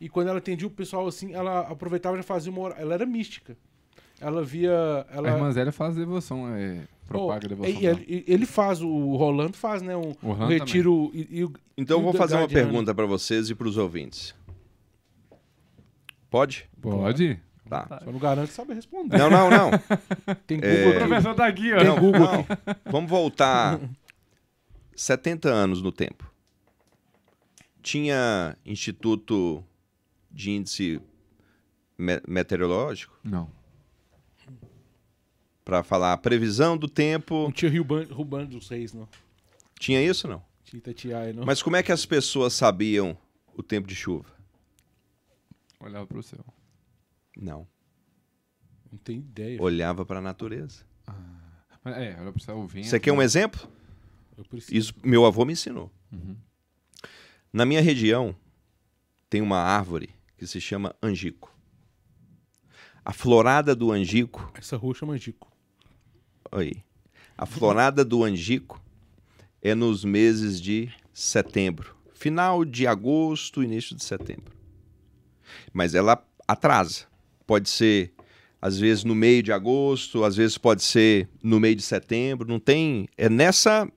e quando ela atendia o pessoal assim, ela aproveitava e já fazia uma. Ela era mística. Ela via. Ela, A irmã Zélia faz devoção, é, propaga Oh, devoção. e- ele, ele faz, o Rolando faz, né? Um, O um retiro. E, e o- Então E eu vou o fazer uma pergunta para vocês e para os ouvintes. Pode? Pode? Tá. só não garanto que sabe responder. Não, não, não. Tem Google É, aqui. professor tá aqui, ó. Não, não. Vamos voltar 70 anos no tempo. Tinha Instituto de Índice Me- Meteorológico Não. Para falar a previsão do tempo. Não tinha Rio Ban- Rio Bando dos Reis, não. Tinha isso não? Tinha Itatiaia, não. Mas como é que as pessoas sabiam o tempo de chuva? Olhava pro céu. Não. Não tem ideia. Olhava para a natureza. Mas, É, olha pro céu, o vento. Você quer um exemplo? Eu preciso. Isso meu avô me ensinou. Uhum. Na minha região tem uma árvore que se chama angico. A florada do angico, Essa rua chama Gico. Aí. A florada do angico é nos meses de setembro, final de agosto, início de setembro. Mas ela atrasa. Pode ser às vezes no meio de agosto, às vezes pode ser no meio de setembro, não tem, é nessa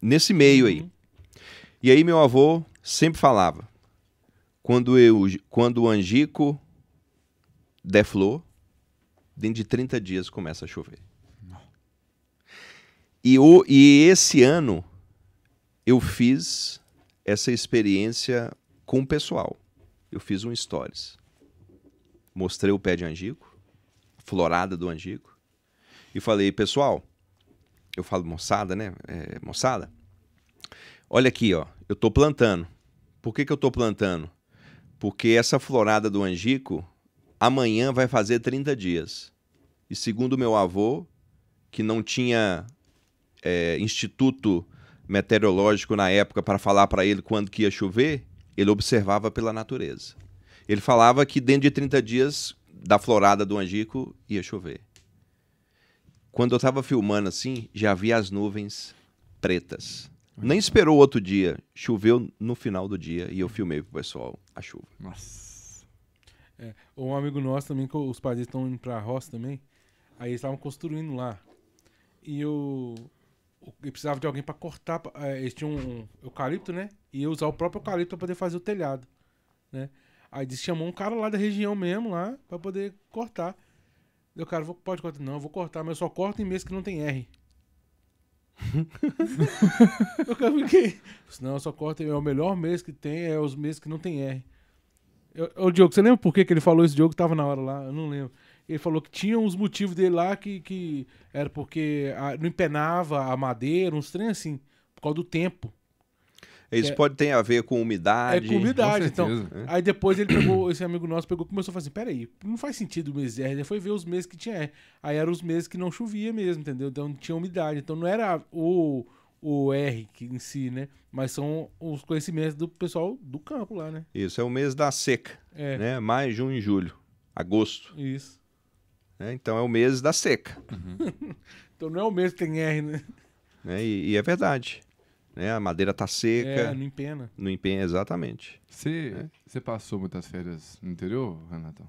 nesse meio aí. E aí meu avô sempre falava: quando eu quando o angico der flor, dentro de 30 dias começa a chover. E, o, e esse ano eu fiz essa experiência com o pessoal. Eu fiz um stories. Mostrei o pé de angico, florada do angico, e falei, pessoal, eu falo moçada, né? É, moçada, olha aqui, ó, eu tô plantando. Por que, que eu tô plantando? Porque essa florada do angico amanhã vai fazer 30 dias. E segundo meu avô, que não tinha é, instituto meteorológico na época para falar para ele quando que ia chover, ele observava pela natureza. Ele falava que dentro de 30 dias da florada do angico ia chover. Quando eu estava filmando assim, já vi as nuvens pretas. Nem esperou outro dia, choveu no final do dia e eu filmei pro pessoal a chuva. Nossa. Um amigo nosso também, que os pais estão indo pra roça também. Aí eles estavam construindo lá. E eu. Eu precisava de alguém pra cortar. eh, Eles tinham um eucalipto, né? E ia usar o próprio eucalipto pra poder fazer o telhado. Né? Aí eles chamou um cara lá da região mesmo, lá, pra poder cortar. E o cara, "Vou- pode cortar? Não, eu vou cortar, mas eu só corto em mês que não tem R. eu cara fiquei. Não, eu só corto. É o melhor mês que tem, é os meses que não tem R. Eu- Ô, Diogo, você lembra por que, que ele falou isso? Diogo tava na hora lá, eu não lembro. Ele falou que tinha uns motivos dele lá que, que era porque a- não empenava a madeira, uns trem assim, por causa do tempo. Isso É- pode ter a ver com umidade. É com umidade, então. certeza. Aí depois ele pegou, esse amigo nosso pegou e começou a fazer, peraí, não faz sentido o mês R. Ele foi ver os meses que tinha R. Aí eram os meses que não chovia mesmo, entendeu? Então tinha umidade. Então não era o, o R em si, né? Mas são os conhecimentos do pessoal do campo lá, né? Isso é o mês da seca, É, né? Maio, junho e julho, agosto. isso. Né? Então é o mês da seca. Então não é o mês que tem R, né? né? E, e é verdade. Né? A madeira tá É, seca, não empena. no empenho, exatamente. Você você passou muitas férias no interior, Renatão?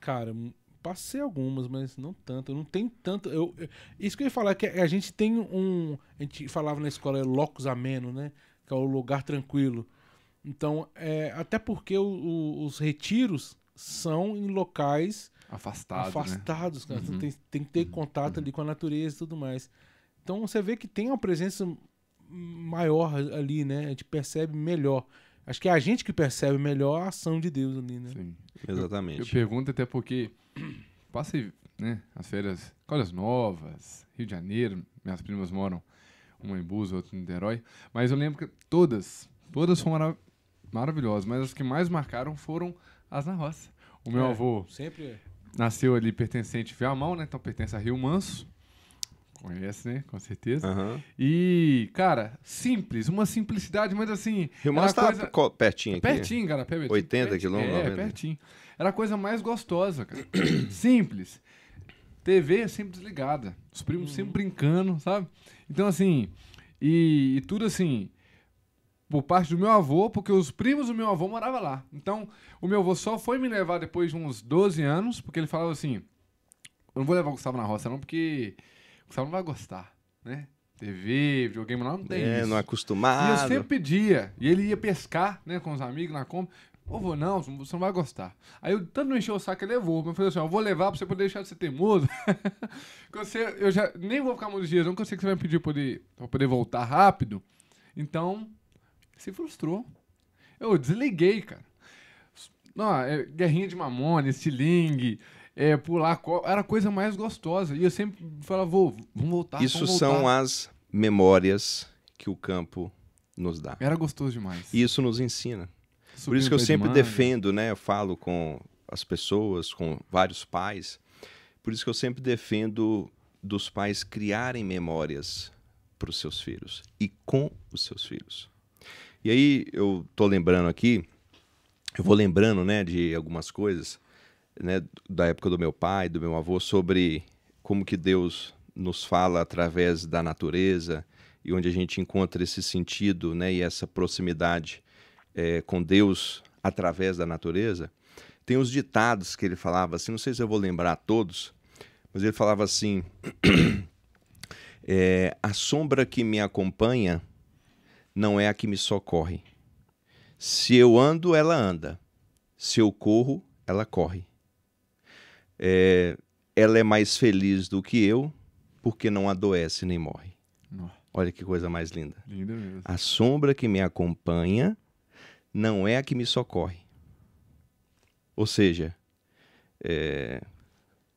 Cara, passei algumas, mas não tanto. Eu não tenho tanto. Eu, eu- isso que eu ia falar, que a gente tem um. A gente falava na escola é locus ameno, né? Que é o lugar tranquilo. Então, é, até porque o- o- os retiros são em locais Afastado, né? afastados, cara. Você Uhum. tem, tem que ter contato ali com a natureza e tudo mais. Então você vê que tem uma presença maior ali, né? A gente percebe melhor. Acho que é a gente que percebe melhor a ação de Deus ali, né? Sim. Eu Exatamente. pergunto até porque passei, né, as férias, Colhas Novas, Rio de Janeiro, minhas primas moram uma em Búzios, outra em Niterói, mas eu lembro que todas, todas foram mara- maravilhosas, mas as que mais marcaram foram as na roça. O meu É. avô Sempre é. Nasceu ali pertencente a Viamão, né, então pertence a Rio Manso, conhece, né, com certeza. Aham. E, cara, simples, uma simplicidade, mas assim... Rio Manso tá coisa- co- pertinho aqui. Pertinho, cara. Pertinho, 80 pertinho. quilômetros, É, 90. pertinho. Era a coisa mais gostosa, cara. Simples. TV sempre desligada. Os primos Uhum. sempre brincando, sabe? Então, assim... E, e tudo assim... Por parte do meu avô, porque os primos do meu avô moravam lá. Então, o meu avô só foi me levar depois de uns 12 anos, porque ele falava assim... eu não vou levar o Gustavo na roça, não, porque o Gustavo não vai gostar, né? TV, videogame lá não tem É, isso. não E eu acostumado. sempre pedia. E ele ia pescar, né, com os amigos na compra. Ô, vô, não, você não vai gostar. Aí eu tanto não encheu o saco, ele levou. Mas eu falei assim, ó, eu vou levar pra você poder deixar de ser teimoso. você, eu já nem vou ficar muitos dias, não, que eu sei que você vai me pedir poder, pra poder voltar rápido. Então, se frustrou. Eu desliguei, cara. Não, é, guerrinha de mamone, estilingue, é, pular, era a coisa mais gostosa. E eu sempre falava, vô, vamos voltar, Isso vamos são voltar. as memórias que o campo nos dá. Era gostoso demais. E isso nos ensina. Por isso que eu sempre manga. defendo, né? Eu falo com as pessoas, com vários pais. Por isso que eu sempre defendo dos pais criarem memórias para os seus filhos e com os seus filhos. E aí eu tô lembrando aqui, eu vou lembrando, né, de algumas coisas, né, da época do meu pai, do meu avô sobre como que Deus nos fala através da natureza e onde a gente encontra esse sentido, né, e essa proximidade é, com Deus através da natureza, tem os ditados que ele falava assim, não sei se eu vou lembrar todos, mas ele falava assim: é, a sombra que me acompanha não é a que me socorre. Se eu ando, ela anda. Se eu corro, ela corre. É, ela é mais feliz do que eu, porque não adoece nem morre. Olha que coisa mais linda. lindo mesmo. A sombra que me acompanha não é a que me socorre. Ou seja, é,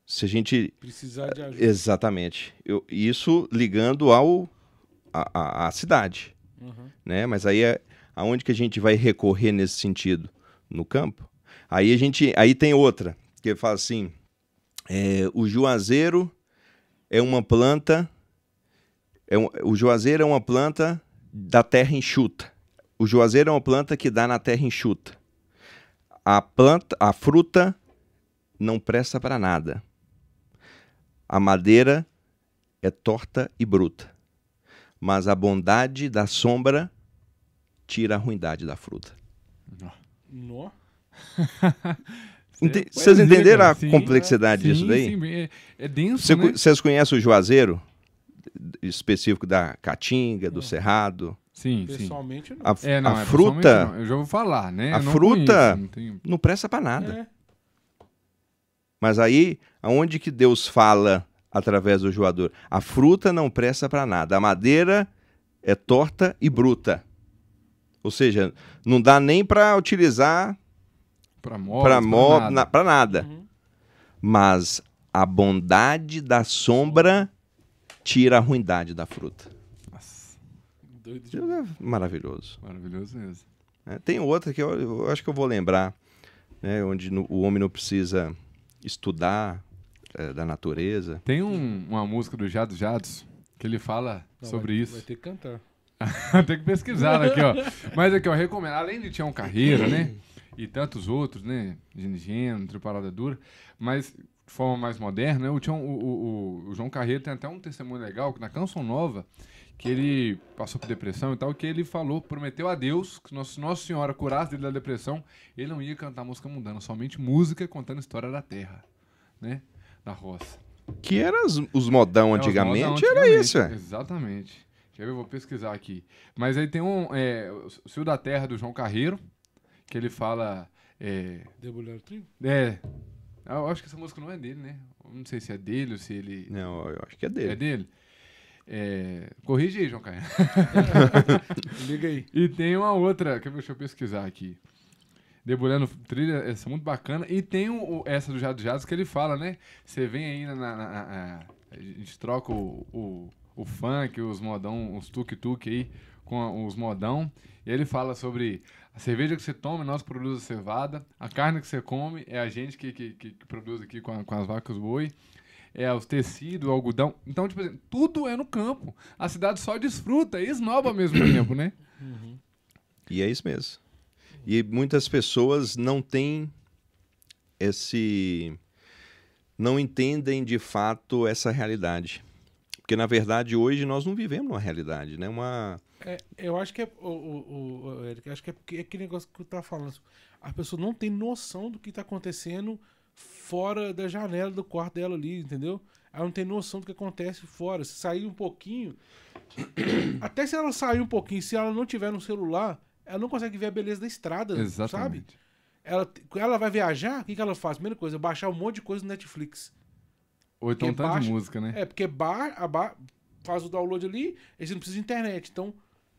se a gente. Precisar de ajuda. Exatamente. Eu- isso ligando ao a, a- à cidade. Uhum. Né? Mas aí é aonde que a gente vai recorrer nesse sentido? No campo. Aí a gente. Aí tem outra, que fala assim: é, o juazeiro é uma planta. É um- o juazeiro é uma planta da terra enxuta. O juazeiro é uma planta que dá na terra enxuta. A planta, a fruta não presta para nada. A madeira é torta e bruta. Mas a bondade da sombra tira a ruindade da fruta. Nó. Ente- É Vocês poesia, entenderam a Sim, complexidade sim, disso daí? Sim, é, é denso, Cê né? Vocês conhecem o juazeiro? Específico da Caatinga, do Cerrado. Sim, sim. Pessoalmente, não. A, É, não, a é, fruta pessoalmente não. Eu já vou falar, né? a fruta- conheço, não tenho- não presta para nada. É. Mas aí, aonde que Deus fala através do joador? A fruta não presta para nada. A madeira é torta e bruta. Ou seja, não dá nem para utilizar Pra móveis, para nada. nada. Uhum. Mas a bondade da sombra tira a ruindade da fruta. Nossa, Doido Isso de... é maravilhoso. maravilhoso mesmo. né? Tem outra que eu, eu acho que eu vou lembrar, né, onde no- o homem não precisa estudar é, da natureza. Tem um- uma música do Jado Jados que ele fala Não, sobre vai- isso. Vai ter que cantar. Tem que pesquisar aqui, ó. Mas aqui, ó, recomendo. Além de Tião Carreira, né? E tantos outros, né? Gênero, Triparada Dura. Mas de forma mais moderna, né? O, Tião, o, o, o- o João Carreiro tem até um testemunho legal que na Canção Nova, que ele passou por depressão e tal, que ele falou, prometeu a Deus que Nossa, Nossa Senhora curasse dele da depressão, ele não ia cantar música mundana, somente música contando história da terra, né? Da roça. Que eram os, os modão É, os antigamente, modão era antigamente, isso, é. Exatamente. Quer ver? Eu vou pesquisar aqui. Mas aí tem um. É, o Cio da Terra do João Carreiro, que ele fala. É, Debulhar o trigo? é, eu acho que essa música não é dele, né? Eu Não sei se é dele ou se ele. Não, eu acho que é É dele. dele? É, corrige aí, João Carreiro. Liga aí. E tem uma outra, quer ver? Deixa eu pesquisar aqui. Debulhando trilha, essa é muito bacana. E tem o, essa do Jado Jados que ele fala, né? Você vem aí na. na- na- na- a gente troca o, o, o funk, os modão, os tuk-tuk aí com os modão. E ele fala sobre a cerveja que você toma, nós produzimos a cevada. A carne que você come é a gente que, que, que- que produz aqui com, a- com as vacas boi. É os tecidos, o algodão. Então, tipo assim, tudo é no campo. A cidade só desfruta e esnoba ao mesmo tempo, né? E é isso mesmo. E muitas pessoas não têm esse. não entendem de fato essa realidade. Porque, na verdade, hoje nós não vivemos uma realidade, né? Uma. É, eu acho que é. O, o, o, Eric, acho que é porque é aquele negócio que eu tava falando. A pessoa não tem noção do que tá acontecendo fora da janela do quarto dela ali, entendeu? Ela não tem noção do que acontece fora. Se sair um pouquinho. até se ela sair um pouquinho, se ela não tiver no celular, ela não consegue ver a beleza da estrada, sabe? Exatamente. Ela, quando ela vai viajar, o que, que ela faz? Primeira coisa, baixar um monte de coisa no Netflix. Ou então Porque tanto de baixa- música, né? É, porque bar, a bar, faz o download ali, você não precisa de internet. Então,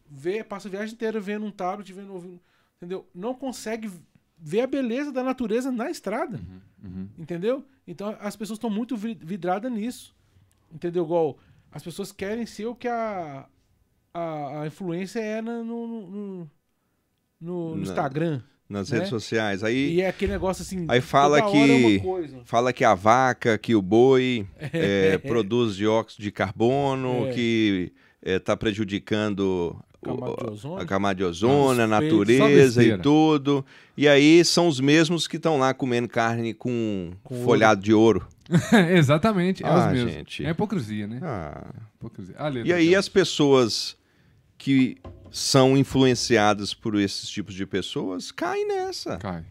vê, passa a viagem inteira vendo um tablet, vendo, ouvindo, entendeu? Não consegue ver a beleza da natureza na estrada, Uhum. entendeu? Então, as pessoas estão muito vi- vidradas nisso, entendeu? Igual, as pessoas querem ser o que a, a, a influência é na- no, no, no- no Na- Instagram. Nas né? redes sociais. Aí, E é aquele negócio assim. Aí fala é que- coisa. fala que a vaca, que o boi é, produz dióxido de carbono, É. que está prejudicando o- Camada de ozônio. a camada de ozônio, a natureza e tudo. E aí são os mesmos que estão lá comendo carne com, Com folhado de ouro. Exatamente, é Ah, os mesmos. gente. É hipocrisia, né? Ah. Hipocrisia. A letra E aí as pessoas que são influenciadas por esses tipos de pessoas caem nessa. Cai.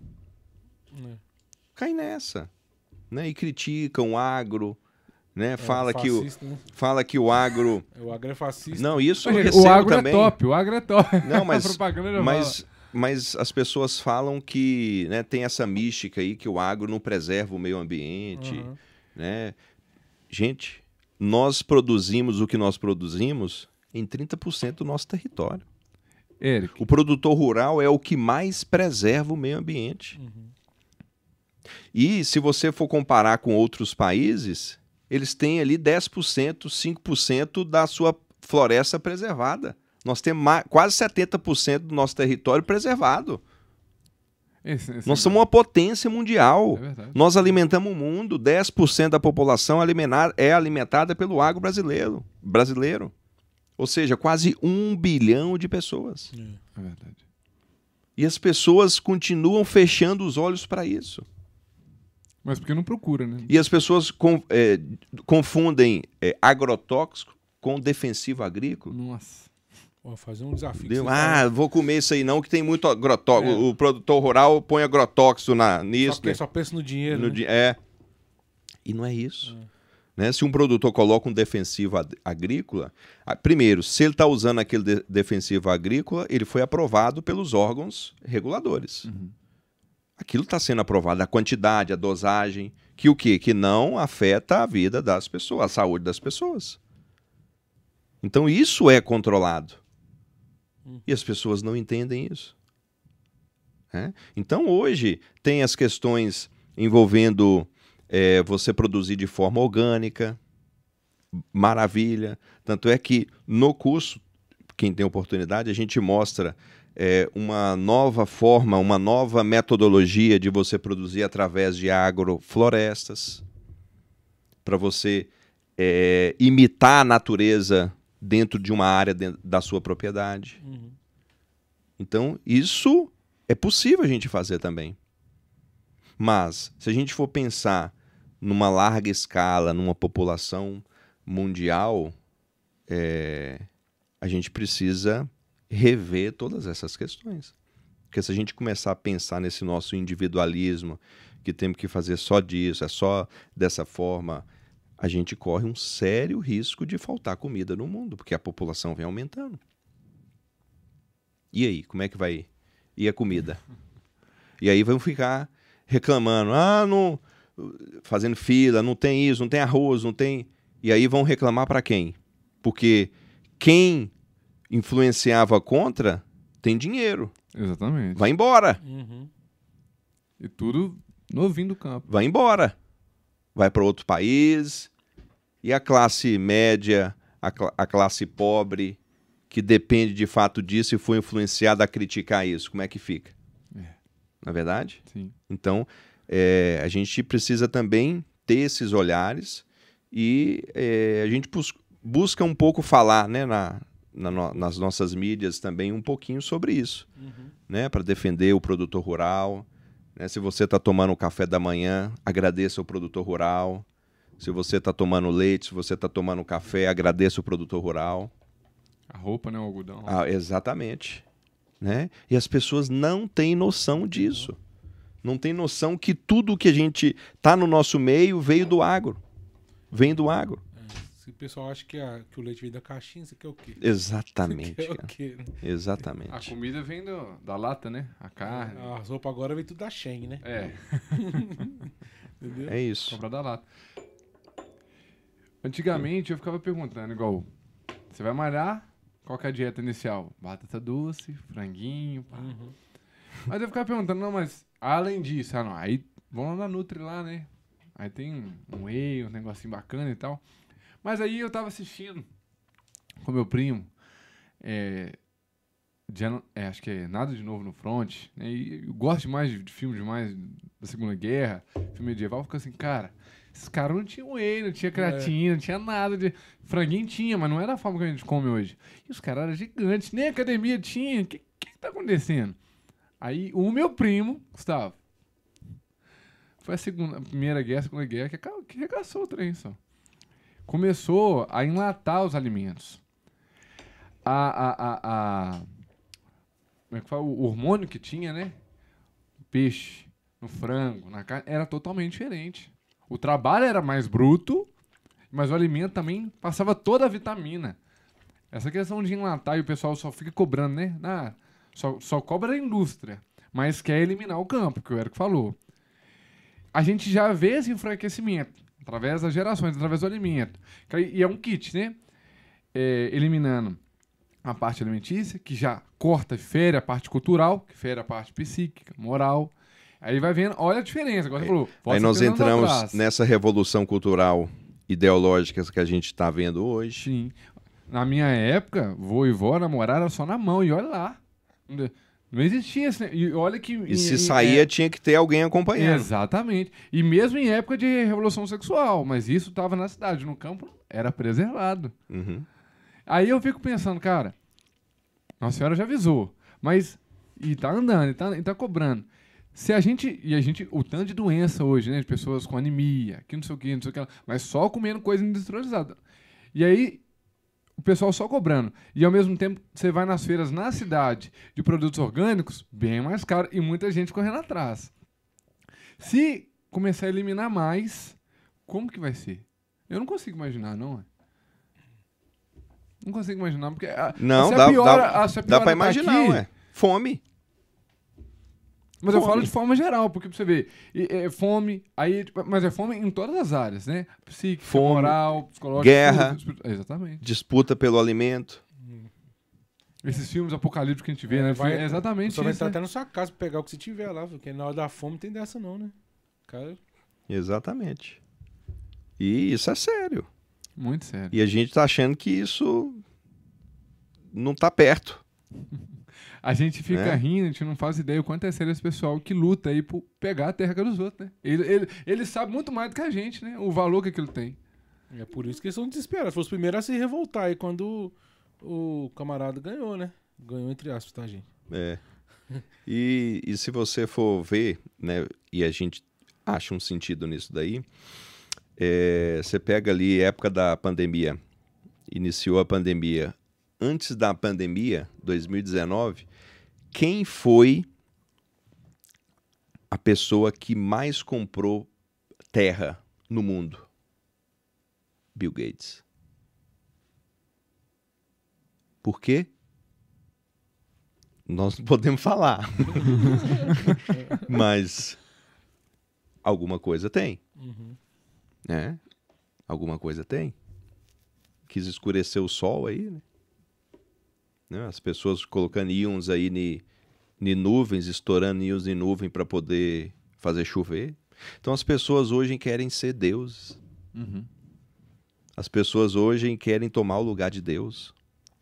Caem nessa. Né? E criticam o agro. Né? É, Fala, que o, fascista, né? fala que o agro. O agro é fascista. Não, isso eu Gente, recebo o agro também. é top, o agro é top. Não, mas- a propaganda já Mas, mas as pessoas falam que né, tem essa mística aí que o agro não preserva o meio ambiente. Aham. Né? Gente, nós produzimos o que nós produzimos em 30% do nosso território. Eric, O produtor rural é o que mais preserva o meio ambiente. Uhum. E se você for comparar com outros países, eles têm ali 10%, 5% da sua floresta preservada. Nós temos quase 70% do nosso território preservado. esse, esse Nós somos uma potência mundial. É. Nós alimentamos o mundo, 10% da população alimentar- é alimentada pelo agro brasileiro, brasileiro. Ou seja, quase um bilhão de pessoas. É verdade. E as pessoas continuam fechando os olhos para isso. Mas porque não procura, né? E as pessoas con- é, confundem é, agrotóxico com defensivo agrícola. Nossa. Vou fazer um desafio. Deu, que ah, vou comer isso aí não, que tem muito agrotóxico. É. O produtor rural põe agrotóxico na, nisso. só, pe- né? só pensa no dinheiro. No né? di- é. E não é isso. Né? Se um produtor coloca um defensivo agrícola, primeiro, se ele está usando aquele de- defensivo agrícola, ele foi aprovado pelos órgãos reguladores. Uhum. Aquilo está sendo aprovado, a quantidade, a dosagem, que o quê? Que não afeta a vida das pessoas, a saúde das pessoas. Então isso é controlado. E as pessoas não entendem isso. né? Então hoje tem as questões envolvendo é, você produzir de forma orgânica, maravilha. Tanto é que no curso, quem tem oportunidade, a gente mostra é, uma nova forma, uma nova metodologia de você produzir através de agroflorestas, para você é, imitar a natureza dentro de uma área dentro da sua propriedade. Uhum. Então, isso é possível a gente fazer também. Mas, se a gente for pensar numa larga escala, numa população mundial, é, a gente precisa rever todas essas questões. Porque se a gente começar a pensar nesse nosso individualismo, que temos que fazer só disso, é só dessa forma, a gente corre um sério risco de faltar comida no mundo, porque a população vem aumentando. E aí, como é que vai ir a comida? E aí vão ficar reclamando, ah, não, fazendo fila, não tem isso, não tem arroz, não tem. E aí vão reclamar para quem? Porque quem influenciava contra tem dinheiro, Exatamente. vai embora, Uhum. E tudo novinho do campo. vai embora, vai para outro país. E a classe média, a, cla- a classe pobre, que depende de fato disso e foi influenciada a criticar isso, como é que fica? É. Na verdade? Sim. Então, é, a gente precisa também ter esses olhares e é, a gente bus- busca um pouco falar né, na, na no- nas nossas mídias também um pouquinho sobre isso, Uhum. né, para defender o produtor rural. né? Se você está tomando o café da manhã, agradeça o produtor rural. Se você está tomando leite, se você está tomando café, agradeça o produtor rural. A roupa, né? O algodão. Ah, exatamente. Né? E as pessoas não têm noção disso. Não tem noção que tudo que a gente tá no nosso meio veio do agro. Vem do agro. Se o pessoal acha que, a- que o leite vem da caixinha, você quer o quê? Exatamente. Você quer o cara. quê? né? Exatamente. A comida vem do- da lata, né? A carne. A roupa agora vem tudo da Shen, né? É, Entendeu? É isso. comprar da lata. Antigamente eu ficava perguntando, igual, você vai malhar? Qual que é a dieta inicial? Batata doce, franguinho, pá. Uhum. Mas eu ficava perguntando, não, mas além disso, ah, não, aí lá na Nutri lá, né? Aí tem um whey, um negocinho bacana e tal. Mas aí eu tava assistindo com meu primo, é, Diana- é, acho que é Nada de Novo no Front, né? E eu gosto demais de, de filmes demais da Segunda Guerra, filme medieval, fica assim, cara, esses caras não tinham whey, não tinha creatina, não tinha nada de... Franguinho tinha, mas não era a forma que a gente come hoje. E os caras eram gigantes, nem academia tinha, o que, que que tá acontecendo? Aí o meu primo, Gustavo, foi a segunda, a primeira guerra, a segunda guerra, que, que regaçou o trem só. Começou a enlatar os alimentos. A, a, a- como é que fala? O hormônio que tinha, né? No peixe, no frango, na carne, era totalmente diferente. O trabalho era mais bruto, mas o alimento também passava toda a vitamina. Essa questão de enlatar e o pessoal só fica cobrando, né? Ah, só, só cobra a indústria, mas quer eliminar o campo, que o Eric falou. A gente já vê esse enfraquecimento através das gerações, através do alimento. E é um kit, né? É, eliminando a parte alimentícia, que já corta e fere a parte cultural, que fere a parte psíquica, moral. Aí vai vendo, olha a diferença. Agora você falou, Aí nós 50 anos entramos nessa revolução cultural ideológica que a gente está vendo hoje. Sim. Na minha época, vô e vó namoraram só na mão, e olha lá. Não existia esse. E olha que. E se em- saía, é- tinha que ter alguém acompanhando. Exatamente. E mesmo em época de revolução sexual, mas isso estava na cidade, no campo era preservado. Uhum. Aí eu fico pensando, cara, Nossa Senhora já avisou, mas e tá andando, e tá, e tá cobrando. Se a gente, e a gente, o tanto de doença hoje, né, de pessoas com anemia, que não sei o que, não sei o que, mas só comendo coisa industrializada. E aí, o pessoal só cobrando. E ao mesmo tempo, você vai nas feiras na cidade de produtos orgânicos, bem mais caro, e muita gente correndo atrás. Se começar a eliminar mais, como que vai ser? Eu não consigo imaginar, não. é? Não consigo imaginar, porque. a- Não, dá, piora- dá, a- dá pra tá imaginar, aqui, ué. Fome. Mas eu Fome. falo de forma geral, porque pra você ver, é fome, aí, tipo, mas é fome em todas as áreas, né? Psíquica, Fome, moral, psicológica. guerra. tudo, Exatamente. Disputa pelo alimento. Esses filmes apocalípticos que a gente vê, É, né? vai- é exatamente Só vai isso. estar né? até na sua casa pra pegar o que você tiver lá, porque na hora da fome não tem dessa não, né? Cara, Exatamente. E isso é sério. Muito sério. E a gente tá achando que isso não tá perto. A gente fica É. rindo, a gente não faz ideia o quanto é sério esse pessoal que luta aí por pegar a terra que é dos outros, né? Ele, ele, ele sabe muito mais do que a gente, né? O valor que aquilo tem. é por isso que eles são desesperados. Foram os primeiros a se revoltar aí quando o, o camarada ganhou, né? Ganhou entre aspas, tá, gente? É. E, e se você for ver, né, e a gente acha um sentido nisso daí, é, você pega ali época da pandemia, iniciou a pandemia. Antes da pandemia, 2019, quem foi a pessoa que mais comprou terra no mundo? Bill Gates. Por quê? Nós não podemos falar. Mas alguma coisa tem, Uhum. né? Alguma coisa tem. Quis escurecer o sol aí, né? Né? As pessoas colocando íons aí ni, ni nuvens, estourando íons em nuvem para poder fazer chover. Então as pessoas hoje querem ser deuses. As pessoas hoje querem tomar o lugar de Deus.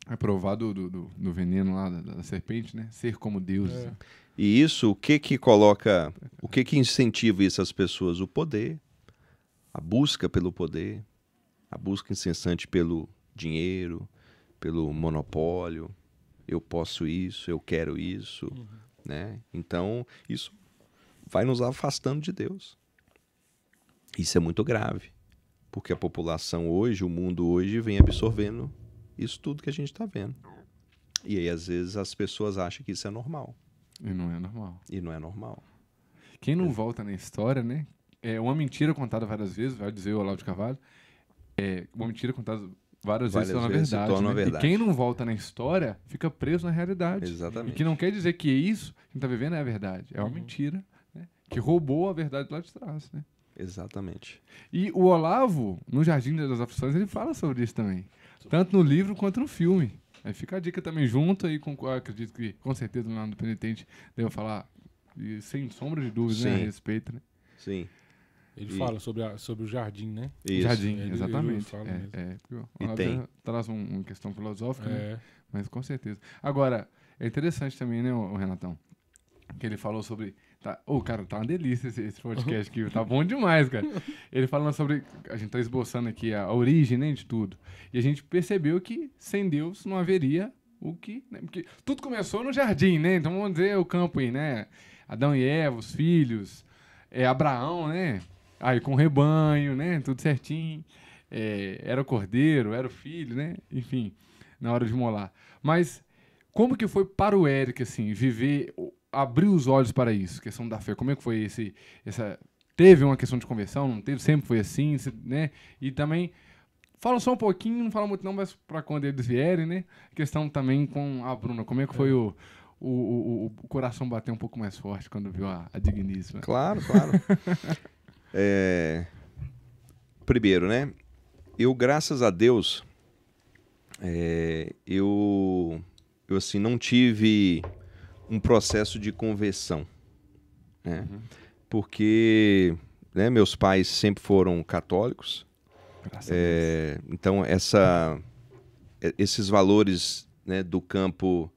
É provado do, do, do veneno lá da, da serpente, né? Ser como Deus. É. E isso, o que que coloca, o que que incentiva isso às pessoas? O poder, a busca pelo poder, a busca incessante pelo dinheiro, pelo monopólio. Eu posso isso, eu quero isso, né? Então, isso vai nos afastando de Deus. Isso é muito grave, porque a população hoje, o mundo hoje vem absorvendo isso tudo que a gente está vendo. E aí, às vezes, as pessoas acham que isso é normal. E não é normal. E não é normal. Quem não volta na história, né? É uma mentira contada várias vezes, vai dizer o Olavo de Carvalho. É uma mentira contada várias, vezes se Várias vezes se verdade. torna né? verdade. E quem não volta na história fica preso na realidade. E Exatamente. que não quer dizer que isso que a gente tá vivendo é a verdade. É uma mentira, né? Que roubou a verdade lá de trás, né? Exatamente. E o Olavo, no Jardim das Aflições, ele fala sobre isso também. Tanto no livro quanto no filme. Aí fica a dica também junto aí com eu acredito que com certeza lá no Penitente deve falar e sem sombra de dúvida né, a respeito, né? Sim. Ele E- fala sobre, a- sobre o jardim, né? Isso. Jardim, Ele- ele exatamente. fala é, mesmo. é, E tem. traz um- uma questão filosófica, né? É. Mas com certeza. Agora, é interessante também, né, o Renatão? Que ele falou sobre. Tá, ô, cara, tá uma delícia esse, esse podcast aqui. Tá bom demais, cara. Ele falando sobre. A gente tá esboçando aqui a, a origem, né, de tudo. E a gente percebeu que sem Deus não haveria o que. Né, porque tudo começou no jardim, né? Então vamos dizer o campo aí, né? Adão e Eva, os filhos, é, Abraão, né? Aí com rebanho, né? Tudo certinho. É, era o cordeiro, era o filho, né? Enfim, na hora de molar. Mas como que foi para o Eric, assim, viver, abrir os olhos para isso, questão da fé? Como é que foi esse, essa... Teve uma questão de conversão, não teve? Sempre foi assim, né? E também, fala só um pouquinho, não fala muito não, mas para quando eles vierem, né? Questão também com a Bruna, como é que foi o, o, o, o coração bater um pouco mais forte quando viu a, a digníssima? Claro, claro. É, Primeiro, né? Eu, graças a Deus, é, eu, eu assim, não tive um processo de conversão, né? Porque né, meus pais sempre foram católicos, é, então essa, é, esses valores né, do campo,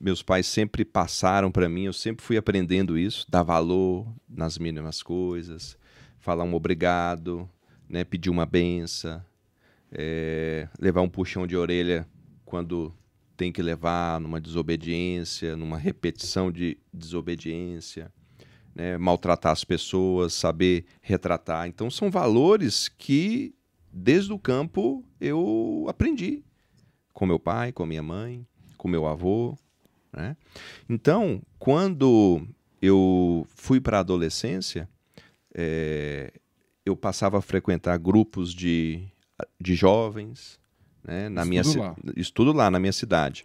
meus pais sempre passaram para mim. Eu sempre fui aprendendo isso, dar valor nas mínimas coisas, falar um obrigado, né, pedir uma benção, é, levar um puxão de orelha quando tem que levar numa desobediência, numa repetição de desobediência. né, maltratar as pessoas, saber retratar. Então são valores que desde o campo eu aprendi com meu pai, com minha mãe, com meu avô. né? Então, quando eu fui para a adolescência, eh, eu passava a frequentar grupos de, de jovens, né, na minha Estudo ci- lá. estudo lá na minha cidade.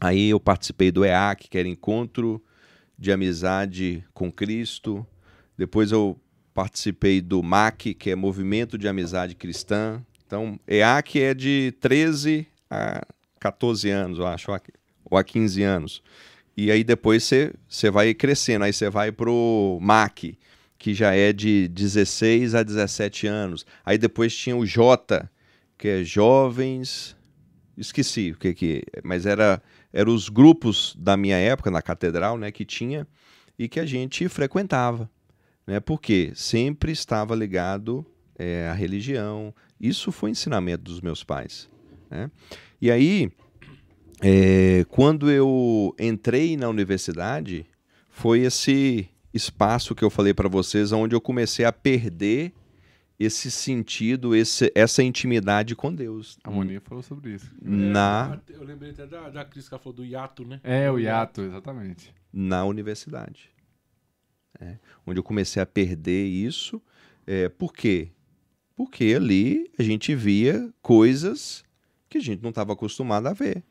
Aí eu participei do EAC, que era Encontro de Amizade com Cristo. Depois eu participei do MAC, que é Movimento de Amizade Cristã. Então, EAC é de 13 a 14 anos, eu acho, ou a 15 anos. E aí depois você você vai crescendo, aí você vai pro MAC, que já é de 16 a 17 anos. Aí depois tinha o J, que é Jovens... Esqueci o que que... Mas era, era os grupos da minha época, na catedral, né, que tinha, e que a gente frequentava. Né, porque sempre estava ligado é, à religião. Isso foi ensinamento dos meus pais. Né? E aí, é, quando eu entrei na universidade, foi esse espaço que eu falei para vocês, onde eu comecei a perder esse sentido, esse, essa intimidade com Deus. A Moninha falou sobre isso. Na, É, Eu lembrei até da, da Cris que ela falou do hiato, né? É, o hiato, exatamente. na universidade. É, onde eu comecei a perder isso. É, por quê? Porque ali a gente via coisas que a gente não estava acostumado a ver.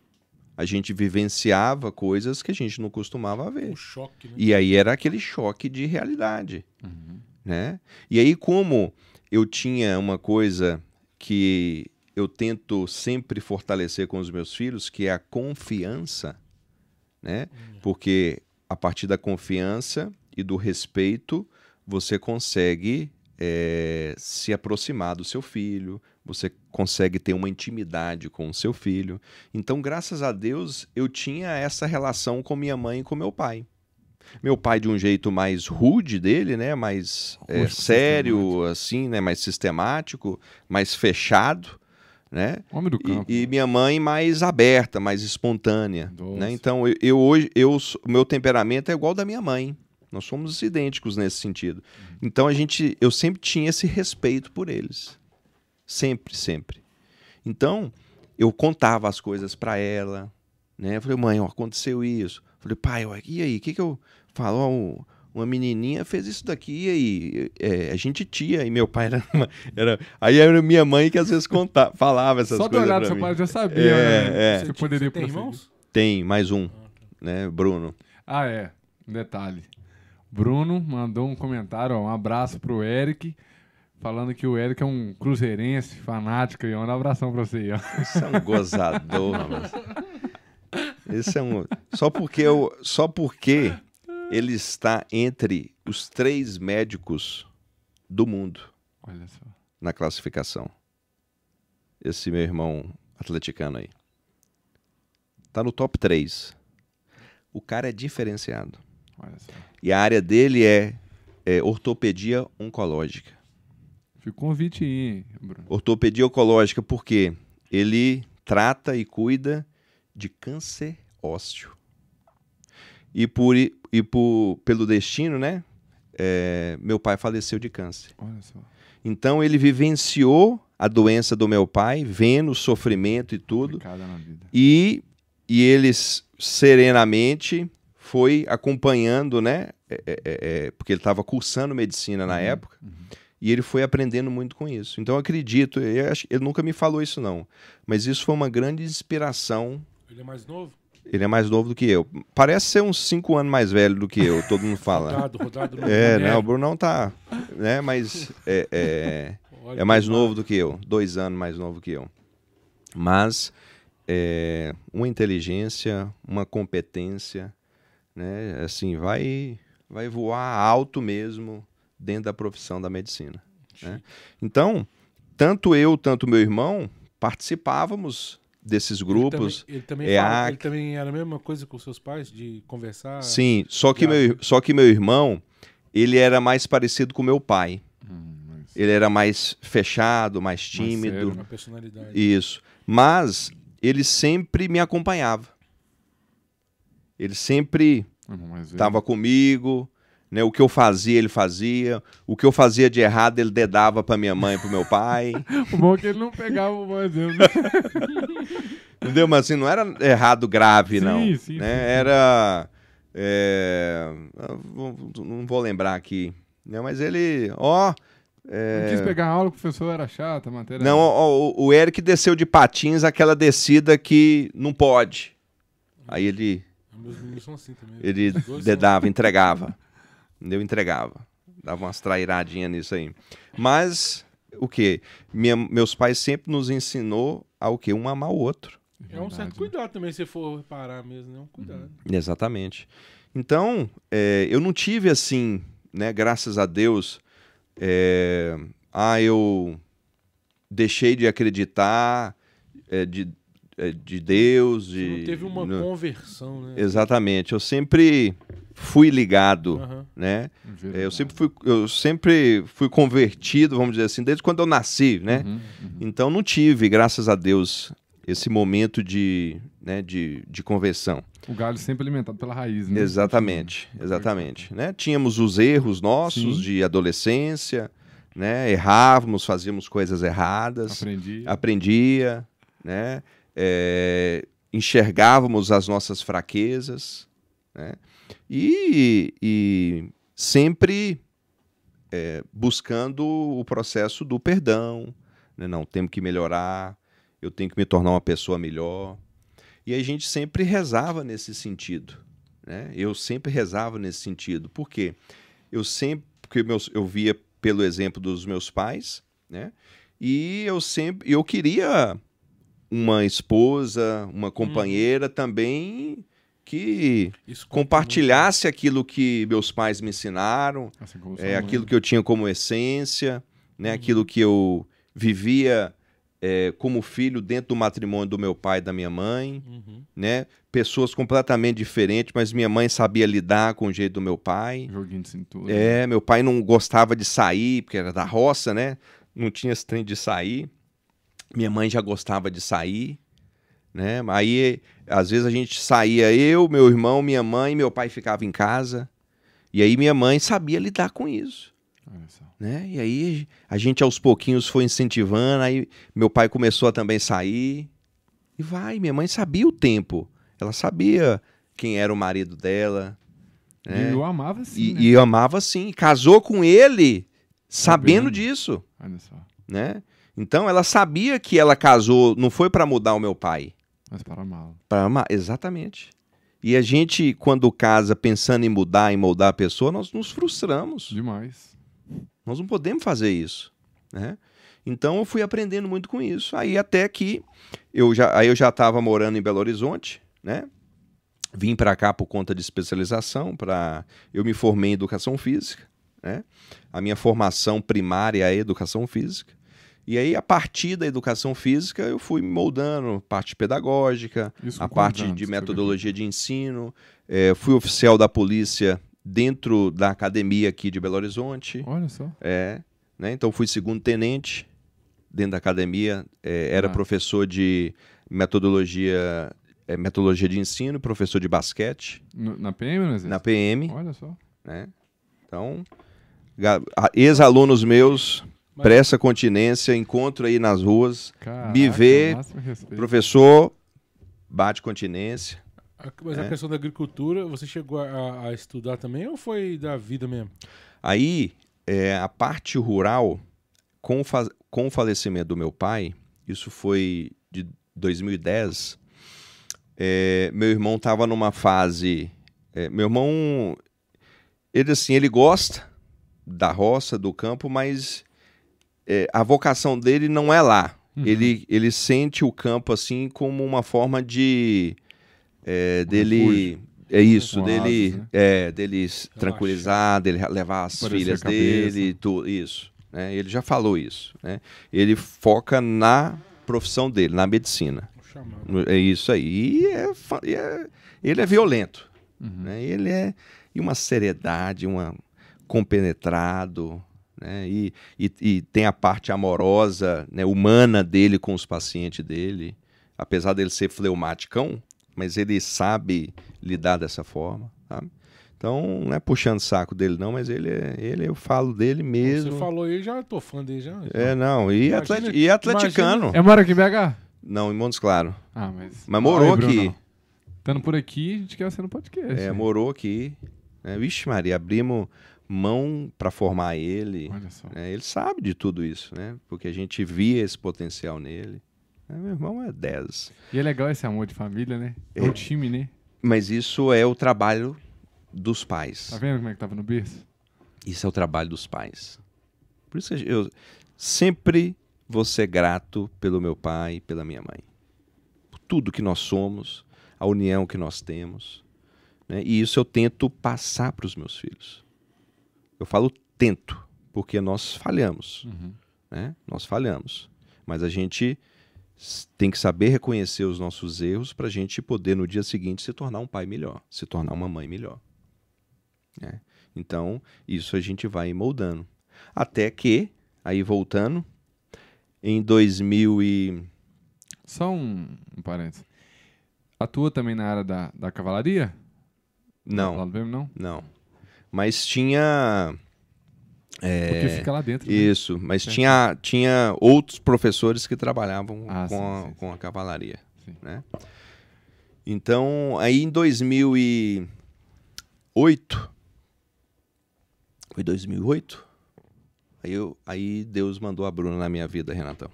A gente vivenciava coisas que a gente não costumava ver. Um choque, né? E aí era aquele choque de realidade, Uhum. né? E aí como eu tinha uma coisa que eu tento sempre fortalecer com os meus filhos, que é a confiança, né? Porque a partir da confiança e do respeito, você consegue eh, se aproximar do seu filho, você consegue ter uma intimidade com o seu filho. Então, graças a Deus, eu tinha essa relação com minha mãe e com meu pai. Meu pai de um jeito mais rude dele, né, mais Rústico, sério, assim, né, mais sistemático, mais fechado, né? Homem do campo. E, e minha mãe mais aberta, mais espontânea. Doce. Né? Então, eu, eu hoje, eu, meu temperamento é igual ao da minha mãe. Nós somos idênticos nesse sentido. Então, a gente, eu sempre tinha esse respeito por eles. Sempre, sempre. Então, eu contava as coisas para ela. Né? Eu falei, mãe, ó, aconteceu isso. Eu falei, pai, ó, e aí, o que, que eu falo? Ó, um, uma menininha fez isso daqui e aí é, a gente tia e meu pai era, era aí era minha mãe que às vezes contava, falava essas Só do coisas olhar do pra seu mim. pai já sabia, É, né? é. Você Você poderia tem prosseguir. irmãos? Tem mais um, né, Bruno. Ah, é. Um detalhe. Bruno mandou um comentário, ó, um abraço pro Eric, falando que o Eric é um cruzeirense, fanático, e manda um abração pra você aí, ó. Esse é um gozador, rapaz. Esse é um. Só porque, eu, só porque ele está entre os três médicos do mundo Olha só. na classificação. Esse meu irmão atleticano aí. Tá no top 3. O cara é diferenciado. Olha só. E a área dele é, é ortopedia oncológica. Fica o convite aí, Bruno. Ortopedia oncológica porque ele trata e cuida de câncer ósseo. E, por, e por, pelo destino, né? é, meu pai faleceu de câncer. Então ele vivenciou a doença do meu pai, vendo o sofrimento e tudo. E, e ele s- serenamente foi acompanhando, né? é, é, é, porque ele estava cursando medicina na época. E ele foi aprendendo muito com isso. Então eu acredito, ele nunca me falou isso não, mas isso foi uma grande inspiração. Ele é mais novo? Ele é mais novo do que eu. Parece ser uns cinco anos mais velho do que eu, todo mundo fala. Rodado, rodado no É, não, o Nero. Bruno não tá, né? Mas é, é, é mais novo do que eu, dois anos mais novo que eu. Mas é, uma inteligência, uma competência, né? Assim, vai, vai voar alto mesmo dentro da profissão da medicina. né? Então, tanto eu, tanto meu irmão participávamos desses grupos. Ele também, ele, também é fala- a- ele também era a mesma coisa com seus pais, de conversar? Sim, só que, meu, só que meu irmão, ele era mais parecido com meu pai. Hum, mas- Ele era mais fechado, mais tímido. Uma personalidade. Isso. Mas ele sempre me acompanhava. Ele sempre mais estava comigo, né? O que eu fazia, ele fazia. O que eu fazia de errado, ele dedava para minha mãe e para meu pai. O bom é que ele não pegava o bom exemplo. Entendeu? Mas assim, não era errado grave, Sim, não. sim, né? sim. Era. é, Não vou lembrar aqui. Né? Mas ele. Ó. é, Não quis pegar aula, o professor era chato, a matéria. Não, ó, ó, o Eric desceu de patins aquela descida que não pode. Aí ele, Meus meninos são assim também. ele dedava, entregava. Entendeu? Entregava. Dava umas trairadinhas nisso aí. Mas, o quê? Minha- meus pais sempre nos ensinou a o quê? Um amar o outro. É um certo Verdade. cuidado também, se for reparar mesmo, né? Um cuidado. Exatamente. Então, é, eu não tive assim, né? Graças a Deus, é, ah, eu deixei de acreditar é, de, é, de Deus. De, não teve uma no- conversão, né? Exatamente. Eu sempre fui ligado, Aham. né? É, Eu sempre fui, eu sempre fui convertido, vamos dizer assim, desde quando eu nasci, né? Uhum, uhum. Então não tive, graças a Deus, esse momento de, né, de, de conversão. O galho sempre alimentado pela raiz, né? Exatamente, exatamente. Né? Tínhamos os erros nossos Sim. de adolescência, né? errávamos, fazíamos coisas erradas, Aprendi. aprendia, né? É, enxergávamos as nossas fraquezas, né? E, e sempre é, buscando o processo do perdão, né? não, temos que melhorar, eu tenho que me tornar uma pessoa melhor. E a gente sempre rezava nesse sentido. Né? Eu sempre rezava nesse sentido. Por quê? Eu sempre, porque meus, eu via pelo exemplo dos meus pais, né? E eu sempre, eu queria uma esposa, uma companheira também que conta compartilhasse aquilo que meus pais me ensinaram, é, mãe. aquilo que eu tinha como essência, né? Uhum. Aquilo que eu vivia é, como filho dentro do matrimônio do meu pai e da minha mãe, muito. Uhum. né? Pessoas completamente diferentes, mas minha mãe sabia lidar com o jeito do meu pai. Joguinho de cintura. É, meu pai não gostava de sair, porque era da roça, né? Não tinha esse trem de sair. Minha mãe já gostava de sair, né? Aí, às vezes a gente saía, eu, meu irmão, minha mãe, meu pai ficava em casa. E aí minha mãe sabia lidar com isso, né? E aí a gente aos pouquinhos foi incentivando, aí meu pai começou a também sair. E vai, minha mãe sabia o tempo. Ela sabia quem era o marido dela, né? E eu amava sim, E, né? e amava sim. Casou com ele sabendo Sabendo. disso, Olha só. né? Então ela sabia que ela casou, não foi para mudar o meu pai, Mas para mal. para amar, exatamente. E a gente quando casa pensando em mudar, em moldar a pessoa, nós nos frustramos. Demais. Nós não podemos fazer isso, né? Então eu fui aprendendo muito com isso. Aí até que eu já, aí eu já estava morando em Belo Horizonte, né? Vim para cá por conta de especialização, para eu me formei em educação física, né? A minha formação primária é educação física. E aí a partir da educação física eu fui me moldando, parte pedagógica, Isso a parte quantos de anos? metodologia de ensino. Eh, fui oficial da polícia dentro da academia aqui de Belo Horizonte. Olha só. É, né? Então fui segundo tenente dentro da academia, é, era Ah. professor de metodologia, é, metodologia de ensino, professor de basquete No- na PM, no exército? na PM, Olha só. né? Então, ex-alunos meus, Mas- presta continência, encontro aí nas ruas, Caraca, Me vê, professor, bate continência. Mas É. a questão da agricultura, você chegou a, a estudar também ou foi da vida mesmo? Aí, é, a parte rural, com o, com o falecimento do meu pai, isso foi de 2010, é, meu irmão estava numa fase. é, meu irmão, ele assim, ele gosta da roça, do campo, mas é, a vocação dele não é lá. Uhum. Ele, ele sente o campo assim como uma forma de é, dele é isso Um dele né? é dele tranquilizar dele levar as Parecer filhas dele tu, isso né? ele já falou isso né? ele foca na profissão dele na medicina é isso aí e é, é- ele é violento Uhum. né? Ele é e uma seriedade, uma compenetrado, né? E, e, e tem a parte amorosa, né, humana dele com os pacientes dele, apesar dele ser fleumaticão, mas ele sabe lidar dessa forma, sabe? Então, não é puxando saco dele não, mas ele, é- ele eu falo dele mesmo. Você falou aí, já tô fã dele já. É, não, e, Imagina- atleti- e atleticano. É mora aqui em BH? Não, em Montes Claros. Ah, mas. Mas morou Aí, aqui. Bruno, Estando por aqui, a gente quer você no podcast. É, hein? morou aqui. É, Vixe, Maria, abrimos mão para formar ele. Né? Ele sabe de tudo isso, né? Porque a gente via esse potencial nele. É, meu irmão é 10. E é legal esse amor de família, né? É É. um time, né? Mas isso é o trabalho dos pais. Tá vendo como é que tava no berço? Isso é o trabalho dos pais. Por isso que eu sempre vou ser grato pelo meu pai e pela minha mãe. Por tudo que nós somos, a união que nós temos. né? E isso eu tento passar para os meus filhos. Eu falo tento, porque nós falhamos. Uhum. né? Nós falhamos. Mas a gente tem que saber reconhecer os nossos erros para a gente poder, no dia seguinte, se tornar um pai melhor, se tornar uma mãe melhor. né? Então, isso a gente vai moldando. Até que, aí voltando, em 2000 e... Só um, um parênteses. Atua também na área da, da cavalaria? Lá Não, não? não. Mas tinha... é, Porque fica lá dentro. né? Isso, mas Certo. tinha, tinha outros professores que trabalhavam Ah, com, sim, a, sim, com a cavalaria. Né? Então, aí em 2008, foi 2008? Aí, eu, aí Deus mandou a Bruna na minha vida, Renatão.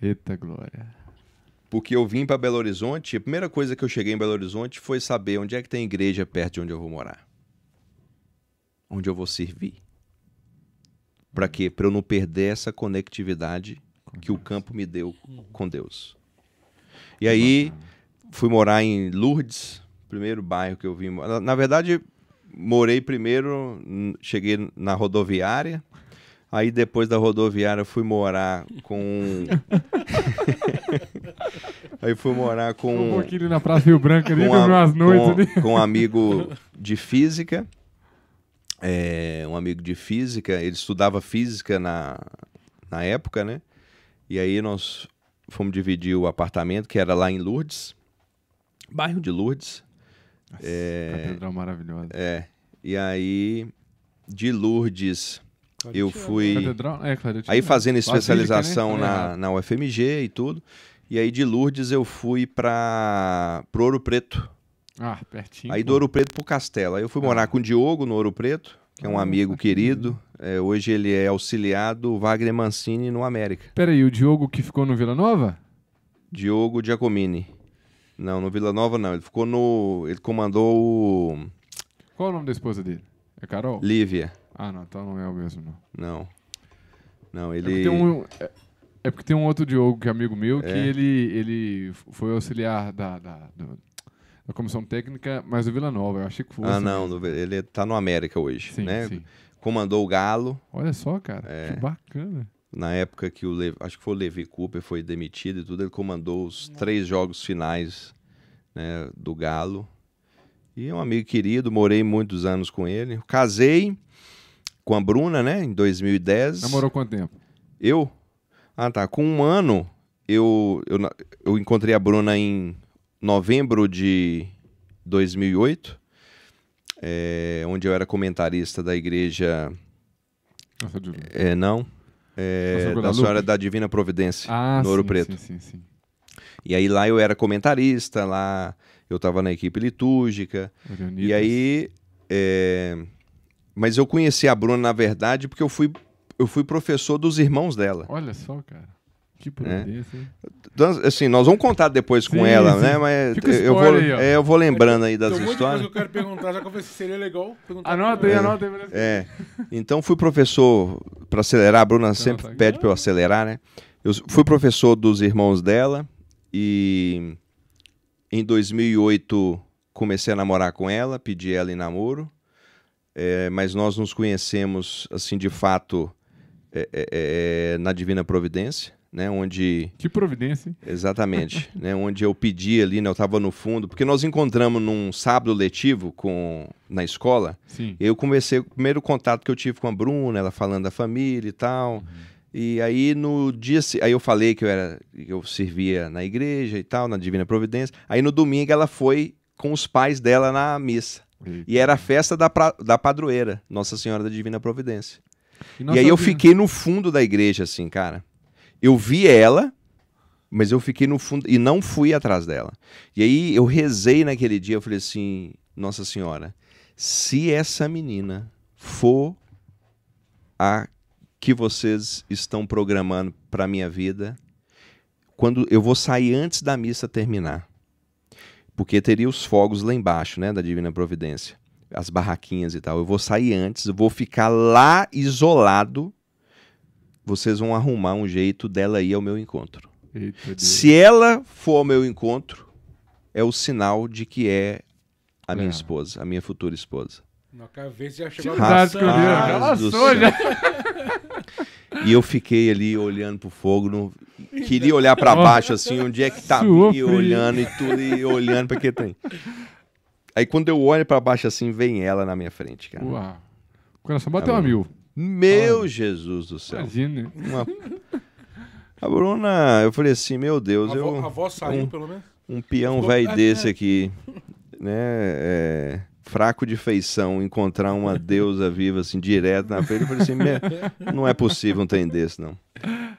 Eita glória. Porque eu vim para Belo Horizonte, a primeira coisa que eu cheguei em Belo Horizonte foi saber onde é que tem igreja perto de onde eu vou morar. Onde eu vou servir. Para quê? Para eu não perder essa conectividade que o campo me deu com Deus. E aí fui morar em Lourdes, primeiro bairro que eu vim. Na, na verdade, morei primeiro, cheguei na rodoviária. Aí depois da rodoviária fui morar com Aí fui morar Um com pouquinho ali na Praça Rio Branco ali, com, a- umas noites ali. com, com um amigo de física. É, um amigo de física, ele estudava física na, na época, né? E aí nós fomos dividir o apartamento, que era lá em Lourdes, bairro de Lourdes. Catedral maravilhosa. É, e aí, de Lourdes, eu fui. Catedral? É. Aí fazendo Basílica, especialização né? na, É. na UFMG e tudo. E aí de Lourdes eu fui para Ouro Preto. Ah, pertinho. Aí do Ouro Preto pro Castelo. Aí eu fui morar Ah. com o Diogo no Ouro Preto, que é um Ah, amigo bacana. querido. É, hoje ele é auxiliar do Wagner Mancini no América. Pera aí, o Diogo que ficou no Vila Nova? Diogo Giacomini. Não, no Vila Nova não. Ele ficou no. Ele comandou o. Qual é o nome da esposa dele? É Carol? Lívia. Ah, não, então não é o mesmo, não. Não. Não, É porque, ele. tem um, é, é porque tem um outro Diogo, que é amigo meu, que É. ele, ele foi auxiliar da, da, do- da comissão técnica, mas do Vila Nova. Eu achei que fosse. Ah, não. no- Ele tá no América hoje. Sim, né? sim. Comandou o Galo. Olha só, cara. É. Que bacana. Na época que o Levi, acho que foi o Levi Cooper foi demitido e tudo, ele comandou os três jogos finais né, do Galo. E é um amigo querido, morei muitos anos com ele. Casei com a Bruna, né, em 2010. Namorou quanto tempo? Eu? Ah, tá. Com um ano, eu, eu, eu encontrei a Bruna em novembro de 2008, é, onde eu era comentarista da igreja. Nossa. É, não. É, Nossa da? Senhora da Divina Providência, Ah, no Ouro sim, Preto. sim, sim, sim. E aí lá eu era comentarista, lá eu tava na equipe litúrgica. Leonidas. E aí. é, Mas eu conheci a Bruna, na verdade, porque eu fui, eu fui professor dos irmãos dela. Olha só, cara. Que providência, hein? Então, assim, nós vamos contar depois com Sim, ela, sim. né? Mas eu vou, aí, é, eu vou lembrando aí das Tem histórias. que eu quero perguntar, já que eu pensei que seria legal perguntar. Anota aí, É. anota aí. É. Então fui professor para acelerar, a Bruna sempre tá pede para eu acelerar, né? Eu fui professor dos irmãos dela e em 2008 comecei a namorar com ela, pedi ela em namoro, é, mas nós nos conhecemos assim de fato é, é, é, na Divina Providência, né? Onde Que providência, hein? Exatamente, né? Onde eu pedi ali, né? Eu tava no fundo, porque nós encontramos num sábado letivo com na escola. Sim. E eu conversei, o primeiro contato que eu tive com a Bruna, ela falando da família e tal. E aí no dia, aí eu falei que eu era, que eu servia na igreja e tal, na Divina Providência. Aí no domingo ela foi com os pais dela na missa. E era a festa da, pra- da padroeira, Nossa Senhora da Divina Providência. nossa E aí eu fiquei no fundo da igreja, assim, cara. Eu vi ela, mas eu fiquei no fundo e não fui atrás dela. E aí eu rezei naquele dia, eu falei assim, Nossa Senhora, se essa menina for a que vocês estão programando para minha vida, quando eu vou sair antes da missa terminar. Porque teria os fogos lá embaixo, né, da Divina Providência, as barraquinhas e tal. Eu vou sair antes, eu vou ficar lá isolado. Vocês vão arrumar um jeito dela ir ao meu encontro. Eita, Deus. Se ela for ao meu encontro, é o sinal de que é a minha É. esposa, a minha futura esposa. Na cabeça já chegou Rapaz já do céu. já. E eu fiquei ali olhando pro fogo, não- queria olhar pra baixo assim, onde é que tá Suou e olhando e tudo e olhando pra que tem. Aí quando eu olho pra baixo assim, vem ela na minha frente, cara. Uau. O coração bateu Tá a mil. Meu Jesus do céu. Imagina. né? Uma- A Bruna, eu falei assim, meu Deus, A, avó, eu a avó saiu, um- pelo menos. um peão velho desse aqui, né, é, fraco de feição, encontrar uma deusa viva assim direto na frente, eu falei assim, "Meu, não é possível um trem desse não.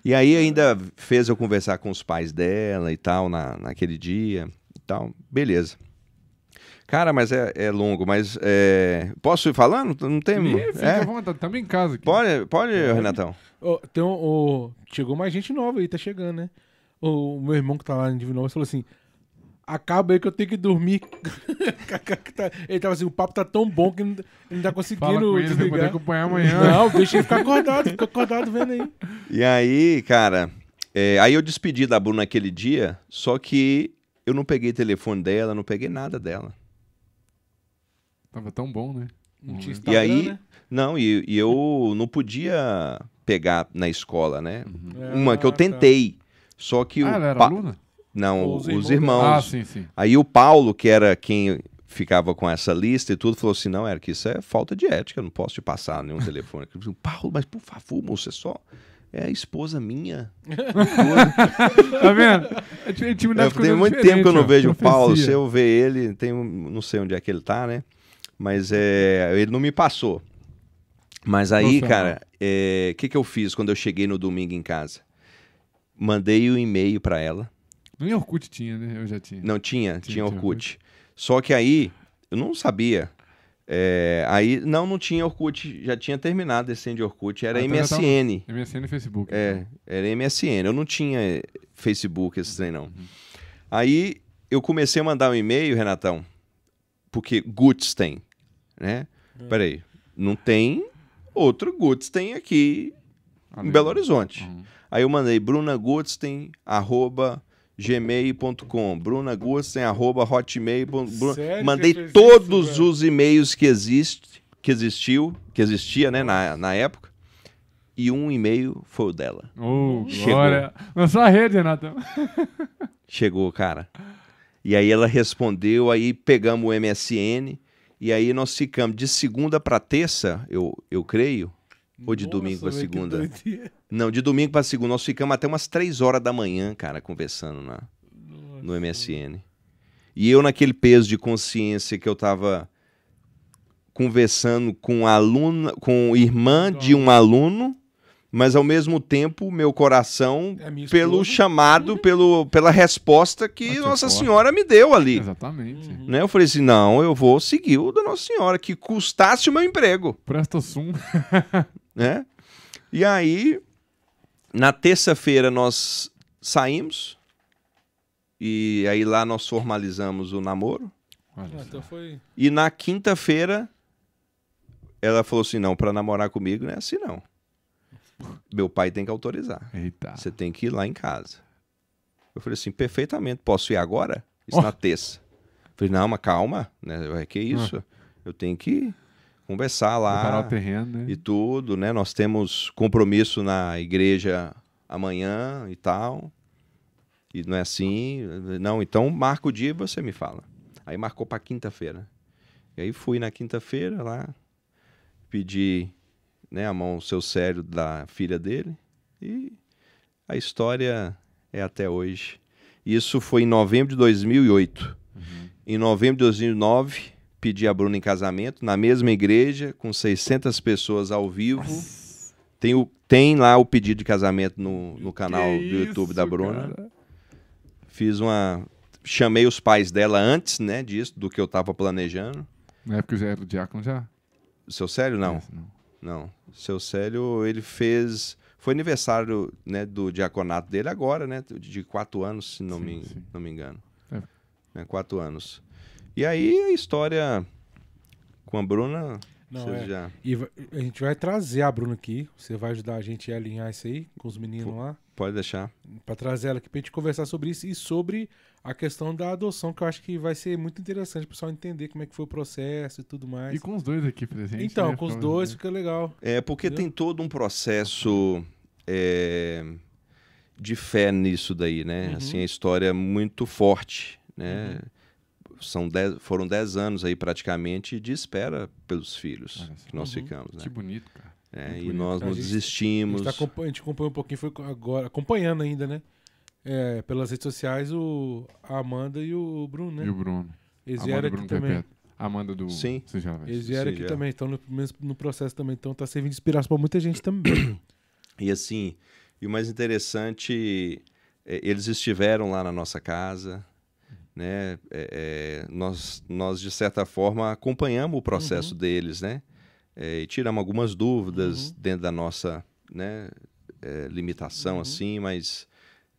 E aí ainda fez eu conversar com os pais dela e tal na, naquele dia e tal, beleza. Cara, mas é, é longo, mas é, posso ir falando? Não tem? Ih, Fica É? à vontade, estamos em casa aqui. Pode, pode, Renatão. Ó, tem um- o- chegou mais gente nova aí, tá chegando, né? O, meu irmão que tá lá em Divinópolis falou assim: acaba aí que eu tenho que dormir. ele tava assim: o papo tá tão bom que não, ele não tá conseguindo Fala com ele, poder acompanhar amanhã. Não, deixa ele ficar acordado, fica acordado vendo aí. E aí, cara, é, aí eu despedi da Bruna naquele dia, só que eu não peguei telefone dela, não peguei nada dela. Tava tão bom, né? Não tinha E aí, né? Não, e, e eu não podia pegar na escola, né? É, Uma que eu tá. tentei, só que Ah, o ela era Pa- aluna? não, Os os, irmãos irmãos. Ah, sim, sim. Aí o Paulo, que era quem ficava com essa lista e tudo, falou assim: não, era que isso é falta de ética, eu não posso te passar nenhum telefone. Eu falei, Paulo, mas por favor, moço, é só. É a esposa minha. Tá vendo? É Eu, com tem muito tempo que eu não vejo o Paulo. Se eu ver ele, tem não sei onde é que ele tá, né? Mas é, ele não me passou. Mas aí, Profissional. cara, o que, que eu fiz quando eu cheguei no domingo em casa? Mandei o e-mail pra ela. Nem Orkut tinha, né? Eu já tinha. Não, tinha, tinha, tinha Orkut. Só que aí, eu não sabia. É, aí, não, não tinha Orkut, já tinha terminado esse de Orkut, era Ah, então já tava- MSN. MSN e Facebook. É, então. era MSN. Eu não tinha eh, Facebook, esse trem, não. Aí eu comecei a mandar um e-mail, Renatão, porque Guts tem, né? Peraí, não tem outro tem aqui em Belo Horizonte. Uhum. Aí eu mandei brunagutzen, arroba gmail.com, brunagutzen, arroba hotmail.com. Sério que Mandei todos isso, os e-mails que existe, que existiu, que existia, né, na, na época. E um e-mail foi o dela. Ô, Chegou. glória. Na sua rede, Renatão. Chegou, cara. E aí ela respondeu, aí pegamos o MSN, e aí nós ficamos de segunda para terça, eu, eu creio, ou de domingo pra velho, que segunda. Não, de domingo para segunda. Nós ficamos até umas três horas da manhã, cara, conversando na, no MSN. E eu, naquele peso de consciência que eu tava conversando com aluna, com irmã de um aluno, mas ao mesmo tempo meu coração É pelo chamado, pelo, pela resposta que que Nossa forte. Senhora me deu ali. Exatamente. Uhum. Né? Eu falei assim: não, eu vou seguir o da Nossa Senhora, que custasse o meu emprego Presta sum. né? E aí, na terça-feira nós saímos e aí lá nós formalizamos o namoro. Olha Ah, então foi. E na quinta-feira ela falou assim: "Não, para namorar comigo não é assim não. Meu pai tem que autorizar. Eita. Você tem que ir lá em casa." Eu falei assim: "Perfeitamente, posso ir agora?" Isso Ó. na terça. Eu falei: "Não, mas calma, né? Que isso? Eu tenho que conversar lá." Terreno, né? e tudo, né? Nós temos compromisso na igreja amanhã e tal. E não é assim. Não, então marca o dia e você me fala. Aí marcou para quinta-feira. E aí fui na quinta-feira lá, pedi né, a mão, o seu sério da filha dele. E a história é até hoje. Isso foi em novembro de 2008. Em novembro de 2009, pedi a Bruna em casamento, na mesma igreja, com 600 pessoas ao vivo. Tem, o, tem lá o pedido de casamento no, no canal Que do YouTube da Bruna. cara. Fiz uma. Chamei os pais dela antes, né, disso, do que eu tava planejando. Na época já era o diácono já? O seu Célio, não. Não. Não. Seu Célio, ele fez. Foi aniversário né, do diaconato dele agora, né? De quatro anos, se não, Sim, me, sim. não me engano. É. Né, quatro anos. E aí a história com a Bruna. Não, é. já. E a gente vai trazer a Bruna aqui. Você vai ajudar a gente a alinhar isso aí com os meninos lá. Pode deixar. Pra trazer ela aqui pra gente conversar sobre isso e sobre a questão da adoção, que eu acho que vai ser muito interessante o pessoal entender como é que foi o processo e tudo mais. E com os dois aqui presentes. então, né? com os dois fica legal. É, porque Entendeu? tem todo um processo é, de fé nisso daí, né? Uhum. Assim, a história é muito forte, né? São dez, foram dez anos aí praticamente de espera pelos filhos só. que nós Uhum. ficamos, né? Que bonito, cara. É, e bonito. nós não gente- A desistimos. gente, tá a gente acompanhou um pouquinho, foi agora, acompanhando ainda, né? É, pelas redes sociais, o, a Amanda e o Bruno, E né? o Bruno. Eles Amanda vieram e Bruno aqui também. Perpétuo. Amanda do. Sim. Você já vai. Eles vieram Sim, aqui já. também, estão no, no processo também, então tá servindo de inspiração pra muita gente também. E assim, e o mais interessante, é, eles estiveram lá na nossa casa, né? É, é, nós, nós, de certa forma, acompanhamos o processo deles, né? É, e tiramos algumas dúvidas Uhum. dentro da nossa né, é, limitação, Uhum. assim, mas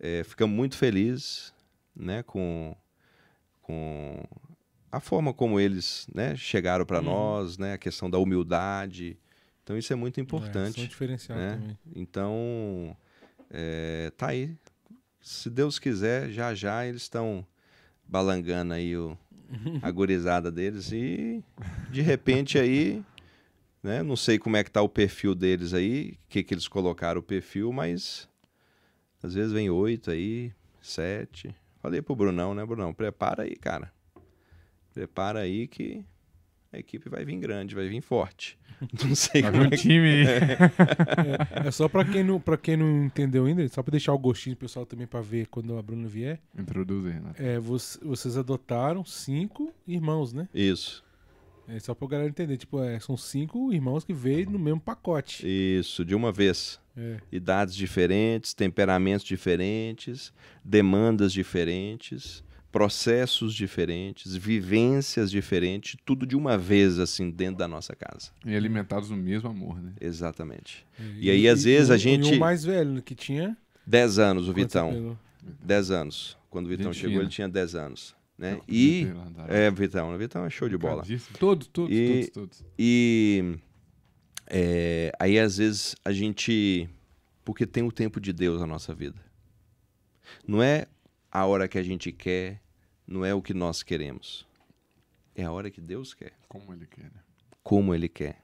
é, ficamos muito felizes né, com, com a forma como eles né, chegaram para Uhum. nós, né? A questão da humildade. Então, isso é muito É, importante. são diferenciados né? também. Então, é, tá aí. Se Deus quiser, já já eles estão balangando aí o, a gurizada deles e de repente aí, né? Não sei como é que tá o perfil deles aí, o que que eles colocaram o perfil, mas às vezes vem oito aí, sete. Falei pro Brunão, né, Brunão? Prepara aí, cara. Prepara aí que a equipe vai vir grande, vai vir forte. Não sei Vai como ver é um time aí. É só pra quem, não, pra quem não entendeu ainda, só pra deixar o gostinho pro pessoal também pra ver quando a Bruna vier. Introduz aí, Renato. É, voc- vocês adotaram cinco irmãos, né? Isso. É só pra galera entender. Tipo, é, são cinco irmãos que veio no mesmo pacote. Isso, de uma vez. É. Idades diferentes, temperamentos diferentes, demandas diferentes, processos diferentes, vivências diferentes, tudo de uma vez, assim, dentro da nossa casa. E alimentados no mesmo amor, né? Exatamente. E aí, às vezes, a e gente- E o mais velho, né, que tinha. 10 anos, o Vitão. pegou? 10 anos. Quando o Vitão chegou, ele tinha 10 anos. Né? E. É, Vitão. O Vitão é show de bola. Todos, todos, E- todos, todos. E é, aí, às vezes, a gente. Porque tem o tempo de Deus na nossa vida. Não é a hora que a gente quer, não é o que nós queremos. É a hora que Deus quer, Como ele quer, né? como Ele quer,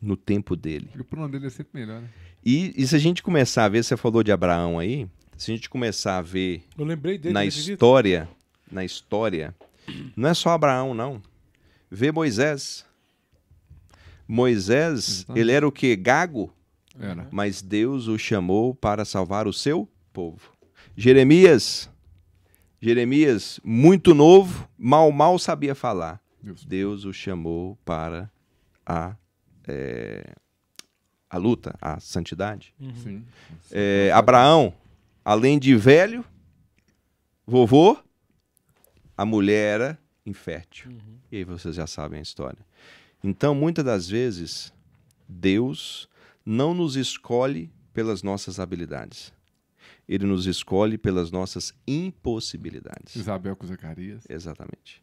no tempo dele. E o plano dele é sempre melhor, né? E, e se a gente começar a ver, você falou de Abraão aí, se a gente começar a ver Eu lembrei dele. na acredita? história, na história, não é só Abraão, não. Vê Moisés. Moisés, Exato. ele era o que? Gago, Era. mas Deus o chamou para salvar o seu povo. Jeremias, Jeremias, muito novo, mal, mal sabia falar. Deus. Deus o chamou para a, eh, a luta, a santidade. Uhum. Sim. É, Abraão, além de velho, vovô, a mulher era infértil. Uhum. E aí vocês já sabem a história. Então, muitas das vezes, Deus não nos escolhe pelas nossas habilidades. Ele nos escolhe pelas nossas impossibilidades. Isabel com Zacarias. Exatamente.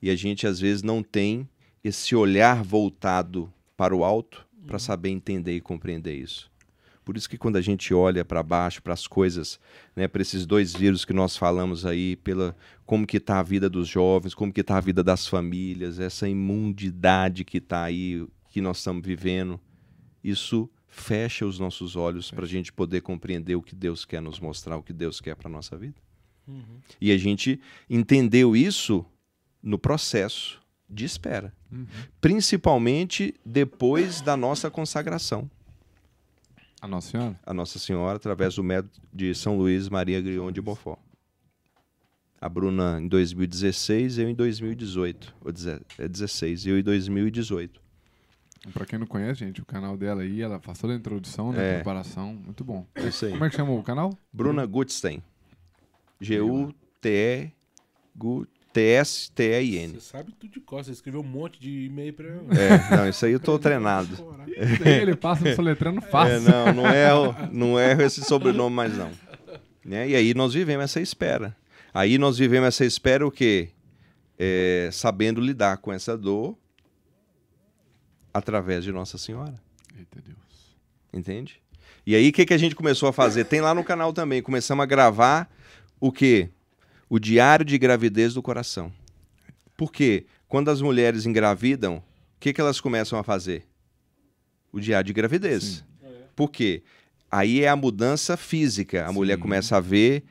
E a gente às vezes não tem esse olhar voltado para o alto para saber entender e compreender isso. Por isso que quando a gente olha para baixo, para as coisas, né, para esses dois vírus que nós falamos aí, pela como que está a vida dos jovens, como que está a vida das famílias, essa imundidade que está aí, que nós estamos vivendo, isso fecha os nossos olhos para a gente poder compreender o que Deus quer nos mostrar, o que Deus quer para nossa vida. Uhum. E a gente entendeu isso no processo de espera, Uhum. principalmente depois da nossa consagração A Nossa Senhora? a Nossa Senhora através do método de São Luís Maria Grion de Beaufort. A Bruna em 2016, eu em 2018, ou deze- é 16, eu em 2018. Pra quem não conhece, gente, o canal dela aí, ela faz toda a introdução, né? É. Preparação. Muito bom. É isso aí. Como é que chama o canal? Bruna Gutstein. G-U-T-E Gu- T-S-T-E-I-N. Você sabe tudo de cor. Você escreveu um monte de e-mail pra ela. É, não, isso aí eu tô treinado. Ele passa no soletrando É, fácil. não, não erro, não erro esse sobrenome mais não. Né? E aí nós vivemos essa espera. Aí nós vivemos essa espera o quê? É, sabendo lidar com essa dor através de Nossa Senhora. Eita Deus. Entende? E aí o que, que a gente começou a fazer? Tem lá no canal também. Começamos a gravar o quê? O diário de gravidez do coração. Por quê? Quando as mulheres engravidam, o que, que elas começam a fazer? O diário de gravidez. Sim. Por quê? Aí é a mudança física. A mulher Sim. começa a ver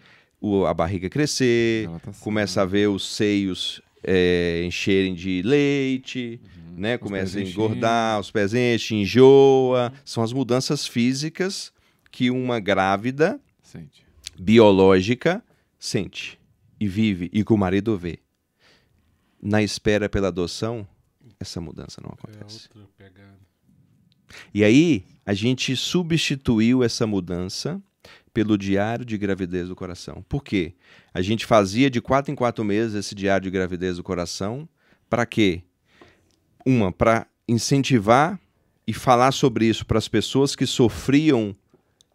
o- a barriga crescer, Dilatação. começa a ver os seios é, encherem de leite, né? Os Começa a engordar, os pés enchem, enjoa. São as mudanças físicas que uma grávida Sente. biológica sente e vive e que o marido vê. Na espera pela adoção, essa mudança não É acontece. outra pegada. E aí, a gente substituiu essa mudança pelo diário de gravidez do coração. Por quê? A gente fazia de quatro em quatro meses esse diário de gravidez do coração. Para quê? Uma, para incentivar e falar sobre isso para as pessoas que sofriam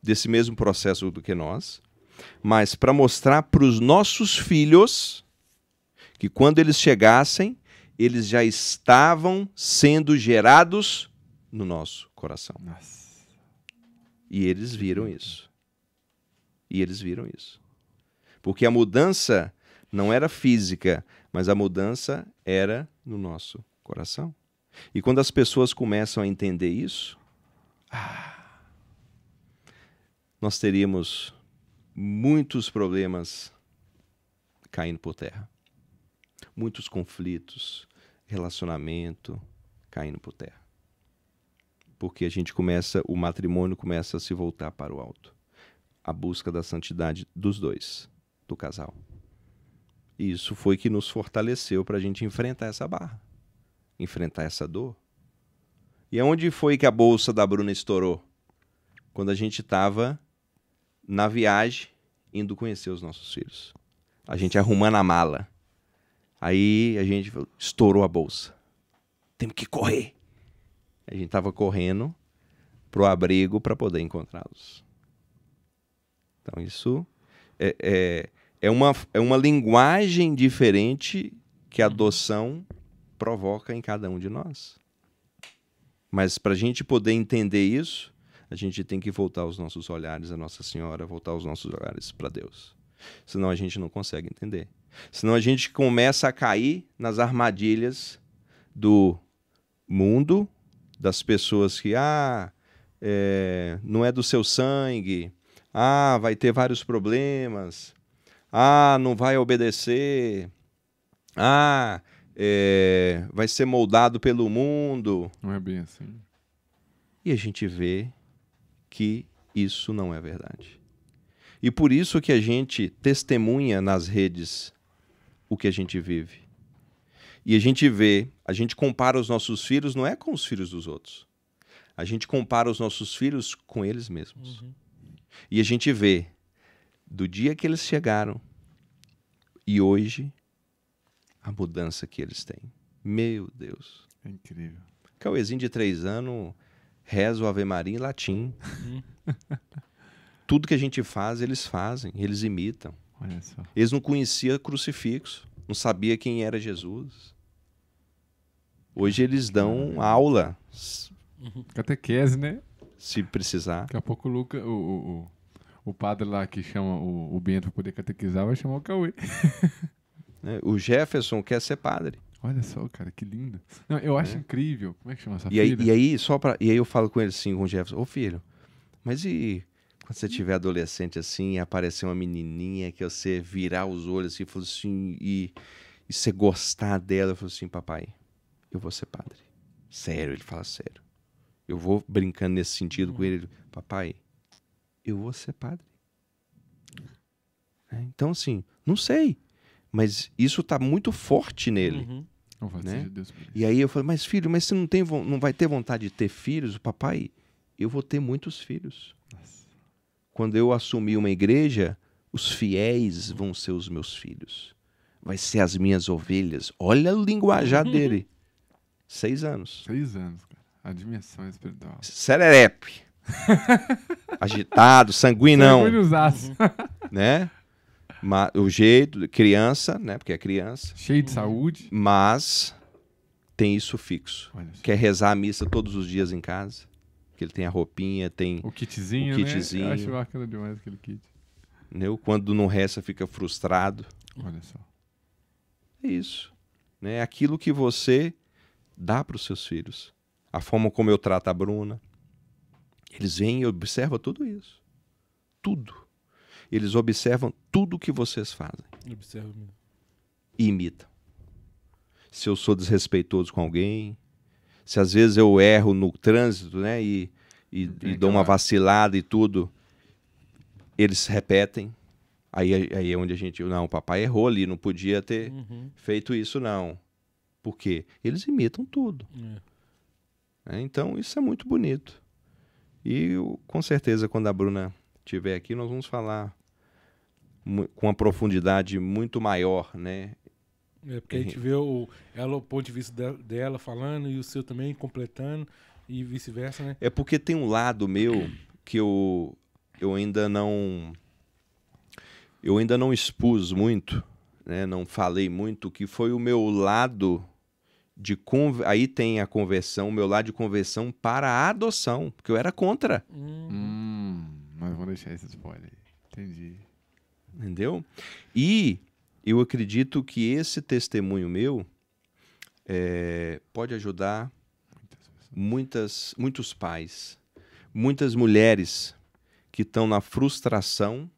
desse mesmo processo do que nós, mas para mostrar para os nossos filhos que quando eles chegassem, eles já estavam sendo gerados no nosso coração. Nossa. E eles viram isso. E eles viram isso. Porque a mudança não era física, mas a mudança era no nosso coração. E quando as pessoas começam a entender isso, ah, nós teríamos muitos problemas caindo por terra. Muitos conflitos, relacionamento caindo por terra porque a gente começa, o matrimônio começa a se voltar para o alto. A busca da santidade dos dois, do casal. E isso foi que nos fortaleceu para a gente enfrentar essa barra, enfrentar essa dor. E aonde foi que a bolsa da Bruna estourou? quando a gente estava na viagem indo conhecer os nossos filhos. A gente arrumando a mala. Aí a gente estourou a bolsa. Temos que correr. A gente estava correndo pro abrigo para poder encontrá-los. Então isso é, é, é, uma, é uma linguagem diferente que a adoção provoca em cada um de nós. Mas para a gente poder entender isso, a gente tem que voltar os nossos olhares a Nossa Senhora, voltar os nossos olhares para Deus. Senão a gente não consegue entender. Senão a gente começa a cair nas armadilhas do mundo, das pessoas que, ah, é, não é do seu sangue, ah, vai ter vários problemas, ah, não vai obedecer, ah, é, vai ser moldado pelo mundo. Não é bem assim. E a gente vê que isso não é verdade. E por isso que a gente testemunha nas redes o que a gente vive. E a gente vê, a gente compara os nossos filhos não é com os filhos dos outros. A gente compara os nossos filhos com eles mesmos. Uhum. E a gente vê do dia que eles chegaram e hoje a mudança que eles têm. Meu Deus. É incrível. Cauêzinho de três anos reza o Ave Maria em latim. Uhum. Tudo que a gente faz, eles fazem, eles imitam. Eles não conheciam crucifixo, não sabia quem era Jesus. Hoje eles dão aula. Catequese, né? Se precisar. Daqui a pouco o, Luca, o, o, o padre lá que chama o, o Bento para poder catequizar vai chamar o Cauê. É, o Jefferson quer ser padre. Olha só, cara, que lindo. Não, eu acho é. incrível. Como é que chama essa e aí, e aí, só pra, e aí eu falo com ele assim, com o Jefferson, ô filho, mas e quando você tiver adolescente assim, e aparecer uma menininha que você virar os olhos assim, assim e, e você gostar dela, eu falo assim, papai, eu vou ser padre. Sério, ele fala sério. Eu vou brincando nesse sentido uhum. com ele, papai, eu vou ser padre. É, então, assim, não sei, mas isso está muito forte nele. Uhum. Né? E aí eu falei, mas filho, mas você não, tem, não vai ter vontade de ter filhos? O papai, eu vou ter muitos filhos. Nossa. Quando eu assumir uma igreja, os fiéis vão ser os meus filhos. Vai ser as minhas ovelhas. Olha o linguajar dele. Seis anos. Seis anos, cara. A dimensão espiritual. Sererepe. Agitado, sanguinão. Sanguinosaço. né? O jeito, criança, né? Porque é criança. Cheio de saúde. Mas tem isso fixo. Quer rezar a missa todos os dias em casa. Que ele tem a roupinha, tem o kitzinho, o kitzinho. Né? Eu acho bacana demais aquele kit. Entendeu? Quando não reza, fica frustrado. Olha só. É isso. Né? É aquilo que você dá para os seus filhos. A forma como eu trato a Bruna. Eles vêm e observam tudo isso. Tudo. Eles observam tudo o que vocês fazem. Observam. E imitam. Se eu sou desrespeitoso com alguém, se às vezes eu erro no trânsito, né, e, e, e dou uma vacilada e tudo, eles repetem. Aí, aí é onde a gente, não, o papai errou ali, não podia ter uhum. feito isso, não. Por quê? Eles imitam tudo. É. É, então, isso é muito bonito. E eu, com certeza, quando a Bruna estiver aqui, nós vamos falar com uma profundidade muito maior, né? É porque a gente vê o, ela, o ponto de vista dela falando e o seu também completando e vice-versa, né? É porque tem um lado meu que eu, eu ainda não eu ainda não expus muito, né? Não falei muito que foi o meu lado de aí tem a conversão, o meu lado de conversão para a adoção, porque eu era contra. Hum, hum mas vamos deixar esse spoiler. Entendi. Entendeu? E eu acredito que esse testemunho meu é, pode ajudar muitas, muitos pais, muitas mulheres que estão na frustração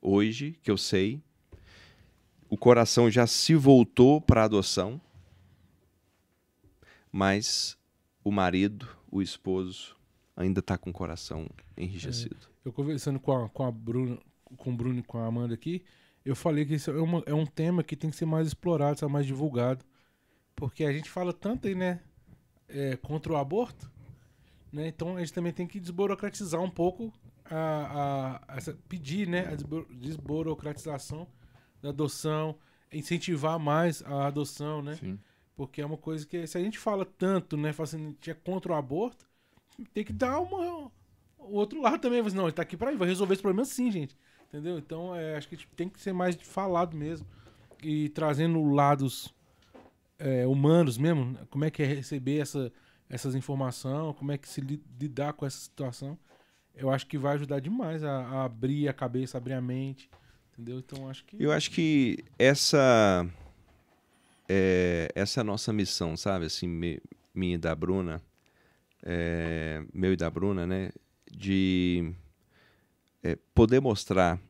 hoje, que eu sei, o coração já se voltou para a adoção, mas o marido, o esposo, ainda está com o coração enrijecido. É, eu conversando com a, com a Bruna, com o Bruno e com a Amanda aqui, eu falei que isso é, uma, é um tema que tem que ser mais explorado, ser mais divulgado. Porque a gente fala tanto aí, né? É, contra o aborto. Né? Então a gente também tem que desburocratizar um pouco a, a, essa, pedir né, a desburocratização da adoção, incentivar mais a adoção, né? Sim. Porque é uma coisa que, se a gente fala tanto, né, fala assim, a é contra o aborto, tem que dar uma, o outro lado também. Não, ele tá aqui pra vai resolver esse problema sim, gente. Entendeu? Então, é, acho que tem que ser mais falado mesmo. E trazendo lados é, humanos mesmo, como é que é receber essa, essas informações, como é que se lidar com essa situação. Eu acho que vai ajudar demais a, a abrir a cabeça, abrir a mente. Entendeu? Então, acho que. Eu acho que essa. É, essa é nossa missão, sabe? Assim, me, minha e da Bruna. É, meu e da Bruna, né? De é, poder mostrar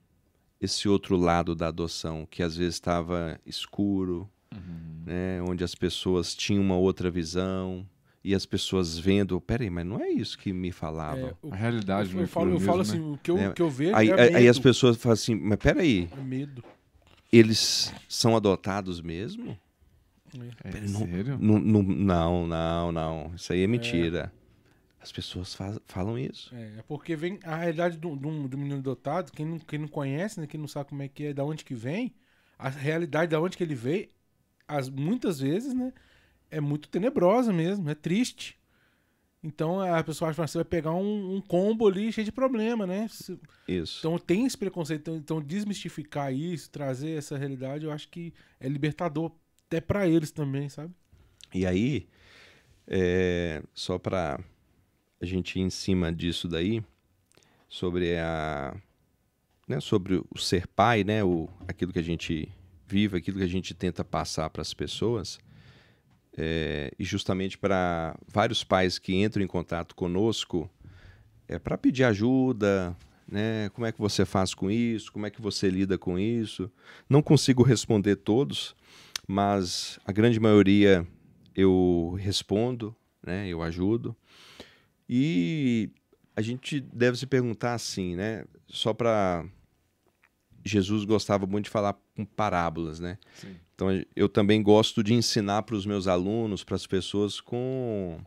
esse outro lado da adoção que às vezes estava escuro, uhum. né, onde as pessoas tinham uma outra visão e as pessoas vendo, peraí, mas não é isso que me falavam. É, o, a realidade eu, eu falo, eu falo assim, né? o que eu, é, que eu vejo aí, é aí as pessoas falam assim, mas peraí, é medo. eles são adotados mesmo? É, Pera, não, sério? Não, não, não, não, isso aí é mentira. As pessoas faz, falam isso. É, é, porque vem a realidade do, do, do, menino adotado, quem não, quem não conhece, né, quem não sabe como é que é, da onde que vem, a realidade da onde que ele veio, as, muitas vezes, né, é muito tenebrosa mesmo, é triste. Então a pessoa acha que você vai pegar um, um, combo ali cheio de problema, né? Isso. Então tem esse preconceito. Então, então, desmistificar isso, trazer essa realidade, eu acho que é libertador até para eles também, sabe? E aí, é, só para a gente em cima disso daí, sobre a né, sobre o ser pai, né, o, aquilo que a gente vive, aquilo que a gente tenta passar para as pessoas, é, e justamente para vários pais que entram em contato conosco, é para pedir ajuda, né, como é que você faz com isso, como é que você lida com isso. Não consigo responder todos, mas a grande maioria eu respondo, né, eu ajudo. E a gente deve se perguntar assim, né? Só para Jesus gostava muito de falar com parábolas, né? Sim. Então eu também gosto de ensinar para os meus alunos, para as pessoas com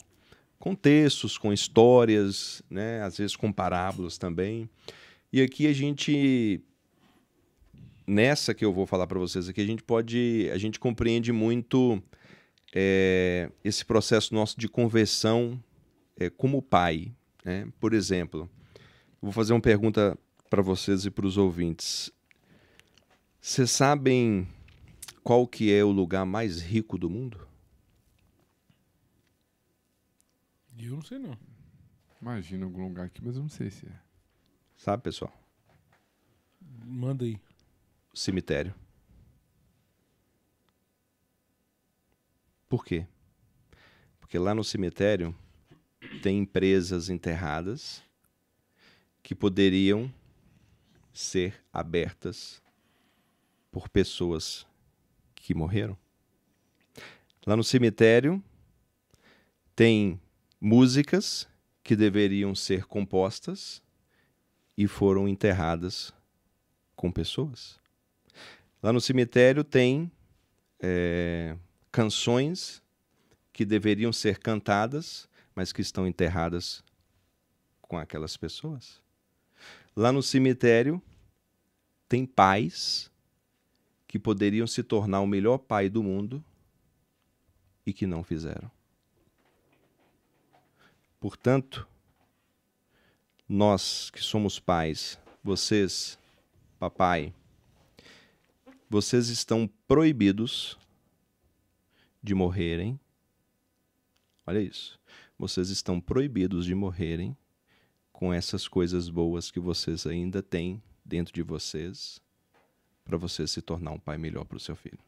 com textos, com histórias, né? Às vezes com parábolas também. E aqui a gente nessa que eu vou falar para vocês aqui a gente pode a gente compreende muito é, esse processo nosso de conversão é, como pai. Né? Por exemplo, vou fazer uma pergunta para vocês e para os ouvintes. Vocês sabem qual que é o lugar mais rico do mundo? Eu não sei não. Imagina algum lugar aqui, mas eu não sei se é. Sabe, pessoal? Manda aí. Cemitério. Por quê? Porque lá no cemitério tem empresas enterradas que poderiam ser abertas por pessoas que morreram. Lá no cemitério tem músicas que deveriam ser compostas e foram enterradas com pessoas. Lá no cemitério tem é, canções que deveriam ser cantadas mas que estão enterradas com aquelas pessoas. Lá no cemitério tem pais que poderiam se tornar o melhor pai do mundo e que não fizeram. Portanto, nós que somos pais, vocês, papai, vocês estão proibidos de morrerem. Olha isso vocês estão proibidos de morrerem com essas coisas boas que vocês ainda têm dentro de vocês para você se tornar um pai melhor para o seu filho.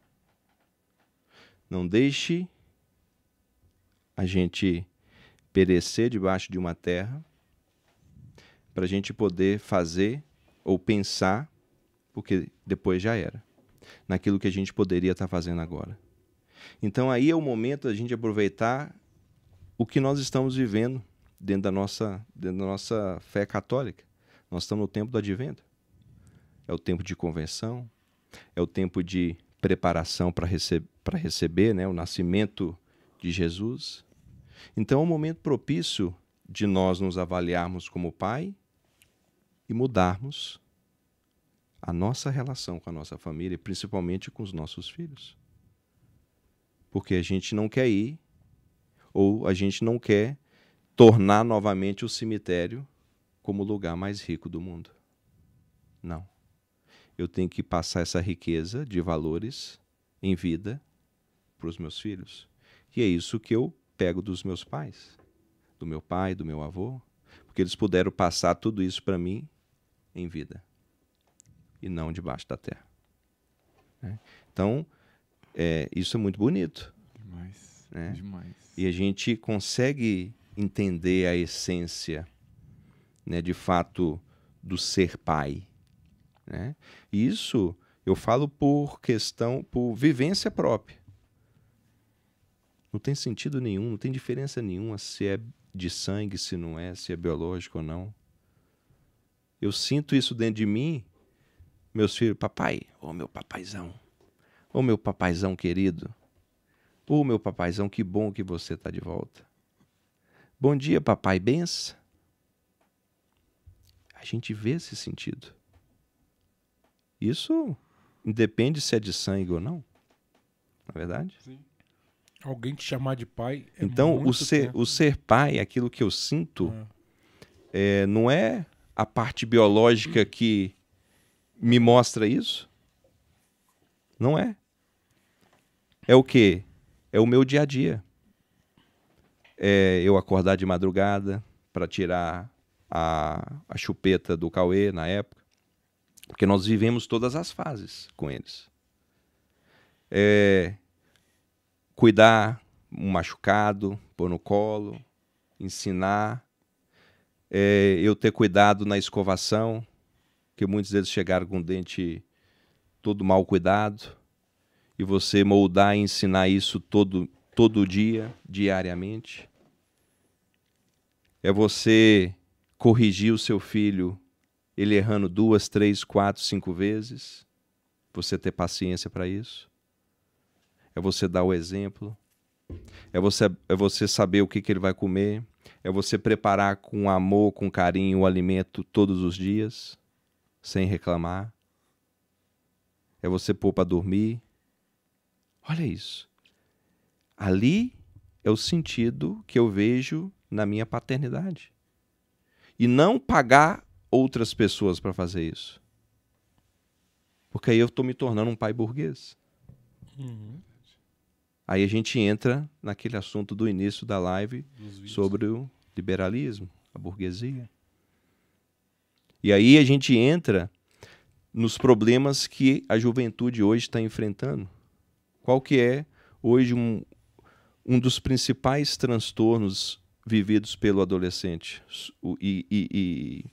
Não deixe a gente perecer debaixo de uma terra para a gente poder fazer ou pensar, porque depois já era, naquilo que a gente poderia estar tá fazendo agora. Então aí é o momento da gente aproveitar o que nós estamos vivendo dentro da nossa, dentro da nossa fé católica. Nós estamos no tempo do advento. É o tempo de convenção, é o tempo de preparação para rece receber né, o nascimento de Jesus. Então é um momento propício de nós nos avaliarmos como pai e mudarmos a nossa relação com a nossa família, principalmente com os nossos filhos. Porque a gente não quer ir, ou a gente não quer tornar novamente o cemitério como o lugar mais rico do mundo. Não. Eu tenho que passar essa riqueza de valores em vida para os meus filhos. E é isso que eu pego dos meus pais, do meu pai, do meu avô, porque eles puderam passar tudo isso para mim em vida e não debaixo da terra. Né? Então, é, isso é muito bonito. Demais. Né? Demais. E a gente consegue entender a essência, né, de fato, do ser pai. Né? E isso eu falo por questão, por vivência própria. Não tem sentido nenhum, não tem diferença nenhuma se é de sangue, se não é, se é biológico ou não. Eu sinto isso dentro de mim, meus filhos, papai, ô oh, meu papaizão, ô oh, meu papaizão querido, ô oh, meu papaizão, que bom que você está de volta. Bom dia, papai, benção. A gente vê esse sentido. Isso independe se é de sangue ou não. Na é verdade? Sim. Alguém te chamar de pai. É então, o ser, o ser pai, aquilo que eu sinto, é. É, não é a parte biológica que me mostra isso? Não é. É o que? É o meu dia a dia. É eu acordar de madrugada para tirar a, a chupeta do Cauê na época. Porque nós vivemos todas as fases com eles. É, cuidar um machucado, pôr no colo, ensinar, é, eu ter cuidado na escovação, que muitos deles chegaram com o dente todo mal cuidado, e você moldar e ensinar isso todo, todo dia, diariamente. É você corrigir o seu filho, ele errando duas, três, quatro, cinco vezes, você ter paciência para isso. É você dar o exemplo. É você, é você saber o que, que ele vai comer. É você preparar com amor, com carinho o alimento todos os dias sem reclamar. É você pôr para dormir. Olha isso. Ali é o sentido que eu vejo na minha paternidade. E não pagar outras pessoas para fazer isso. Porque aí eu estou me tornando um pai burguês. Uhum. Aí a gente entra naquele assunto do início da live sobre o liberalismo, a burguesia. E aí a gente entra nos problemas que a juventude hoje está enfrentando. Qual que é hoje um, um dos principais transtornos vividos pelo adolescente e, e,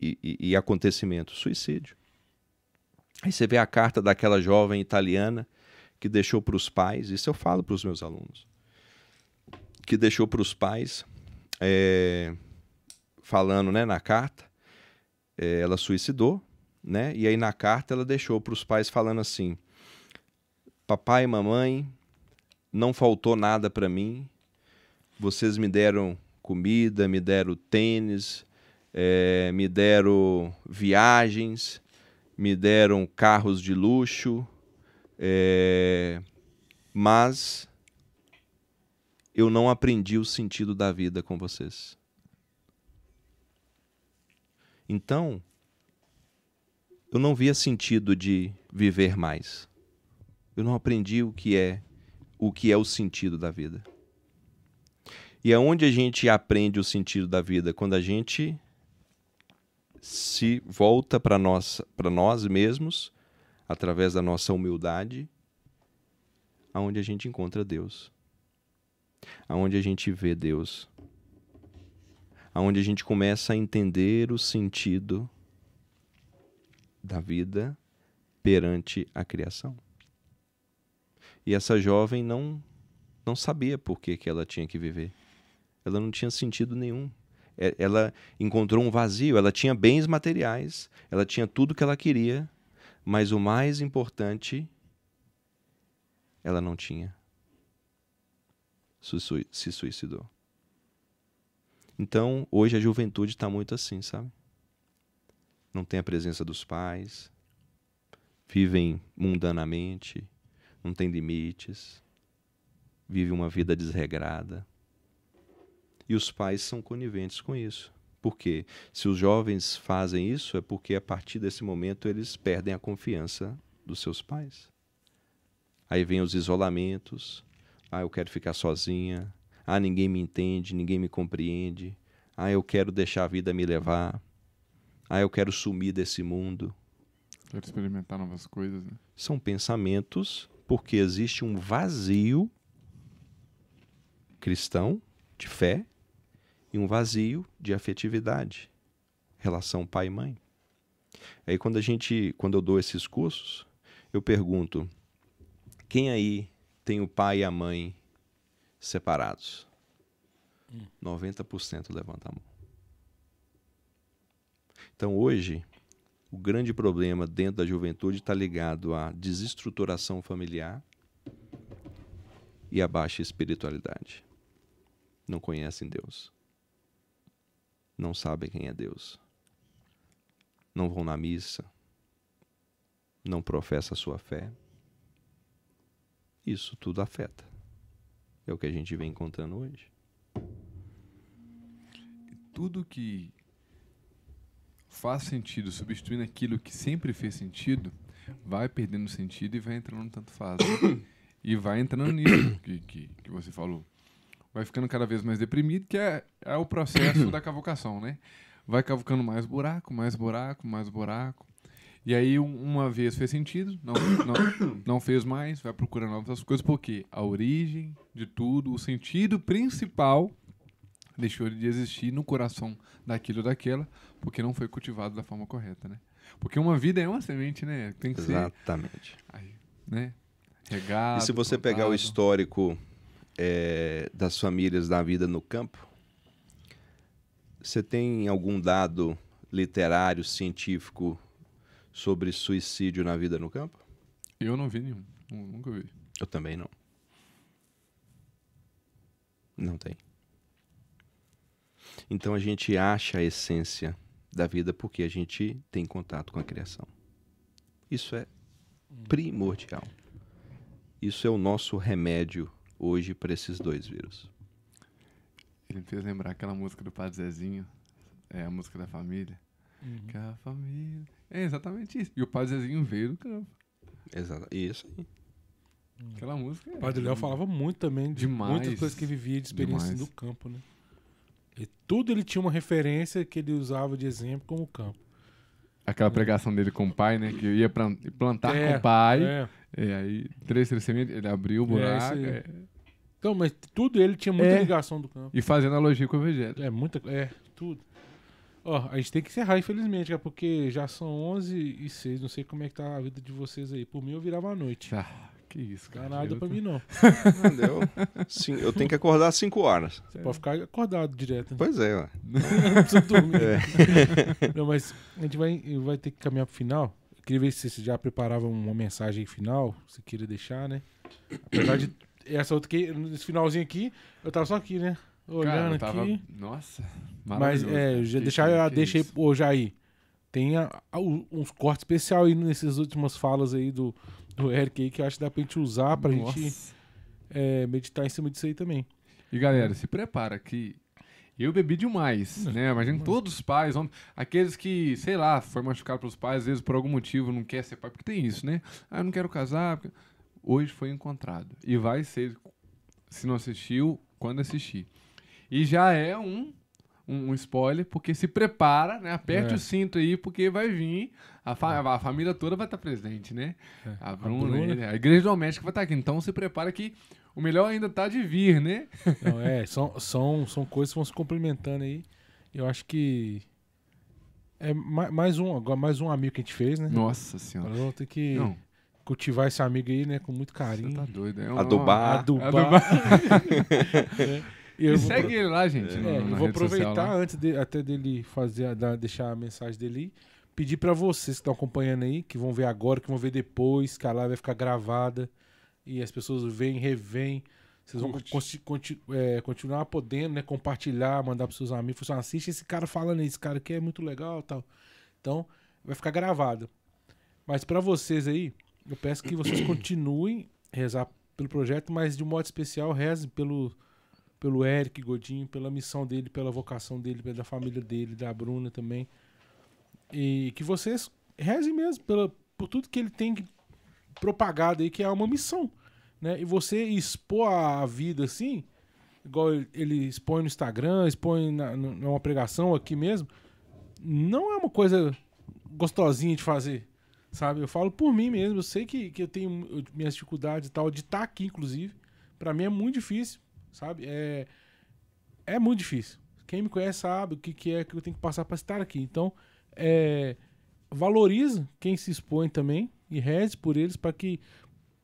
e, e acontecimento? Suicídio. Aí você vê a carta daquela jovem italiana que deixou para os pais, isso eu falo para os meus alunos, que deixou para os pais, é, falando né, na carta, é, ela suicidou, né? E aí na carta ela deixou para os pais falando assim: Papai e mamãe, não faltou nada para mim. Vocês me deram comida, me deram tênis, é, me deram viagens, me deram carros de luxo, é, mas eu não aprendi o sentido da vida com vocês. Então, eu não via sentido de viver mais. Eu não aprendi o que é o que é o sentido da vida. E aonde a gente aprende o sentido da vida quando a gente se volta para nós, para nós mesmos, através da nossa humildade, aonde a gente encontra Deus. Aonde a gente vê Deus aonde a gente começa a entender o sentido da vida perante a criação. E essa jovem não não sabia por que, que ela tinha que viver. Ela não tinha sentido nenhum. É, ela encontrou um vazio, ela tinha bens materiais, ela tinha tudo que ela queria, mas o mais importante ela não tinha. Se suicidou. Então, hoje a juventude está muito assim, sabe? Não tem a presença dos pais, vivem mundanamente, não tem limites, vive uma vida desregrada. E os pais são coniventes com isso. Porque se os jovens fazem isso, é porque a partir desse momento eles perdem a confiança dos seus pais. Aí vem os isolamentos. Ah, eu quero ficar sozinha. Ah, ninguém me entende, ninguém me compreende. Ah, eu quero deixar a vida me levar. Ah, eu quero sumir desse mundo. Quero experimentar novas coisas, né? São pensamentos porque existe um vazio cristão de fé e um vazio de afetividade, relação pai e mãe. Aí quando a gente, quando eu dou esses cursos, eu pergunto: quem aí tem o pai e a mãe separados? Hum. 90% levanta a mão. Então hoje, o grande problema dentro da juventude está ligado à desestruturação familiar e à baixa espiritualidade. Não conhecem Deus não sabem quem é Deus. Não vão na missa, não professam a sua fé. Isso tudo afeta. É o que a gente vem encontrando hoje. Tudo que faz sentido, substituindo aquilo que sempre fez sentido, vai perdendo sentido e vai entrando no tanto faz. e vai entrando nisso que, que, que você falou vai ficando cada vez mais deprimido, que é, é o processo da cavocação, né? Vai cavucando mais buraco, mais buraco, mais buraco. E aí, uma vez fez sentido, não, não, não fez mais, vai procurando outras coisas, porque a origem de tudo, o sentido principal deixou de existir no coração daquilo ou daquela, porque não foi cultivado da forma correta, né? Porque uma vida é uma semente, né? Tem que Exatamente. ser... Aí, né? Regado, e se você plantado. pegar o histórico é, das famílias da vida no campo, você tem algum dado literário, científico sobre suicídio na vida no campo? Eu não vi nenhum, nunca vi. Eu também não. Não tem. Então a gente acha a essência da vida porque a gente tem contato com a criação. Isso é primordial. Isso é o nosso remédio hoje para esses dois vírus. Ele me fez lembrar aquela música do Padre Zezinho, é a música da família. Uhum. Que a família. É exatamente isso. E o Padre Zezinho veio do campo. Exato. Isso aí. Aquela música. O Padre Léo falava muito também de demais, muitas coisas que vivia de experiência demais. do campo, né? E tudo ele tinha uma referência que ele usava de exemplo como campo. Aquela pregação dele com o pai, né? Que ia plantar é, com o pai. É. E aí, três, três sementes, ele abriu o é, buraco. É, então, mas tudo ele tinha muita é. ligação do campo. E fazendo analogia com o evangelho. É, muita. É, tudo. Ó, a gente tem que encerrar, infelizmente, é porque já são 11 e 6. Não sei como é que tá a vida de vocês aí. Por mim, eu virava a noite. Ah, que isso, cara. Não nada pra mim, não. Não deu. Sim, eu tenho que acordar às 5 horas. Você pode ficar acordado direto. Pois é, ó. não precisa dormir. É. Não, mas a gente vai, vai ter que caminhar pro final. Eu queria ver se você já preparava uma mensagem final, se queria deixar, né? Apesar de essa outra aqui, nesse finalzinho aqui, eu tava só aqui, né? Olhando Cara, tava... aqui. Nossa, Mas é, já deixar, eu deixei é ô Jair. Tem a, a, uns cortes especial aí nessas últimas falas aí do, do Eric aí que eu acho que dá pra gente usar pra Nossa. gente é, meditar em cima disso aí também. E galera, se prepara que eu bebi demais, né? Imagina todos os pais, aqueles que, sei lá, foi machucado pelos pais, às vezes por algum motivo não quer ser pai, porque tem isso, né? Ah, eu não quero casar. Porque hoje foi encontrado. E vai ser, se não assistiu, quando assistir. E já é um, um, um spoiler, porque se prepara, né? Aperte é. o cinto aí, porque vai vir. A, fa a família toda vai estar presente, né? É. A, Bruna, a, Bruna. a igreja doméstica vai estar aqui. Então se prepara que o melhor ainda está de vir, né? Não, é, são, são, são coisas que vão se complementando aí. Eu acho que. É mais um, agora mais um amigo que a gente fez, né? Nossa senhora. Agora vamos ter que. Não cultivar esse amigo aí, né? Com muito carinho. Você tá doido, é uma... Adubar. Adubar. Adubar. é. E, e segue ele lá, gente. É, eu vou aproveitar antes de, até dele fazer, da, deixar a mensagem dele pedir para vocês que estão acompanhando aí, que vão ver agora, que vão ver depois, que a live vai ficar gravada e as pessoas vêm, revêm. Vocês vão conti- é, continuar podendo, né? Compartilhar, mandar pros seus amigos. Falar assim, assiste esse cara falando aí, esse cara aqui é muito legal e tal. Então, vai ficar gravado. Mas pra vocês aí, eu peço que vocês continuem a rezar pelo projeto, mas de um modo especial, rezem pelo, pelo Eric Godinho, pela missão dele, pela vocação dele, pela família dele, da Bruna também. E que vocês rezem mesmo pela, por tudo que ele tem propagado aí, que é uma missão. Né? E você expor a vida assim, igual ele- expõe no Instagram, expõe na, numa pregação aqui mesmo, não é uma coisa gostosinha de fazer. Sabe? Eu falo por mim mesmo. Eu sei que, que eu tenho minhas dificuldades e tal, de estar aqui, inclusive. Pra mim é muito difícil, sabe? É, é muito difícil. Quem me conhece sabe o que, que é que eu tenho que passar pra estar aqui. Então, é, valoriza quem se expõe também e reze por eles para que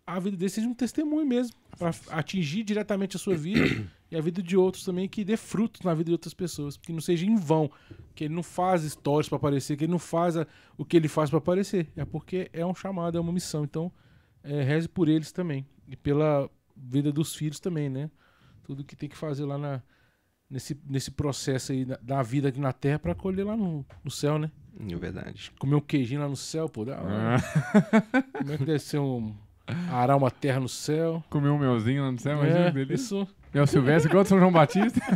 a vida deles seja um testemunho mesmo, para atingir diretamente a sua vida e a vida de outros também, que dê frutos na vida de outras pessoas, que não seja em vão, que ele não faz histórias para aparecer, que ele não faz a- o que ele faz para aparecer, é porque é um chamado, é uma missão. Então, é, reze por eles também e pela vida dos filhos também, né? Tudo que tem que fazer lá na, nesse, nesse processo aí da, da vida aqui na Terra para colher lá no, no céu, né? É verdade. Comer um queijinho lá no céu, pô. Ah, Como é que deve ser um. Arar uma terra no céu? comer um melzinho lá no céu, imagina, é, beleza. isso. É o Silvestre igual do São João Batista.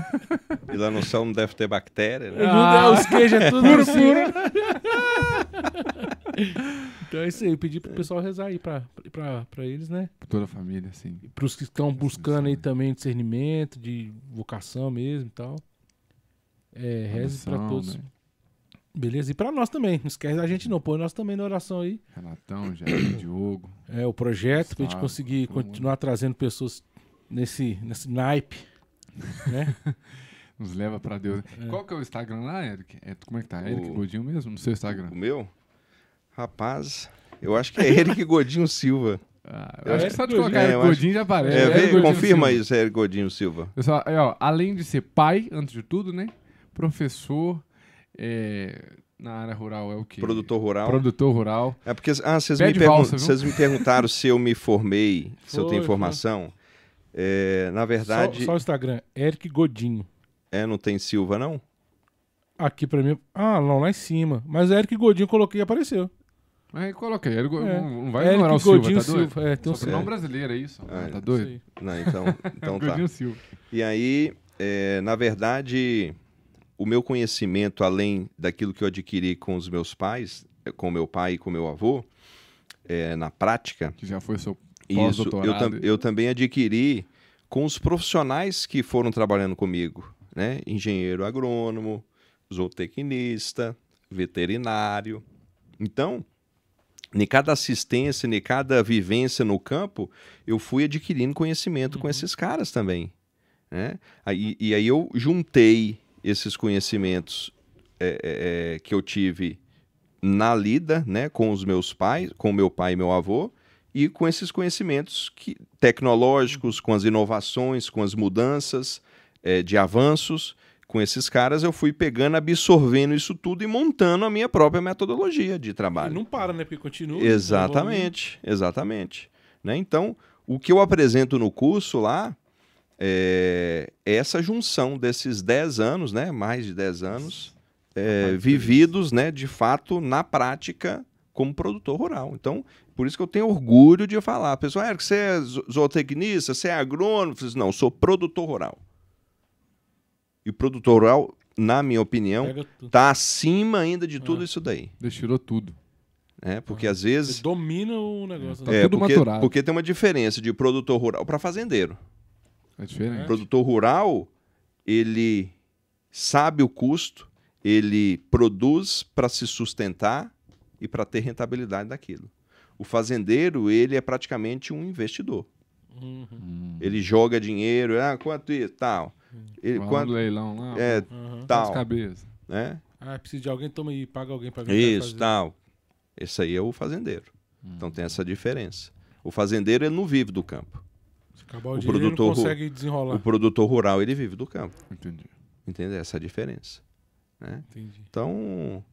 E lá no céu não deve ter bactéria, né? Ah. Os queijos é tudo assim. então é isso aí. Eu pedi pro pessoal rezar aí pra, pra, pra eles, né? Toda a família, assim. E pros que estão buscando aí também discernimento, de vocação mesmo e tal. É, reze pra todos. né? Beleza? E pra nós também. Não esquece da gente não. Põe nós também na oração aí. Renatão, Jair, Diogo. É, o projeto pra gente Gustavo, conseguir todo mundo. continuar trazendo pessoas nesse, nesse naipe. Né? Nos leva pra Deus. É. Qual que é o Instagram lá, Eric? É, como é que tá? Eric O- Godinho mesmo? No seu Instagram? O meu? Rapaz, eu acho que é Eric Godinho Silva. Ah, Eu eu acho que só de que colocar é, Eric eu acho- Godinho já aparece. É, Godinho confirma Silva. isso, Eric Godinho Silva. Pessoal, é, ó, além de ser pai, antes de tudo, né? Professor, é, na área rural é o quê? Produtor rural. Produtor rural. É porque ah, vocês me, pergun- valsa, vocês me perguntaram se eu me formei, se eu Foi, tenho foi. formação. É, na Só, verdade, só o Instagram. Eric Godinho. é, não tem Silva, não? Aqui pra mim. Ah, não, lá em cima. Mas Eric Godinho eu coloquei e apareceu. Aí coloquei. Go- É. não, vai Eric ignorar o Silva, Godinho tá doido? Silva. É, tem um Sobrenome É. brasileiro, é isso? Ah, tá Isso doido? Não, então, então tá. Godinho Silva. E aí, é, na verdade, o meu conhecimento, além daquilo que eu adquiri com os meus pais, é, com meu pai e com meu avô, é, na prática, Que já foi seu eu, pós-doutorado. tam- eu também adquiri com os profissionais que foram trabalhando comigo, né? Engenheiro agrônomo, zootecnista, veterinário. Então, em cada assistência, em cada vivência no campo, eu fui adquirindo conhecimento com esses caras também. Né? Aí, e aí eu juntei esses conhecimentos é, é, é, que eu tive na lida né, com os meus pais, com meu pai e meu avô, e com esses conhecimentos que, tecnológicos, com as inovações, com as mudanças é, de avanços, com esses caras eu fui pegando, absorvendo isso tudo e montando a minha própria metodologia de E trabalho. não para, né? Porque continua. Exatamente, exatamente. Né? Então, o que eu apresento no curso lá é essa junção desses 10 anos, né? mais de 10 anos, é, vividos né? de fato na prática como produtor rural. Então, por isso que eu tenho orgulho de falar. Pessoal, Eric, você é zo- zootecnista, você é agrônomo? Não, eu sou produtor rural. E o produtor rural, na minha opinião, está acima ainda de tudo Ah. isso daí. Ele tirou tudo. Né? Porque às Você vezes domina o negócio. Tá é, tudo porque, maturado. porque tem uma diferença de produtor rural para fazendeiro. É diferente. É. Produtor rural, ele sabe o custo, ele produz para se sustentar e para ter rentabilidade daquilo. O fazendeiro, ele é praticamente um investidor. Uhum. Hum. Ele joga dinheiro, ah, quanto isso, tal. Ele, Vai no leilão lá. é, Uhum. Tal, cabeças? né? Ah, precisa de alguém, toma aí, paga alguém cá Isso, fazer. tal. Esse aí é o fazendeiro. Então tem essa diferença. O fazendeiro, ele não vive do campo. Se acabar o, O dinheiro, ele não produtor ru- consegue desenrolar. O produtor rural, ele vive do campo. Entendi. Entende? Essa é a diferença. Né? Entendi. Então,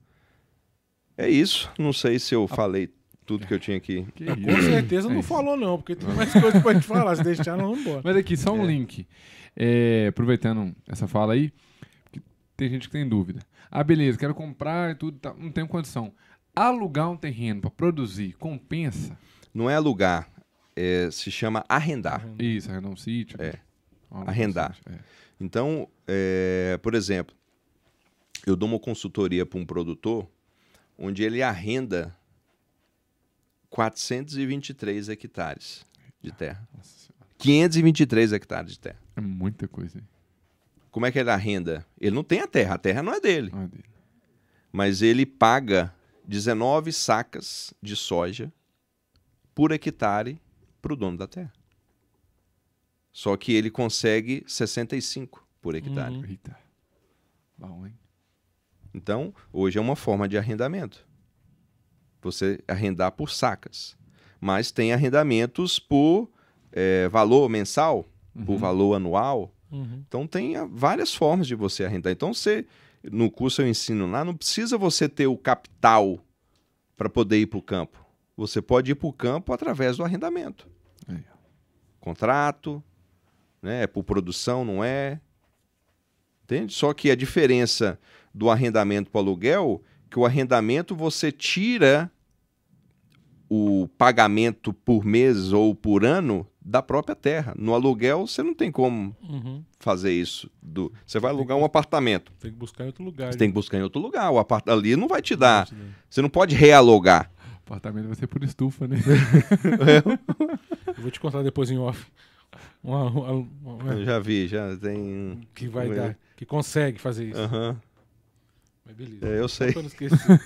é isso. Não sei se eu falei tudo que eu tinha aqui. Que Com isso. certeza É não isso. falou, não, porque tem mais coisas pra gente falar. Se deixar, nós vamos embora. Mas aqui, só um link. É, aproveitando essa fala aí, tem gente que tem dúvida. Ah, beleza, quero comprar e tudo, tá, não tenho condição. Alugar um terreno para produzir compensa? Não é alugar, é, se chama arrendar. Isso, arrendar um sítio. É. Um Arrendar. sítio, é. Então, é, por exemplo, eu dou uma consultoria para um produtor onde ele arrenda 423 hectares de terra. Nossa Senhora. 523 hectares de terra. É muita coisa. hein? Como é que ele arrenda? Ele não tem a terra, a terra não é dele. Não é dele. Mas ele paga 19 sacas de soja por hectare para o dono da terra. Só que ele consegue 65 por hectare. Uhum. Eita. Bom, hein? Então, hoje é uma forma de arrendamento. Você arrendar por sacas. Mas tem arrendamentos por eh, valor mensal, por Uhum. valor anual. Uhum. Então, tem ah, várias formas de você arrendar. Então, você, no curso eu ensino lá, não precisa você ter o capital para poder ir para o campo. Você pode ir para o campo através do arrendamento. Ó. Contrato, né? é por produção, não é? Entende? Só que a diferença do arrendamento para o aluguel, que o arrendamento você tira o pagamento por mês ou por ano da própria terra. No aluguel você não tem como Uhum. fazer isso. Do... Você vai alugar um apartamento, Tem que buscar em outro lugar. você tem que buscar em outro lugar. O apart... ali não vai te né? dar. Você não pode realogar. O apartamento vai ser por estufa, né? Eu vou te contar depois em off. Uma- uma- uma- Eu já vi, já tem. que vai É. dar. Que consegue fazer isso. Aham. Mas beleza. É, eu Só sei. pra não esquecer.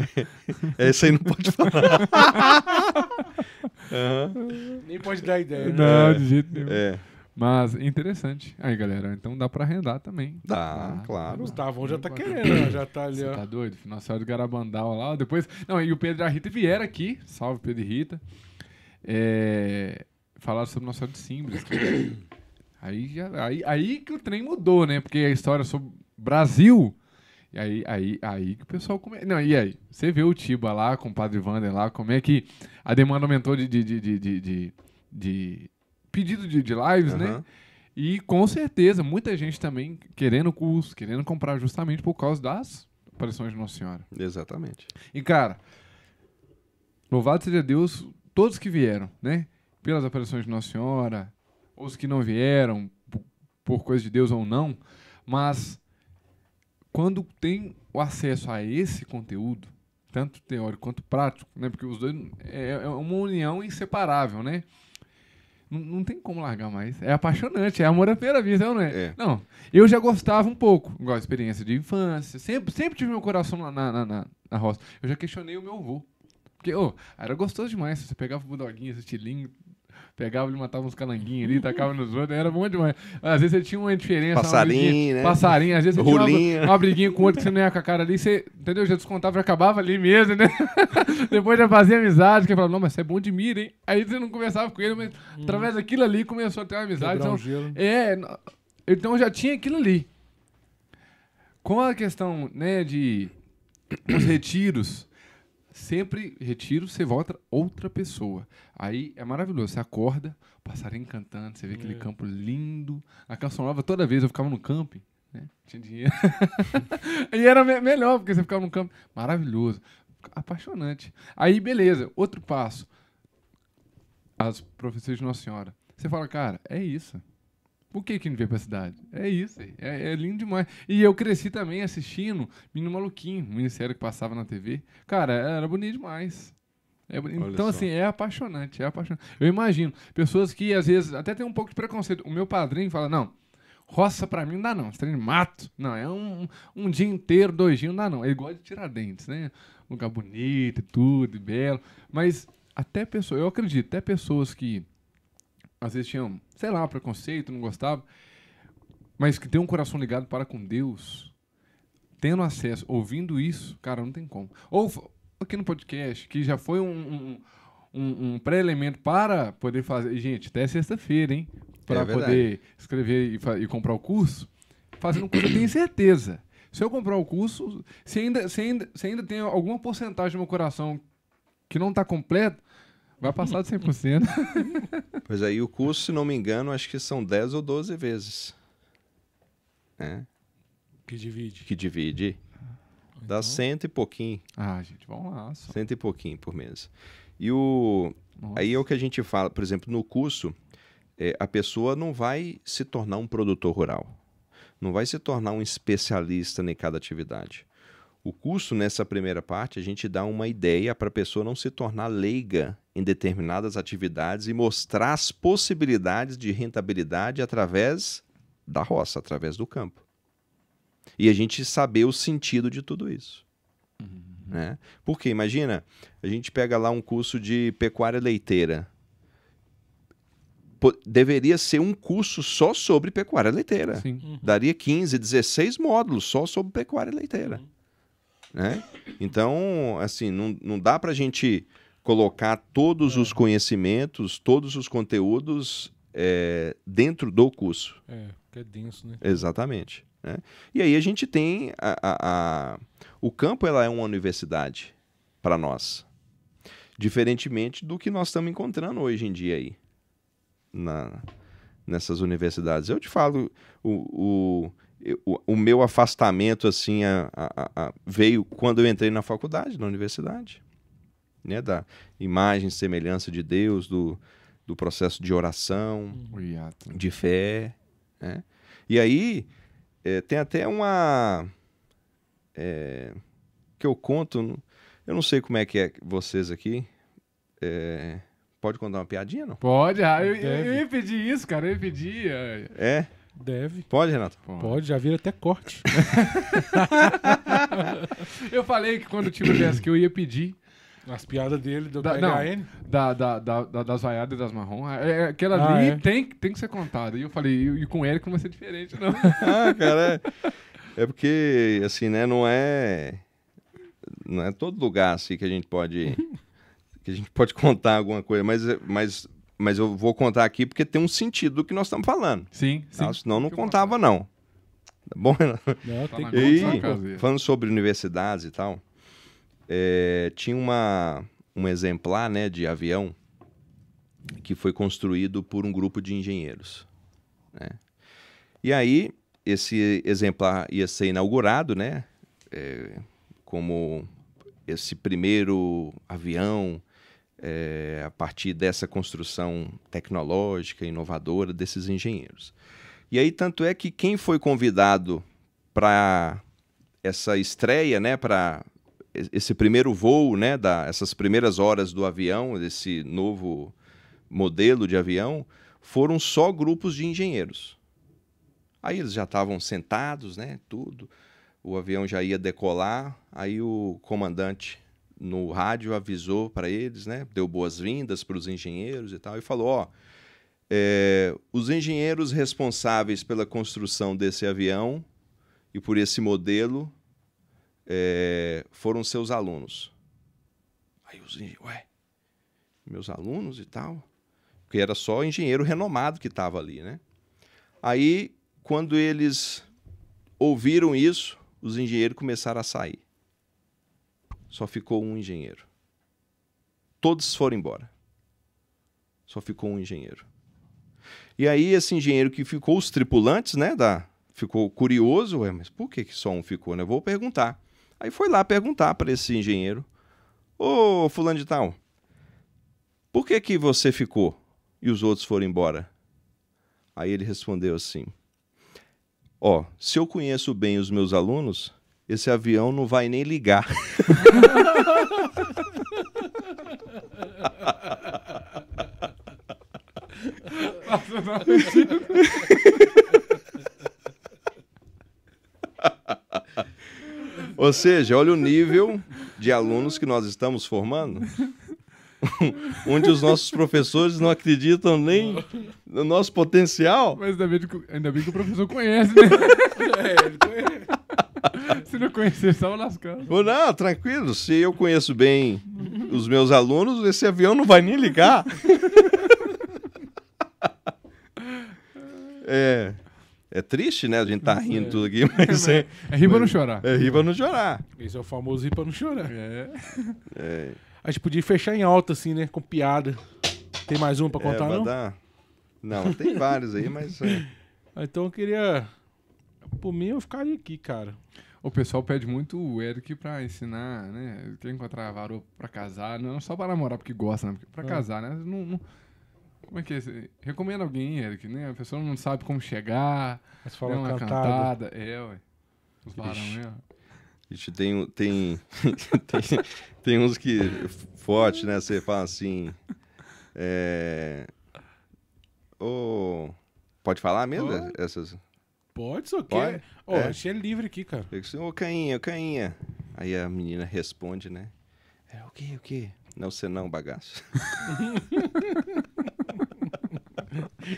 Esse aí não pode falar. Aham. Nem pode dar ideia. né? Não, de jeito nenhum. É, Mas interessante. Aí, galera, então dá pra arrendar também. dá, Ah, claro. O Gustavão já tá querendo, já tá ali, Você ó. tá doido? Nossa Senhora do Garabandal lá. Depois. Não, e o Pedro e a Rita vieram aqui. Salve, Pedro e Rita. É, Falaram sobre Nossa Senhora de Simbres. aí, já- aí, aí que o trem mudou, né? Porque a história sobre Brasil. E aí, aí, aí que o pessoal come... Não, e aí? Você vê o Tiba lá com o Padre Wander lá, como é que a demanda aumentou de, de, de, de, de, de- pedido de, de lives, né? Aham. E com certeza, muita gente também querendo curso, querendo comprar justamente por causa das aparições de Nossa Senhora. Exatamente. E cara, louvado seja Deus, todos que vieram, né? Pelas aparições de Nossa Senhora, os que não vieram, por, por coisa de Deus ou não, mas quando tem o acesso a esse conteúdo, tanto teórico quanto prático, né? Porque os dois é, é uma união inseparável, né? Não, não tem como largar mais. É apaixonante, é amor à primeira vista, não é? É. Não, eu já gostava um pouco, igual a experiência de infância. Sempre, sempre tive meu coração na, na, na- na, roça. Eu já questionei o meu avô. Porque, ô, era gostoso demais. Você pegava o budoguinho, esse estilinho, pegava ele, matava uns calanguinhos ali, tacava nos outros, era bom demais. Às vezes você tinha uma diferença. uma Passarinho, briguinha- né? Passarinho, às vezes você Rolinho. tinha uma, uma briguinha com outro que você não ia com a cara ali, você, entendeu? Já descontava, já acabava ali mesmo, né? Depois já fazia amizade, que falava, não, mas você é bom de mira, hein? Aí você não conversava com ele, mas através daquilo ali começou a ter uma amizade. Quebrar Então, um gelo. é, então já tinha aquilo ali. Com a questão, né, de os retiros, sempre retiro, você volta outra pessoa. Aí é maravilhoso, você acorda, passarinho cantando, você vê aquele É. campo lindo. A canção nova, toda vez eu ficava no camping, né, tinha dinheiro. e era me- melhor, porque você ficava no campo. Maravilhoso, apaixonante. Aí, beleza, outro passo. As profecias de Nossa Senhora. Você fala, cara, é isso. Por que que não veio pra cidade? É isso, aí. é, é lindo demais. E eu cresci também assistindo Menino Maluquinho, um ministério que passava na TV. Cara, era bonito demais. É então, só. assim, é apaixonante, é apaixonante. Eu imagino, pessoas que às vezes até tem um pouco de preconceito. O meu padrinho fala, não, roça pra mim não dá não, você tem mato. Não, é um, um dia inteiro, dois dias, não dá não. Ele gosta de Tiradentes, né? Um lugar bonito e tudo, e belo. Mas até pessoas, eu acredito, até pessoas que às vezes tinham, sei lá, preconceito, não gostavam, mas que tem um coração ligado para com Deus, tendo acesso, ouvindo isso, cara, não tem como. Ou aqui no podcast, que já foi um, um, um- um pré-elemento para poder fazer. Gente, até sexta-feira, hein? Para É poder escrever e, e comprar o curso. Fazendo curso, eu tenho certeza. Se eu comprar o curso, se ainda, se ainda, se ainda tem alguma porcentagem no meu coração que não tá completo, vai passar de 100%. Pois aí o curso, se não me engano, acho que são 10 ou 12 vezes. Né? Que divide. Que divide. Dá Então, cento e pouquinho. ah, gente, vamos lá. Só. Cento e pouquinho por mês. E o. Nossa. Aí é o que a gente fala, por exemplo, no curso, é, a pessoa não vai se tornar um produtor rural. Não vai se tornar um especialista em cada atividade. O curso, nessa primeira parte, a gente dá uma ideia para a pessoa não se tornar leiga em determinadas atividades e mostrar as possibilidades de rentabilidade através da roça, através do campo. E a gente saber o sentido de tudo isso. Né? Porque, imagina, a gente pega lá um curso de pecuária leiteira. Po- deveria ser um curso só sobre pecuária leiteira. Sim. Daria 15, 16 módulos só sobre pecuária leiteira. Né? Então, assim, não, não dá para a gente colocar todos os conhecimentos, todos os conteúdos é, dentro do curso. É, que é denso, né? Exatamente. né? E aí a gente tem a, a- a- o campo ela é uma universidade para nós, diferentemente do que nós estamos encontrando hoje em dia aí na, nessas universidades. Eu te falo o, o, eu- o, meu afastamento assim a- a- a- veio quando eu entrei na faculdade, na universidade, né? Da imagem, e semelhança de Deus, do, do processo de oração, hiato. de fé. Né? E aí eh, tem até uma eh, que eu conto, eu não sei como é que é vocês aqui. eh, pode contar uma piadinha, não? Pode, ah, eu, eu, eu ia pedir isso, cara, eu ia pedir. é, É? Deve. Pode, Renato? pô. Pode, já vira até corte. Eu falei que quando o que eu ia pedir As piadas dele do Da- PHN. da, da, da, da- das vaiadas e das marrom. É, é, aquela Ah, ali é? tem, tem que ser contada. E eu falei, e, e com o Érico não vai ser diferente, não. ah, cara, é, é porque assim, né, não é não é todo lugar assim que a gente pode que a gente pode contar alguma coisa, mas mas mas eu vou contar aqui porque tem um sentido do que nós estamos falando. Sim, sim. Tá? Senão não contava não. Tá bom, Renato? Não, Tá tem que E falando sobre universidades e tal, é, tinha uma, um exemplar né, de avião que foi construído por um grupo de engenheiros. né? E aí, esse exemplar ia ser inaugurado, né? é, como esse primeiro avião é, a partir dessa construção tecnológica, inovadora desses engenheiros. E aí, tanto é que quem foi convidado para essa estreia, né, para esse primeiro voo, né, da, essas primeiras horas do avião, desse novo modelo de avião, foram só grupos de engenheiros. Aí eles já estavam sentados, né, tudo. O avião já ia decolar, aí o comandante no rádio avisou para eles, né, deu boas-vindas para os engenheiros e tal, e falou, ó, é, os engenheiros responsáveis pela construção desse avião e por esse modelo é, foram seus alunos. Aí os engenheiros, ué, meus alunos e tal? Porque era só engenheiro renomado que estava ali, né? Aí, quando eles ouviram isso, os engenheiros começaram a sair. Só ficou um engenheiro. Todos foram embora. Só ficou um engenheiro. E aí, esse engenheiro que ficou, os tripulantes, né, da, ficou curioso, ué, mas por que, que só um ficou, né? Eu vou perguntar. Aí foi lá perguntar para esse engenheiro: Ô, fulano de tal, por que que você ficou e os outros foram embora? Aí ele respondeu assim: Ó, se eu conheço bem os meus alunos, esse avião não vai nem ligar. Ou seja, olha o nível de alunos que nós estamos formando, onde os nossos professores não acreditam nem no nosso potencial. Mas ainda bem, que, ainda bem que o professor conhece, né? É, ele conhece. Se não conhecer, só lascando. Ou não, tranquilo, se eu conheço bem os meus alunos, esse avião não vai nem ligar. É, é triste, né? A gente tá rindo tudo aqui, mas é, É rir pra não chorar. é rir pra não chorar. Esse é o famoso ir pra não chorar. É. É, A gente podia fechar em alta, assim, né? Com piada. Tem mais um pra contar, é, não? dar- Não, tem vários aí, mas. é, Então eu queria. Por mim, eu ficaria aqui, cara. O pessoal pede muito o Eric pra ensinar, né? Quer encontrar varô pra casar, não só pra namorar porque gosta, né? Porque Pra Ah. casar, né? Não, não- Como é que é? Recomenda alguém, Eric, né? A pessoa não sabe como chegar, Mas fala uma cantada. cantada. É, ué. Os varão, né? Ixi, tem, um- tem, tem, tem uns que. Forte, né? Você fala assim. É. Ô. Pode falar mesmo? Pode. Essas. Pode, só Pode? quer. Ó, É. a gente é livre aqui, cara. Eu disse, Ô, Cainha, ô, Cainha. Aí a menina responde, né? É o quê, o quê? Não, você não, bagaço.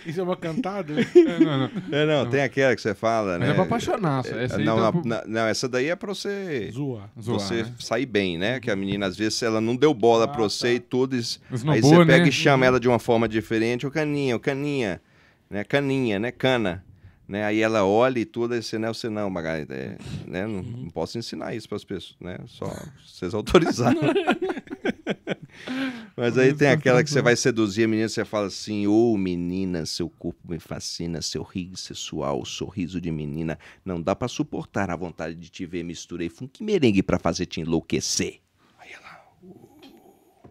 Isso é uma cantada? É, não, não. É, não, tem aquela que você fala, Mas né? é pra apaixonar. É, Essa não, não, pro- não, não, essa daí é pra você, Zoar. você né? sair bem, né? Que a menina, às vezes, ela não deu bola Ah, pra você tá. e Esnobou, Aí você pega né? e chama ela de uma forma diferente, ô caninha, ô caninha, né? Caninha, né? Cana. Né? Aí ela olha e tudo, aí você não é você não, Magali, é, né? Não, Uhum. não posso ensinar isso para as pessoas, né? Só vocês autorizarem. Mas aí tem aquela que você vai seduzir a menina, você fala assim, ô menina, seu corpo me fascina, seu riso sensual, sorriso de menina, não dá para suportar a vontade de te ver, misturei funk e merengue para fazer te enlouquecer. Aí ela, uh,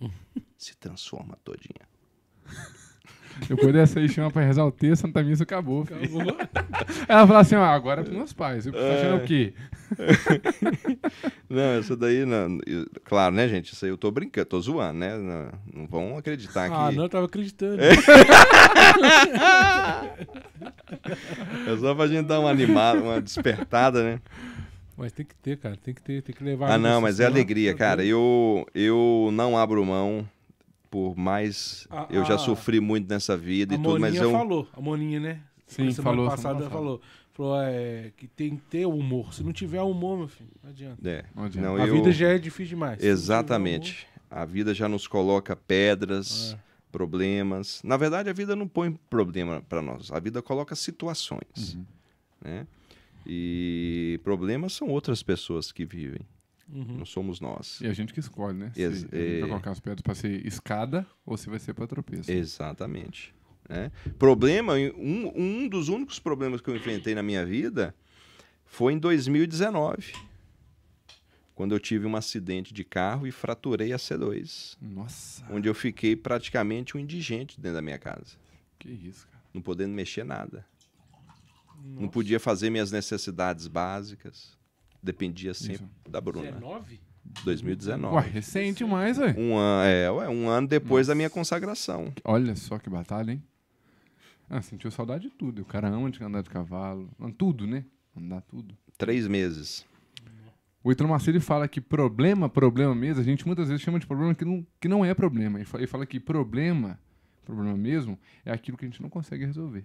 ela se transforma todinha. Depois dessa aí, chama pra rezar o texto, Santa Missa acabou. filho. Ela fala assim, ó, agora é pros meus pais. Eu tá achando o quê? Não, essa daí, não, eu- claro, né, gente? Isso aí eu tô brincando, tô zoando, né? Não, não vão acreditar Ah, que não, eu tava acreditando. é só pra gente dar uma animada, uma despertada, né? Mas tem que ter, cara. Tem que ter, tem que levar. Ah, não, mas é alegria, cara. Eu, eu não abro mão, por mais. Ah, eu já ah. sofri muito nessa vida A e tudo, mas Moninha eu. falou. A Moninha, né? Sim, semana falou, passada semana ela falou. Falou é, que tem que ter humor. Se não tiver humor, meu filho, não adianta. É, Não adianta. não, a eu- vida já é difícil demais. Exatamente. A vida já nos coloca pedras, É. problemas. Na verdade, a vida não põe problema para nós. A vida coloca situações, Uhum. né? E problemas são outras pessoas que vivem, humor, uhum. não somos nós. E a gente que escolhe, né? Se Ex- gente é. vai colocar as pedras pra ser escada ou se vai ser pra tropeço. Exatamente. né? Problema, um, um dos únicos problemas que eu enfrentei na minha vida foi em 2019, quando eu tive um acidente de carro e fraturei a C2, Nossa, onde eu fiquei praticamente um indigente dentro da minha casa, que isso, cara. não podendo mexer nada. Não Nossa. podia fazer minhas necessidades básicas. Dependia sempre da Bruna. 19? 2019. Ué, recente demais, ué. Um, an é, ué, um ano depois da Nossa. minha consagração. Olha só que batalha, hein? Ah, sentiu saudade de tudo. O cara ama de andar de cavalo. Tudo, né? Andar tudo. Três meses. O Ítalo Marcelo fala que problema, problema mesmo, a gente muitas vezes chama de problema que não, que não é problema. Ele fala que problema, problema mesmo, é aquilo que a gente não consegue resolver.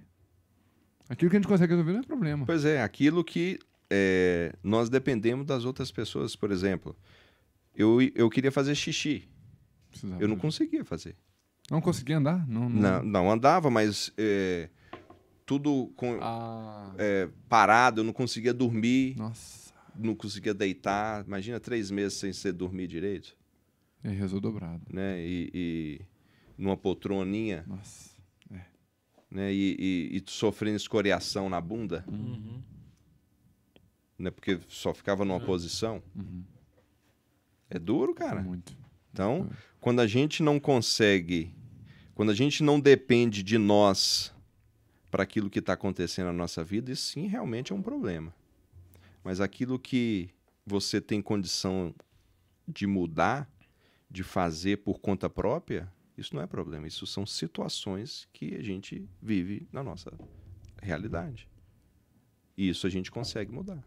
Aquilo que a gente consegue resolver não é problema. Pois é, aquilo que é, nós dependemos das outras pessoas. Por exemplo, eu, eu queria fazer xixi. Precisava. Eu não conseguia fazer. Não conseguia andar? Não. não. Não, não andava, mas é, tudo com, Ah, é, parado, eu não conseguia dormir, nossa. não conseguia deitar. Imagina três meses sem você dormir direito, E aí rezou dobrado. né? E, e numa poltroninha, Nossa. né? E, e, e sofrendo escoriação na bunda, Uhum. Né? Porque só ficava numa posição. Uhum. É duro, cara. Muito. Então, quando a gente não consegue, quando a gente não depende de nós para aquilo que está acontecendo na nossa vida, isso sim realmente é um problema. Mas aquilo que você tem condição de mudar, de fazer por conta própria, isso não é problema. Isso são situações que a gente vive na nossa realidade. E isso a gente consegue mudar.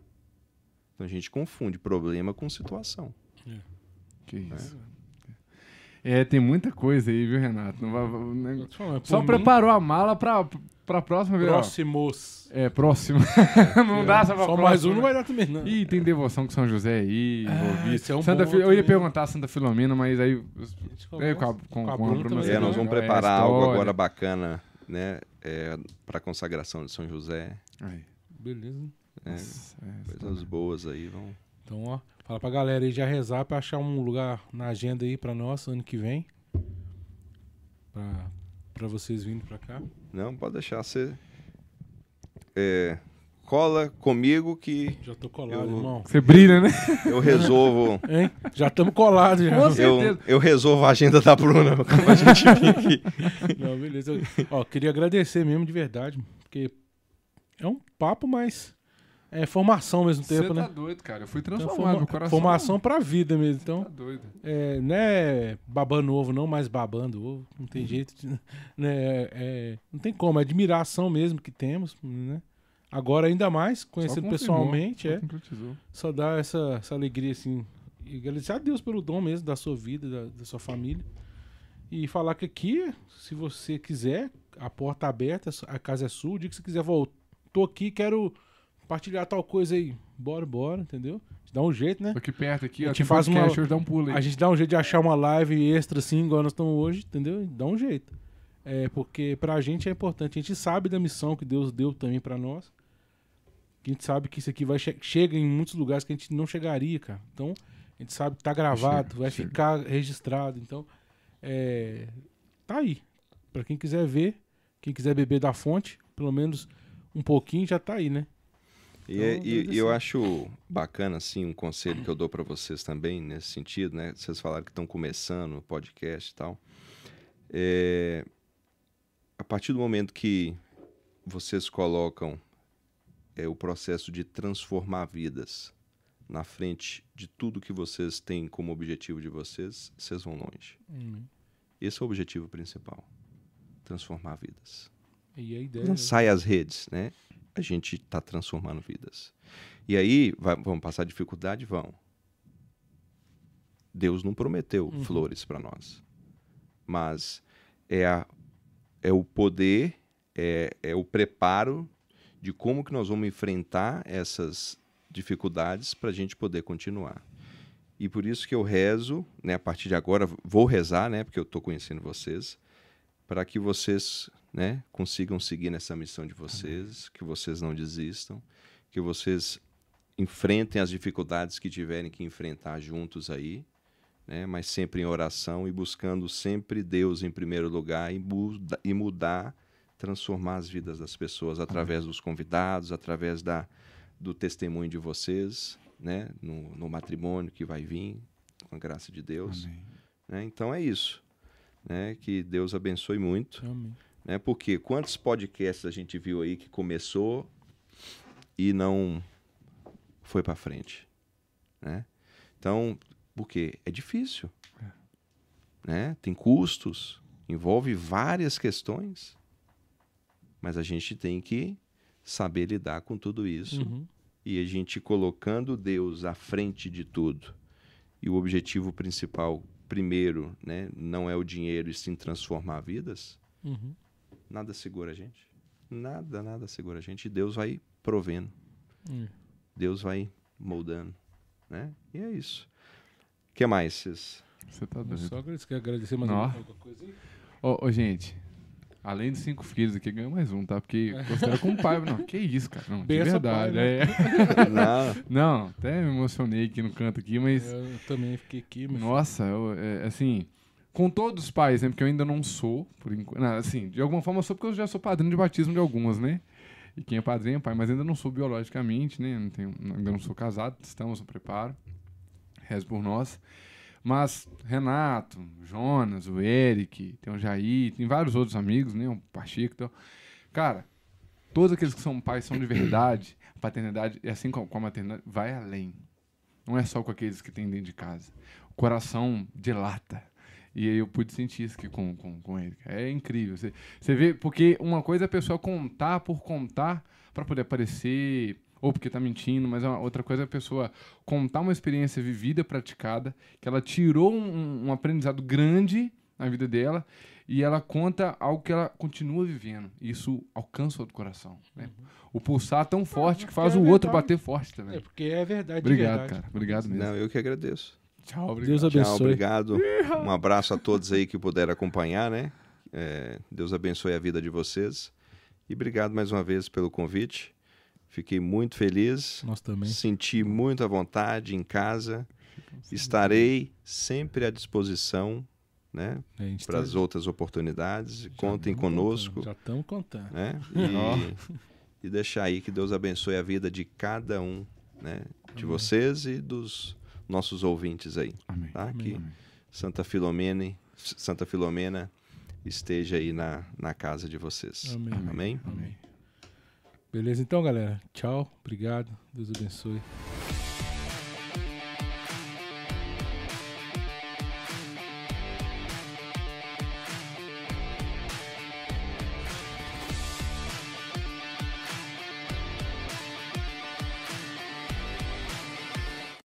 Então a gente confunde problema com situação. Que isso. É, tem muita coisa aí, viu, Renato? Não vai- vai- né? Por Só mim, preparou a mala pra, pra próxima vez. ó. Próximos. É, próximo. não dá só pra Só próxima, mais um né? não vai dar também, não. Ih, tem devoção com São José aí, Ah, é um Santa bom Fi- Eu ia perguntar Santa Filomena, mas aí. É, com a, com, Com a com a Bruna Bruna É, nós né? vamos é preparar algo agora bacana, né? para a consagração de São José. Aí, Beleza. Nossa, é, Coisas boas aí vão. Então, ó. Fala pra galera aí já rezar pra achar um lugar na agenda aí pra nós ano que vem. Pra, pra vocês virem pra cá. Não, pode deixar você. É, cola comigo que Já tô colado, Eu- irmão. Você brilha, né? eu resolvo. Hein? Já estamos colados já. Com eu, certeza. eu resolvo a agenda da Bruna pra gente vir aqui. Não, beleza. Eu- Ó, queria agradecer mesmo de verdade, porque é um papo, mas é formação ao mesmo Você tempo, tá né? doido, cara. Eu fui Então, transformado, forma- meu coração. formação pra vida mesmo. Então, Tá doido. é, não é babando ovo, não, mas babando ovo. Não Uhum. tem jeito. De, né, é, não tem como, é admiração mesmo que temos, né? Agora, ainda mais, conhecendo pessoalmente, só é. Só dá essa, essa alegria, assim. E agradecer a Deus pelo dom mesmo da sua vida, da, da sua família. E falar que aqui, se você quiser, a porta aberta, a casa é sua. O dia que você quiser voltar, tô aqui, quero partilhar tal coisa aí. Bora, bora, entendeu? Dá um jeito, né? Aqui perto, aqui, A gente faz uma- dá um pulo aí. A gente dá um jeito de achar uma live extra, assim, igual nós estamos hoje, entendeu? Dá um jeito. É, porque pra gente é importante. A gente sabe da missão que Deus deu também pra nós. A gente sabe que isso aqui vai che chega em muitos lugares que a gente não chegaria, cara. Então, a gente sabe que tá gravado, Chega, vai chega. ficar registrado. Então, é, tá aí. Pra quem quiser ver, quem quiser beber da fonte, pelo menos um pouquinho já tá aí, né? E, é- Então, e- e eu acho bacana, assim, um conselho que eu dou para vocês também, nesse sentido, né? Vocês falaram que estão começando o podcast e tal. É, a partir do momento que vocês colocam é, o processo de transformar vidas na frente de tudo que vocês têm como objetivo de vocês, vocês vão longe. Esse é o objetivo principal. Transformar vidas. E a ideia. Não sai as redes, né? A gente está transformando vidas. E aí, vai- vão passar dificuldade? Vão. Deus não prometeu Uhum. flores para nós. Mas é, a, é o poder, é, é o preparo de como que nós vamos enfrentar essas dificuldades para a gente poder continuar. E por isso que eu rezo, né, a partir de agora, vou rezar, né, porque eu estou conhecendo vocês, para que vocês né, consigam seguir nessa missão de vocês, que vocês não desistam, que vocês enfrentem as dificuldades que tiverem que enfrentar juntos aí, né, mas sempre em oração e buscando sempre Deus em primeiro lugar e, muda- e mudar, transformar as vidas das pessoas através dos convidados, através da, do testemunho de vocês, né, no, no matrimônio que vai vir, com a graça de Deus. Amém. né? Então é isso. Né? Que Deus abençoe muito Amém. Né? Porque quantos podcasts a gente viu aí que começou e não foi para frente, né? Então, por quê? É difícil, né? Tem custos, envolve várias questões, mas a gente tem que saber lidar com tudo isso Uhum. e a gente colocando Deus à frente de tudo. E o objetivo principal, primeiro, né, não é o dinheiro e sim transformar vidas. Uhum. Nada segura a gente. Nada, nada segura a gente. E Deus vai provendo. Hum. Deus vai moldando. Né? E é isso. O que mais? Vocês... Você tá Só doido. agradecer, quer agradecer mais alguma coisa aí? Ô, ô, gente, além de cinco filhos aqui, ganha mais um, tá? Porque considera como pai. Não, que isso, cara. Não, de verdade. pai, né? é. Não, Não, até me emocionei aqui no canto aqui, mas... Eu também fiquei aqui, mas. Nossa, eu, é, assim, com todos os pais, né? Porque eu ainda não sou, por enquanto. Assim, de alguma forma eu sou porque eu já sou padrinho de batismo de algumas, né? E quem é padrinho é pai, mas ainda não sou biologicamente, né? Não tenho, ainda não sou casado, estamos no preparo. Rezo por nós. Mas Renato, Jonas, o Eric, tem o Jair, tem vários outros amigos, né? O Pacheco e tal. Cara, todos aqueles que são pais são de verdade. A paternidade, e assim como com a maternidade, vai além. Não é só com aqueles que tem dentro de casa. O coração dilata. E aí eu pude sentir isso aqui com, com, com ele. É incrível. Você, você vê, porque uma coisa é a pessoa contar por contar para poder aparecer, ou porque tá mentindo, mas uma, outra coisa é a pessoa contar uma experiência vivida, praticada, que ela tirou um, um aprendizado grande na vida dela e ela conta algo que ela continua vivendo. E isso alcança o outro coração. Né? O pulsar tão forte que faz é o outro verdade. bater forte É também. porque é verdade. de Obrigado, verdade. cara. Obrigado mesmo. não, eu que agradeço. Tchau, obrigado. Deus Tchau, abençoe. obrigado. Um abraço a todos aí que puderam acompanhar, né? É, Deus abençoe a vida de vocês. E obrigado mais uma vez pelo convite. Fiquei muito feliz. Nós também. Senti muito à vontade em casa. Estarei sempre à disposição né, para tá- as outras oportunidades. Contem tamo conosco. contando, Já estamos contando. Né, e, e deixar aí que Deus abençoe a vida de cada um né, de vocês e dos nossos ouvintes aí. Amém. Tá? Que Amém. Santa Filomena, Santa Filomena esteja aí na, na casa de vocês. Amém. Amém? Amém. Beleza, então, galera. Tchau. Obrigado. Deus abençoe.